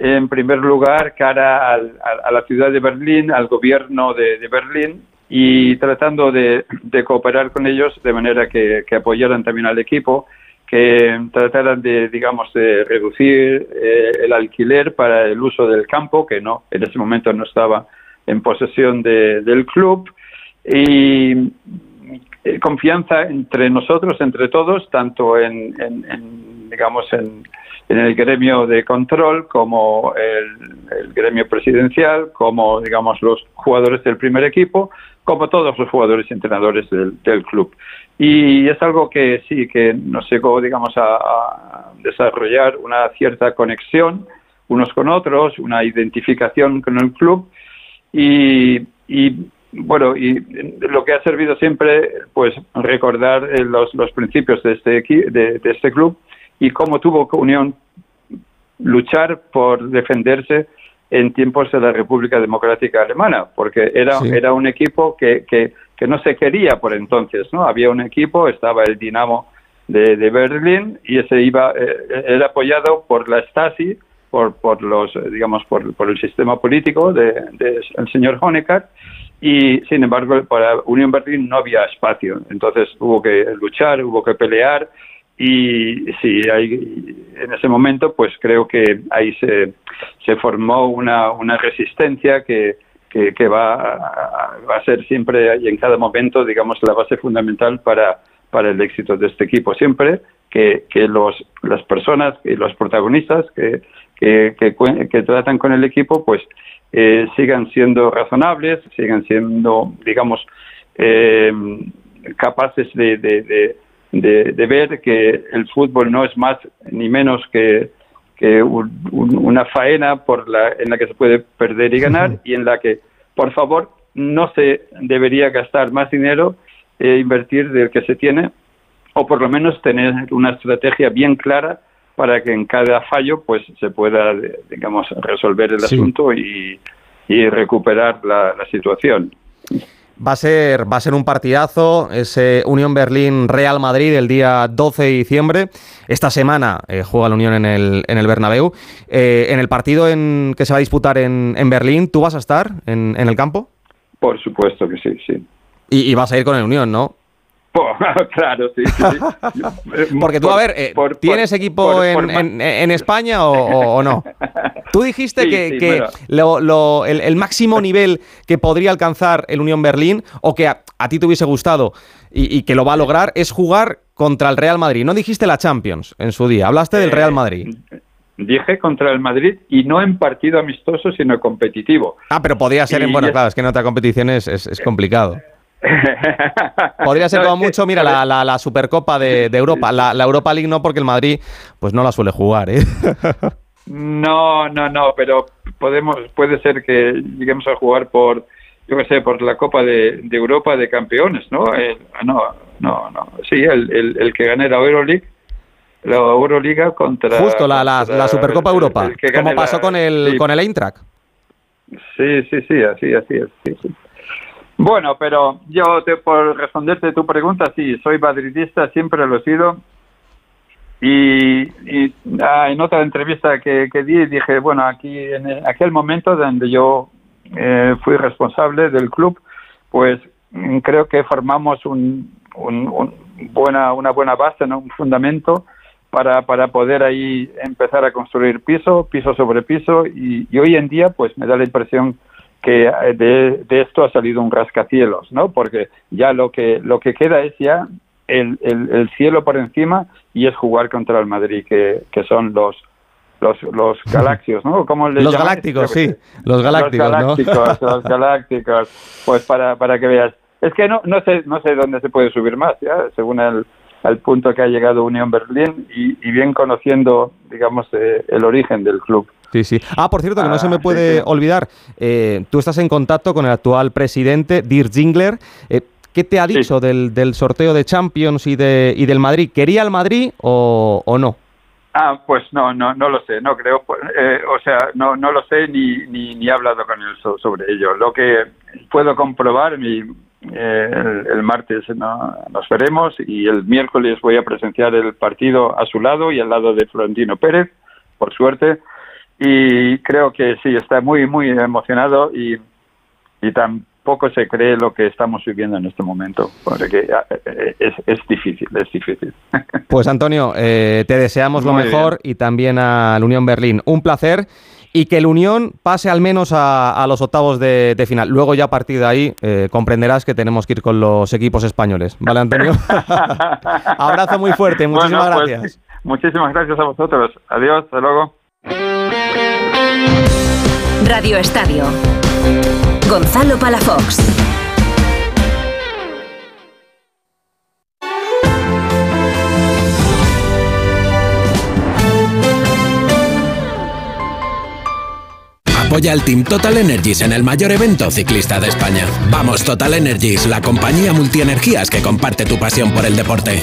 en primer lugar, cara al- a, a la ciudad de Berlín, al gobierno de, de Berlín y tratando de, cooperar con ellos de manera que, apoyaran también al equipo, que trataran de, digamos, de reducir eh, el alquiler para el uso del campo, que no, en ese momento no estaba en posesión de- del club. Y eh, confianza entre nosotros, entre todos, tanto en, digamos, en, en el gremio de control como el, el gremio presidencial, como, digamos, los jugadores del primer equipo, como todos los jugadores y entrenadores del, club. Y es algo que sí, que nos llegó, digamos, a, desarrollar una cierta conexión unos con otros, una identificación con el club y, bueno, y lo que ha servido siempre, pues recordar eh, los, los principios de este, de, de este club y cómo tuvo Unión luchar por defenderse en tiempos de la República Democrática Alemana, porque era, Sí. era un equipo que, que, que no se quería por entonces, ¿no? Había un equipo, estaba el Dinamo de, de Berlín y ese iba, eh, era apoyado por la Stasi, por, por los, eh, digamos, por, por el sistema político del de, el señor Honecker y sin embargo para Unión Berlín no había espacio, entonces hubo que luchar, hubo que pelear y sí, ahí, en ese momento pues creo que ahí se, se formó una, una resistencia que, que que, va, a, va a ser siempre y en cada momento, digamos, la base fundamental para, para el éxito de este equipo. Siempre que, que los, las personas y los protagonistas que, que, que, tratan con el equipo, pues eh, sigan siendo razonables, sigan siendo, digamos, eh, capaces de, de, de- de ver que el fútbol no es más ni menos que, que un- un- una faena por la, en la que se puede perder y ganar y en la que, por favor, no se debería gastar más dinero e invertir del que se tiene o por lo menos tener una estrategia bien clara para que en cada fallo pues se pueda digamos resolver el Sí. asunto y, y recuperar la, la situación. Va a ser, va a ser un partidazo, ese Unión Berlín Real Madrid el día 12 de diciembre. Esta semana eh, juega la Unión en el, en el Bernabéu. Eh, en el partido en, que se va a disputar en, en Berlín, ¿tú vas a estar en, en el campo? Por supuesto que sí, sí. Y, y vas a ir con el Unión, ¿no? claro, sí. Porque tú, Por- a ver, eh, por- ¿tienes por- equipo en, España o, no? Tú dijiste Sí, que, sí, que bueno. lo- lo- el, el máximo nivel que podría alcanzar el Unión Berlín o que a, a ti te hubiese gustado y, y que lo va a lograr es jugar contra el Real Madrid. No dijiste la Champions en su día, hablaste del Real Madrid. Dije contra el Madrid y no en partido amistoso, sino competitivo. Ah, pero podría ser en... Bueno, es- claro, es que en otra competición es, es- es complicado. Podría ser No, como mucho, mira, la, la- la Supercopa de, de Europa. La, la Europa League no, porque el Madrid pues no la suele jugar, ¿eh? No, no, no, pero podemos, puede ser que lleguemos a jugar por, yo qué sé, por la Copa de, de Europa de Campeones, ¿no? El- no, no, no. Sí, el, el, el que gane la Euroleague, la Euroliga contra. Justo, la, la- contra la Supercopa Europa, como pasó con el, sí. con el Eintracht. Sí, sí, sí, así, así es. sí, sí. Bueno, pero yo, te, por responderte tu pregunta, sí, soy madridista, siempre lo he sido. Y, y, ah, en otra entrevista que, que di, dije, bueno, aquí en el- aquel momento donde yo eh, fui responsable del club, pues mm, creo que formamos un buena, una buena base, ¿no? un fundamento para, para poder ahí empezar a construir piso, piso sobre piso, y, y hoy en día pues me da la impresión que eh, de, de esto ha salido un rascacielos, ¿no? Porque ya lo que lo que queda es ya el, el, el cielo por encima y es jugar contra el Madrid, que, que son los los, los galaxios, ¿no? ¿Cómo les Los galácticos, sí. Los galácticos, los ¿no? galácticos, los galácticos. Pues para, para que veas. Es que no, no sé no sé dónde se puede subir más, ya, según el, al punto que ha llegado Unión Berlín y, y bien conociendo, digamos, eh, el origen del club. Sí, sí. Ah, por cierto, que no se me Ah, puede sí, sí. olvidar, eh, tú estás en contacto con el actual presidente, Dirk Zingler. Eh, ¿Qué te ha dicho del, del sorteo de Champions y, de, y del Madrid? ¿Quería el Madrid o, o no? Ah, pues no, no, no lo sé, no creo, pues, eh, o sea, no, no lo sé ni, ni, ni he hablado con él so- sobre ello. Lo que puedo comprobar, mi, eh, el, el martes no- nos veremos y el miércoles voy a presenciar el partido a su lado y al lado de Florentino Pérez, por suerte, y creo que sí, está muy, muy emocionado y, y tampoco se cree lo que estamos viviendo en este momento, porque ah, eh, es, es difícil, es difícil. Pues Antonio, eh, te deseamos lo mejor y también al Unión Berlín. Un placer y que el Unión pase al menos a, a los octavos de, de final. Luego ya a partir de ahí eh, comprenderás que tenemos que ir con los equipos españoles. ¿Vale, Antonio? Abrazo muy fuerte, muchísimas Bueno, pues, gracias. muchísimas gracias a vosotros. Adiós, hasta luego. Radio Estadio. Gonzalo Palafox. Apoya al Team Total Energies en el mayor evento ciclista de España. Vamos Total Energies, la compañía multienergías que comparte tu pasión por el deporte.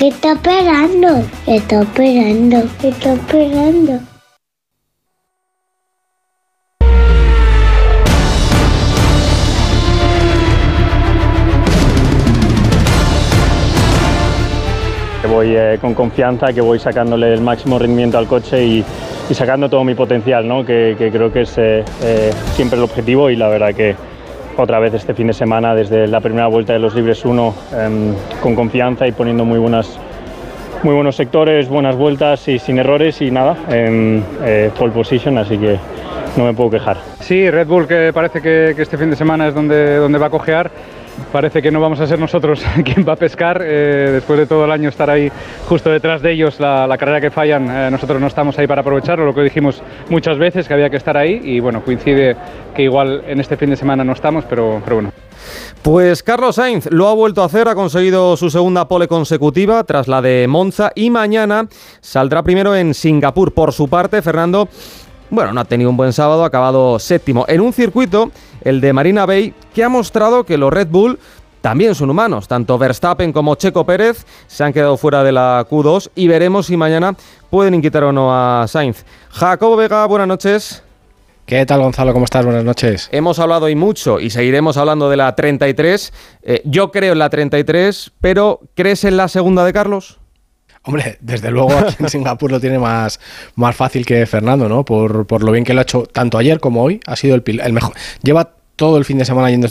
¿Qué está esperando? ¿Qué está esperando? ¿Qué está esperando? Que voy eh, con confianza, que voy sacándole el máximo rendimiento al coche y, sacando todo mi potencial, ¿no? que, que creo que es eh, eh, siempre el objetivo y la verdad que otra vez este fin de semana desde la primera vuelta de los libres 1 em, con confianza y poniendo muy buenas muy buenos sectores, buenas vueltas y sin errores y nada, en eh, pole position, así que no me puedo quejar. Sí, Red Bull que parece que, que este fin de semana es donde, donde va a cojear. Parece que no vamos a ser nosotros quien va a pescar. eh, después de todo el año estar ahí justo detrás de ellos, la, carrera que fallan, eh, nosotros no estamos ahí para aprovecharlo, lo que dijimos muchas veces, que había que estar ahí. Y bueno, coincide que igual en este fin de semana no estamos, pero, pero bueno. Pues Carlos Sainz lo ha vuelto a hacer, ha conseguido su segunda pole consecutiva tras la de Monza y mañana saldrá primero en Singapur. Por su parte, Fernando, bueno, no ha tenido un buen sábado, ha acabado séptimo en un circuito, el de Marina Bay, que ha mostrado que los Red Bull también son humanos. Tanto Verstappen como Checo Pérez se han quedado fuera de la Q2 y veremos si mañana pueden inquitar o no a Sainz. Jacobo Vega, buenas noches. ¿Qué tal, Gonzalo? ¿Cómo estás? Buenas noches. Hemos hablado hoy mucho y seguiremos hablando de la 33. Eh, yo creo en la 33, pero ¿crees en la segunda de Carlos? Hombre, desde luego aquí en Singapur lo tiene más, más fácil que Fernando, ¿no? Por, por lo bien que lo ha hecho tanto ayer como hoy. Ha sido el, el mejor. Lleva todo el fin de semana yendo-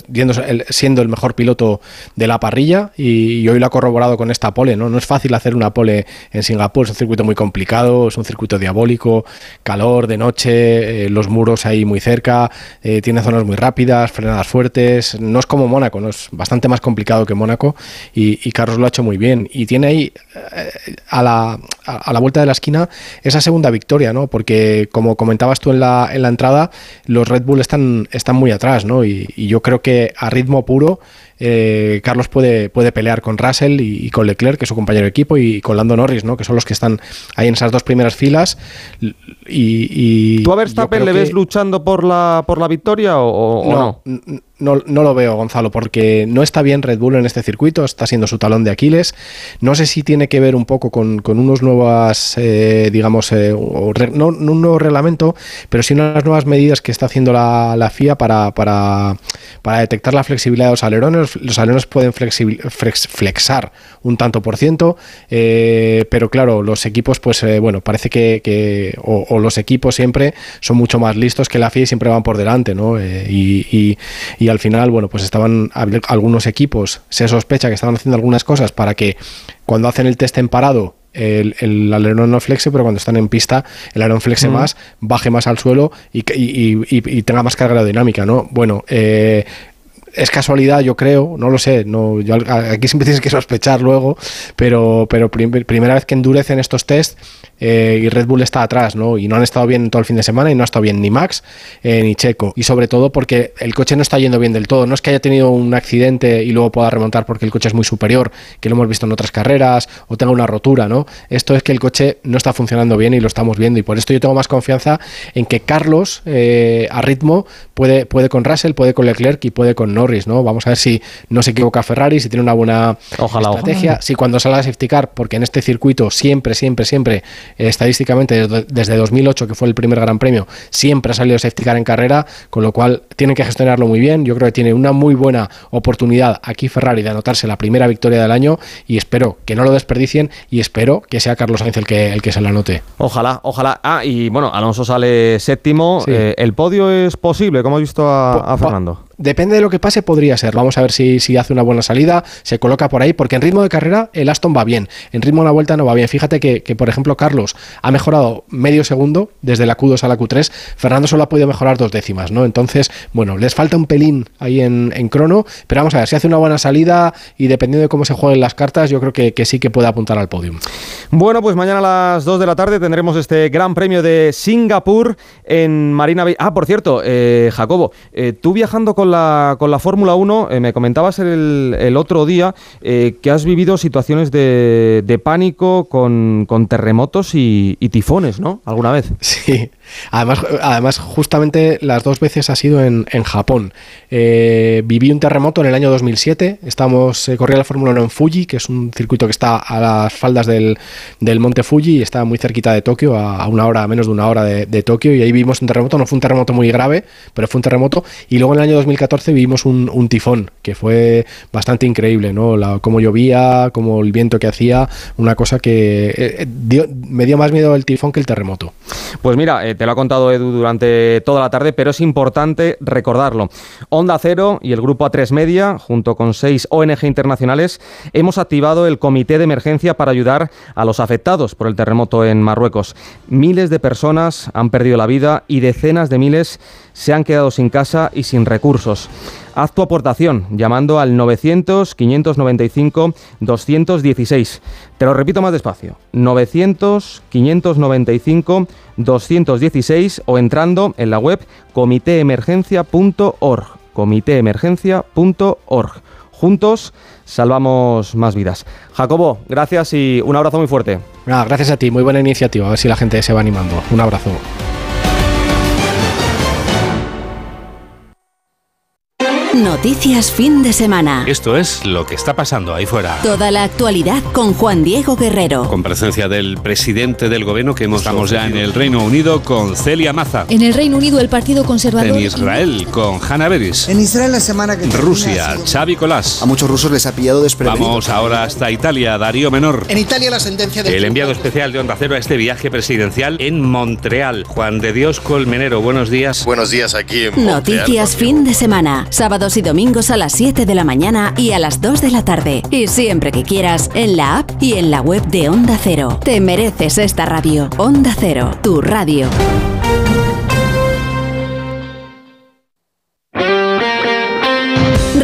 siendo el mejor piloto de la parrilla y, hoy lo ha corroborado con esta pole, ¿no? No es fácil hacer una pole en Singapur, es un circuito muy complicado, es un circuito diabólico, calor de noche, eh, los muros ahí muy cerca, eh, tiene zonas muy rápidas, frenadas fuertes, no es como Mónaco, ¿no? Es bastante más complicado que Mónaco y, y Carlos lo ha hecho muy bien y tiene ahí eh, a la, a la vuelta de la esquina esa segunda victoria, ¿no? Porque como comentabas tú en la, en la entrada, los Red Bull están, están muy atrás, ¿no? Y, y yo creo que a ritmo puro eh, Carlos puede, puede pelear con Russell y, y con Leclerc, que es su compañero de equipo, y con Lando Norris, ¿no? Que son los que están ahí en esas dos primeras filas. Y, y ¿Tú a Verstappen le que- ves luchando por la, por la victoria o, no? No, no lo veo, Gonzalo, porque no está bien Red Bull en este circuito, está siendo su talón de Aquiles. No sé si tiene que ver un poco con, con unos nuevas, eh, digamos, eh, no, un nuevo reglamento, pero sí unas nuevas medidas que está haciendo la, la FIA para, para, para detectar la flexibilidad de los alerones. Los alerones pueden flex- flexar un tanto por ciento, eh, pero claro, los equipos, pues bueno, parece que, o, los equipos siempre son mucho más listos que la FIA y siempre van por delante, ¿no? Y al final, bueno, pues estaban algunos equipos, se sospecha que estaban haciendo algunas cosas para que cuando hacen el test en parado el, el alerón no flexe, pero cuando están en pista el alerón flexe Mm. más, baje más al suelo y- y tenga más carga aerodinámica, ¿no? Bueno, eh, es casualidad, yo creo, no lo sé, no, yo, aquí siempre tienes que sospechar luego, pero, pero prim- primera vez que endurecen estos test eh, y Red Bull está atrás, ¿no? Y no han estado bien todo el fin de semana y no ha estado bien ni Max eh, ni Checo. Y sobre todo porque el coche no está yendo bien del todo. No es que haya tenido un accidente y luego pueda remontar porque el coche es muy superior, que lo hemos visto en otras carreras, o tenga una rotura, ¿no? Esto es que el coche no está funcionando bien y lo estamos viendo. Y por esto yo tengo más confianza en que Carlos, eh, a ritmo, puede, puede con Russell, puede con Leclerc y puede con Norris, ¿no? Vamos a ver si no se equivoca Ferrari, si tiene una buena Ojalá, estrategia, ojalá. si cuando salga a safety car, porque en este circuito siempre, siempre, siempre, eh, estadísticamente desde, desde 2008, que fue el primer Gran Premio, siempre ha salido safety car en carrera, con lo cual tienen que gestionarlo muy bien. Yo creo que tiene una muy buena oportunidad aquí Ferrari de anotarse la primera victoria del año y espero que no lo desperdicien y espero que sea Carlos Sainz el que, el que se la anote. Ojalá, ojalá. Ah, y bueno, Alonso sale séptimo. Sí. Eh, ¿El podio es posible? ¿Cómo has visto a, a Fernando? Depende de lo que pase, podría ser. Vamos a ver si, si hace una buena salida, se coloca por ahí, porque en ritmo de carrera el Aston va bien, en ritmo de una vuelta no va bien. Fíjate que, que, por ejemplo, Carlos ha mejorado medio segundo desde la Q2 a la Q3, Fernando solo ha podido mejorar dos décimas, ¿no? Entonces, bueno, les falta un pelín ahí en, en crono, pero vamos a ver, si hace una buena salida y dependiendo de cómo se jueguen las cartas, yo creo que, que sí que puede apuntar al podium. Bueno, pues mañana a las 2 de la tarde tendremos este Gran Premio de Singapur en Marina Bay. Ah, por cierto, eh, Jacobo, eh, tú viajando con la, con la Fórmula 1, eh, me comentabas el, el otro día eh, que has vivido situaciones de, de pánico con, con terremotos y, y tifones, ¿no? ¿Alguna vez? Sí, además, además justamente las dos veces ha sido en, en Japón. Eh, viví un terremoto en el año 2007, estamos, eh, corría la Fórmula 1 en Fuji, que es un circuito que está a las faldas del, del monte Fuji y está muy cerquita de Tokio, a, una hora, a menos de una hora de, de, Tokio, y ahí vimos un terremoto, no fue un terremoto muy grave, pero fue un terremoto, y luego en el año 2014 vivimos un, un tifón, que fue bastante increíble, ¿no? La, cómo llovía, cómo el viento que hacía, una cosa que eh, dio, me dio más miedo el tifón que el terremoto. Pues mira, eh, te lo ha contado Edu durante toda la tarde, pero es importante recordarlo. Onda Cero y el Grupo A3 Media, junto con seis ONG internacionales, hemos activado el Comité de Emergencia para ayudar a los afectados por el terremoto en Marruecos. Miles de personas han perdido la vida y decenas de miles se han quedado sin casa y sin recursos. Haz tu aportación llamando al 900-595-216. Te lo repito más despacio. 900-595-216 o entrando en la web comitéemergencia.org. comitéemergencia.org. Juntos salvamos más vidas. Jacobo, gracias y un abrazo muy fuerte. Gracias a ti, muy buena iniciativa. A ver si la gente se va animando. Un abrazo. Noticias fin de semana. Esto es lo que está pasando ahí fuera. Toda la actualidad con Juan Diego Guerrero. Con presencia del presidente del gobierno que hemos Estamos ya en el Reino Unido con Celia Maza. En el Reino Unido el Partido Conservador. En Israel con Hanna Beris. En Israel la semana que Rusia, Xavi Colás. A muchos rusos les ha pillado desprevenidos. Vamos ahora hasta Italia, Darío Menor. En Italia la sentencia del El enviado especial de Onda Cero a este viaje presidencial en Montreal. Juan de Dios Colmenero, buenos días. Buenos días aquí en Noticias fin de semana. Y domingos a las 7 de la mañana y a las 2 de la tarde. Y siempre que quieras, en la app y en la web de Onda Cero. Te mereces esta radio. Onda Cero, tu radio.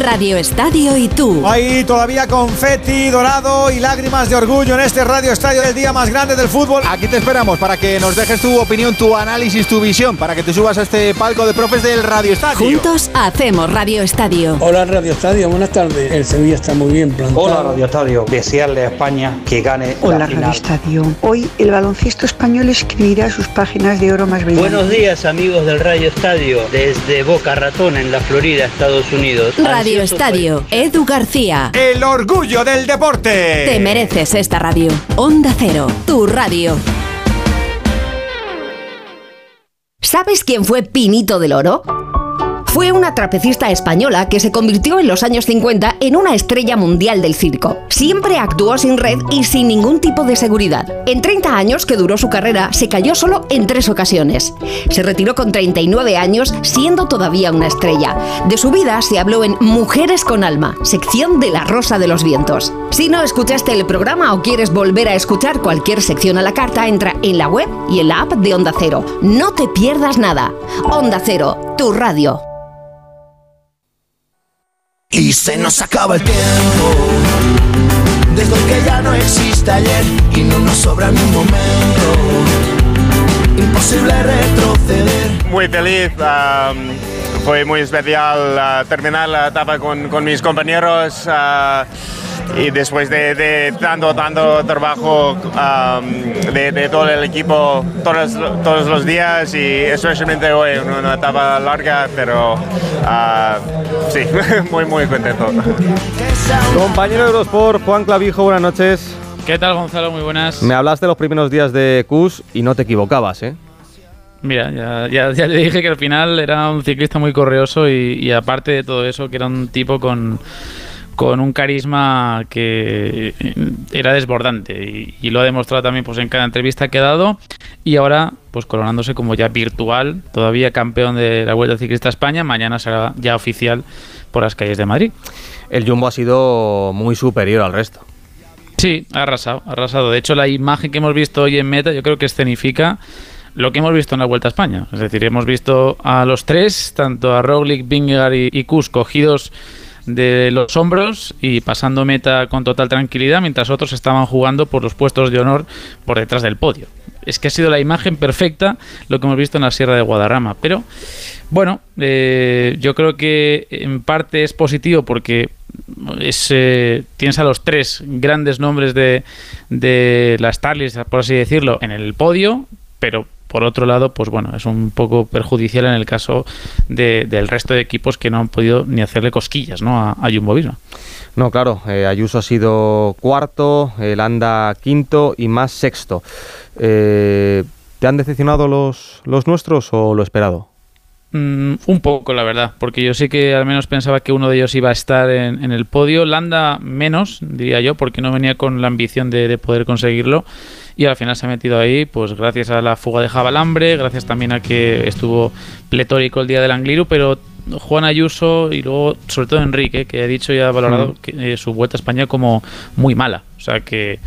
Radio Estadio y tú. Ahí todavía confeti dorado y lágrimas de orgullo en este Radio Estadio del día más grande del fútbol. Aquí te esperamos para que nos dejes tu opinión, tu análisis, tu visión, para que te subas a este palco de profes del Radio Estadio. Juntos hacemos Radio Estadio. Hola Radio Estadio, buenas tardes. El Sevilla está muy bien plantado. Hola Radio Estadio, desearle a España que gane Hola la Radio final. Estadio. Hoy el baloncesto español escribirá sus páginas de oro más brillantes. Buenos días amigos del Radio Estadio, desde Boca Ratón en la Florida, Estados Unidos. Radio Estadio, Edu García. El orgullo del deporte. Te mereces esta radio. Onda Cero, tu radio. ¿Sabes quién fue Pinito del Oro? Fue una trapecista española que se convirtió en los años 50 en una estrella mundial del circo. Siempre actuó sin red y sin ningún tipo de seguridad. En 30 años que duró su carrera, se cayó solo en tres ocasiones. Se retiró con 39 años, siendo todavía una estrella. De su vida se habló en Mujeres con Alma, sección de La Rosa de los Vientos. Si no escuchaste el programa o quieres volver a escuchar cualquier sección a la carta, entra en la web y en la app de Onda Cero. No te pierdas nada. Onda Cero, tu radio. Y se nos acaba el tiempo. Desde que ya no existe ayer y no nos sobra ni un momento. Imposible retroceder. Muy feliz. um, fue muy especial uh, terminar la etapa con, con mis compañeros. uh, y después de, de tanto, tanto trabajo um, de, de todo el equipo todos, todos los días y especialmente hoy, una, una etapa larga, pero ah, sí, muy, muy contento. Compañero de Eurosport, Juan Clavijo, buenas noches. ¿Qué tal, Gonzalo? Muy buenas. Me hablaste los primeros días de CUS y no te equivocabas, ¿eh? Mira, ya, ya, ya le dije que al final era un ciclista muy correoso y, y aparte de todo eso, que era un tipo con, con un carisma que era desbordante y, y lo ha demostrado también pues en cada entrevista que ha dado y ahora pues coronándose como ya virtual, todavía campeón de la Vuelta Ciclista a España, mañana será ya oficial por las calles de Madrid. El Jumbo ha sido muy superior al resto. Sí, ha arrasado, ha arrasado. De hecho, la imagen que hemos visto hoy en meta yo creo que escenifica lo que hemos visto en la Vuelta a España. Es decir, hemos visto a los tres, tanto a Roglic, Vingegaard y, y cogidos de los hombros y pasando meta con total tranquilidad, mientras otros estaban jugando por los puestos de honor por detrás del podio. Es que ha sido la imagen perfecta lo que hemos visto en la Sierra de Guadarrama. Pero bueno, eh, yo creo que en parte es positivo porque es, eh, tienes a los tres grandes nombres de, de las Starlist, por así decirlo, en el podio, pero por otro lado, pues bueno, es un poco perjudicial en el caso de, del resto de equipos que no han podido ni hacerle cosquillas ¿no? a, a Jumbo Visma. No, claro, eh, Ayuso ha sido cuarto, el Anda quinto y más sexto. Eh, ¿Te han decepcionado los, los nuestros o lo esperado? Mm, un poco, la verdad, porque yo sí que al menos pensaba que uno de ellos iba a estar en, en el podio. Landa menos, diría yo, porque no venía con la ambición de, de, poder conseguirlo. Y al final se ha metido ahí, pues gracias a la fuga de Javalambre, gracias también a que estuvo pletórico el día del Angliru, pero Juan Ayuso y luego, sobre todo Enrique, que ha dicho y ha valorado que, eh, su vuelta a España como muy mala. O sea que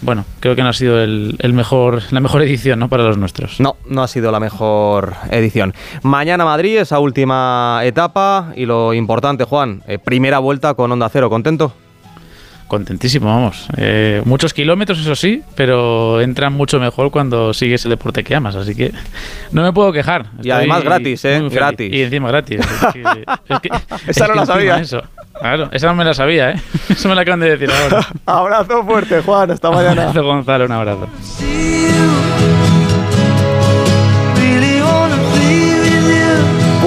bueno, creo que no ha sido el, el, mejor, la mejor edición ¿no? para los nuestros. No, no ha sido la mejor edición. Mañana Madrid, esa última etapa y lo importante, Juan, eh, primera vuelta con Onda Cero, ¿contento? Contentísimo, vamos. Eh, muchos kilómetros, eso sí, pero entran mucho mejor cuando sigues el deporte que amas, así que no me puedo quejar. Estoy y además gratis, ¿eh? Gratis. Y encima gratis. Es que, es que, Esa es no la sabía. Eso. Claro, esa no me la sabía, ¿eh? Eso me la acaban de decir ahora. abrazo fuerte, Juan. Hasta mañana. Abrazo, Gonzalo. Un abrazo.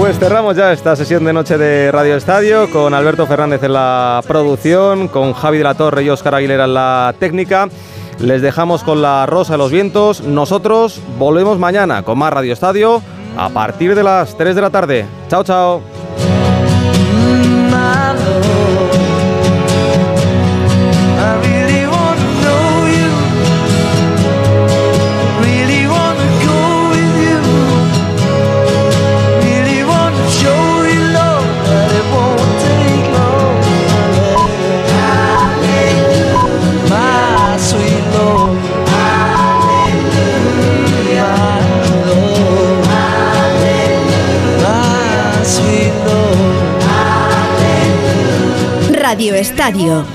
Pues cerramos ya esta sesión de noche de Radio Estadio con Alberto Fernández en la producción, con Javi de la Torre y Óscar Aguilera en la técnica. Les dejamos con la Rosa de los Vientos. Nosotros volvemos mañana con más Radio Estadio a partir de las 3 de la tarde. Chao, chao. Radio Estadio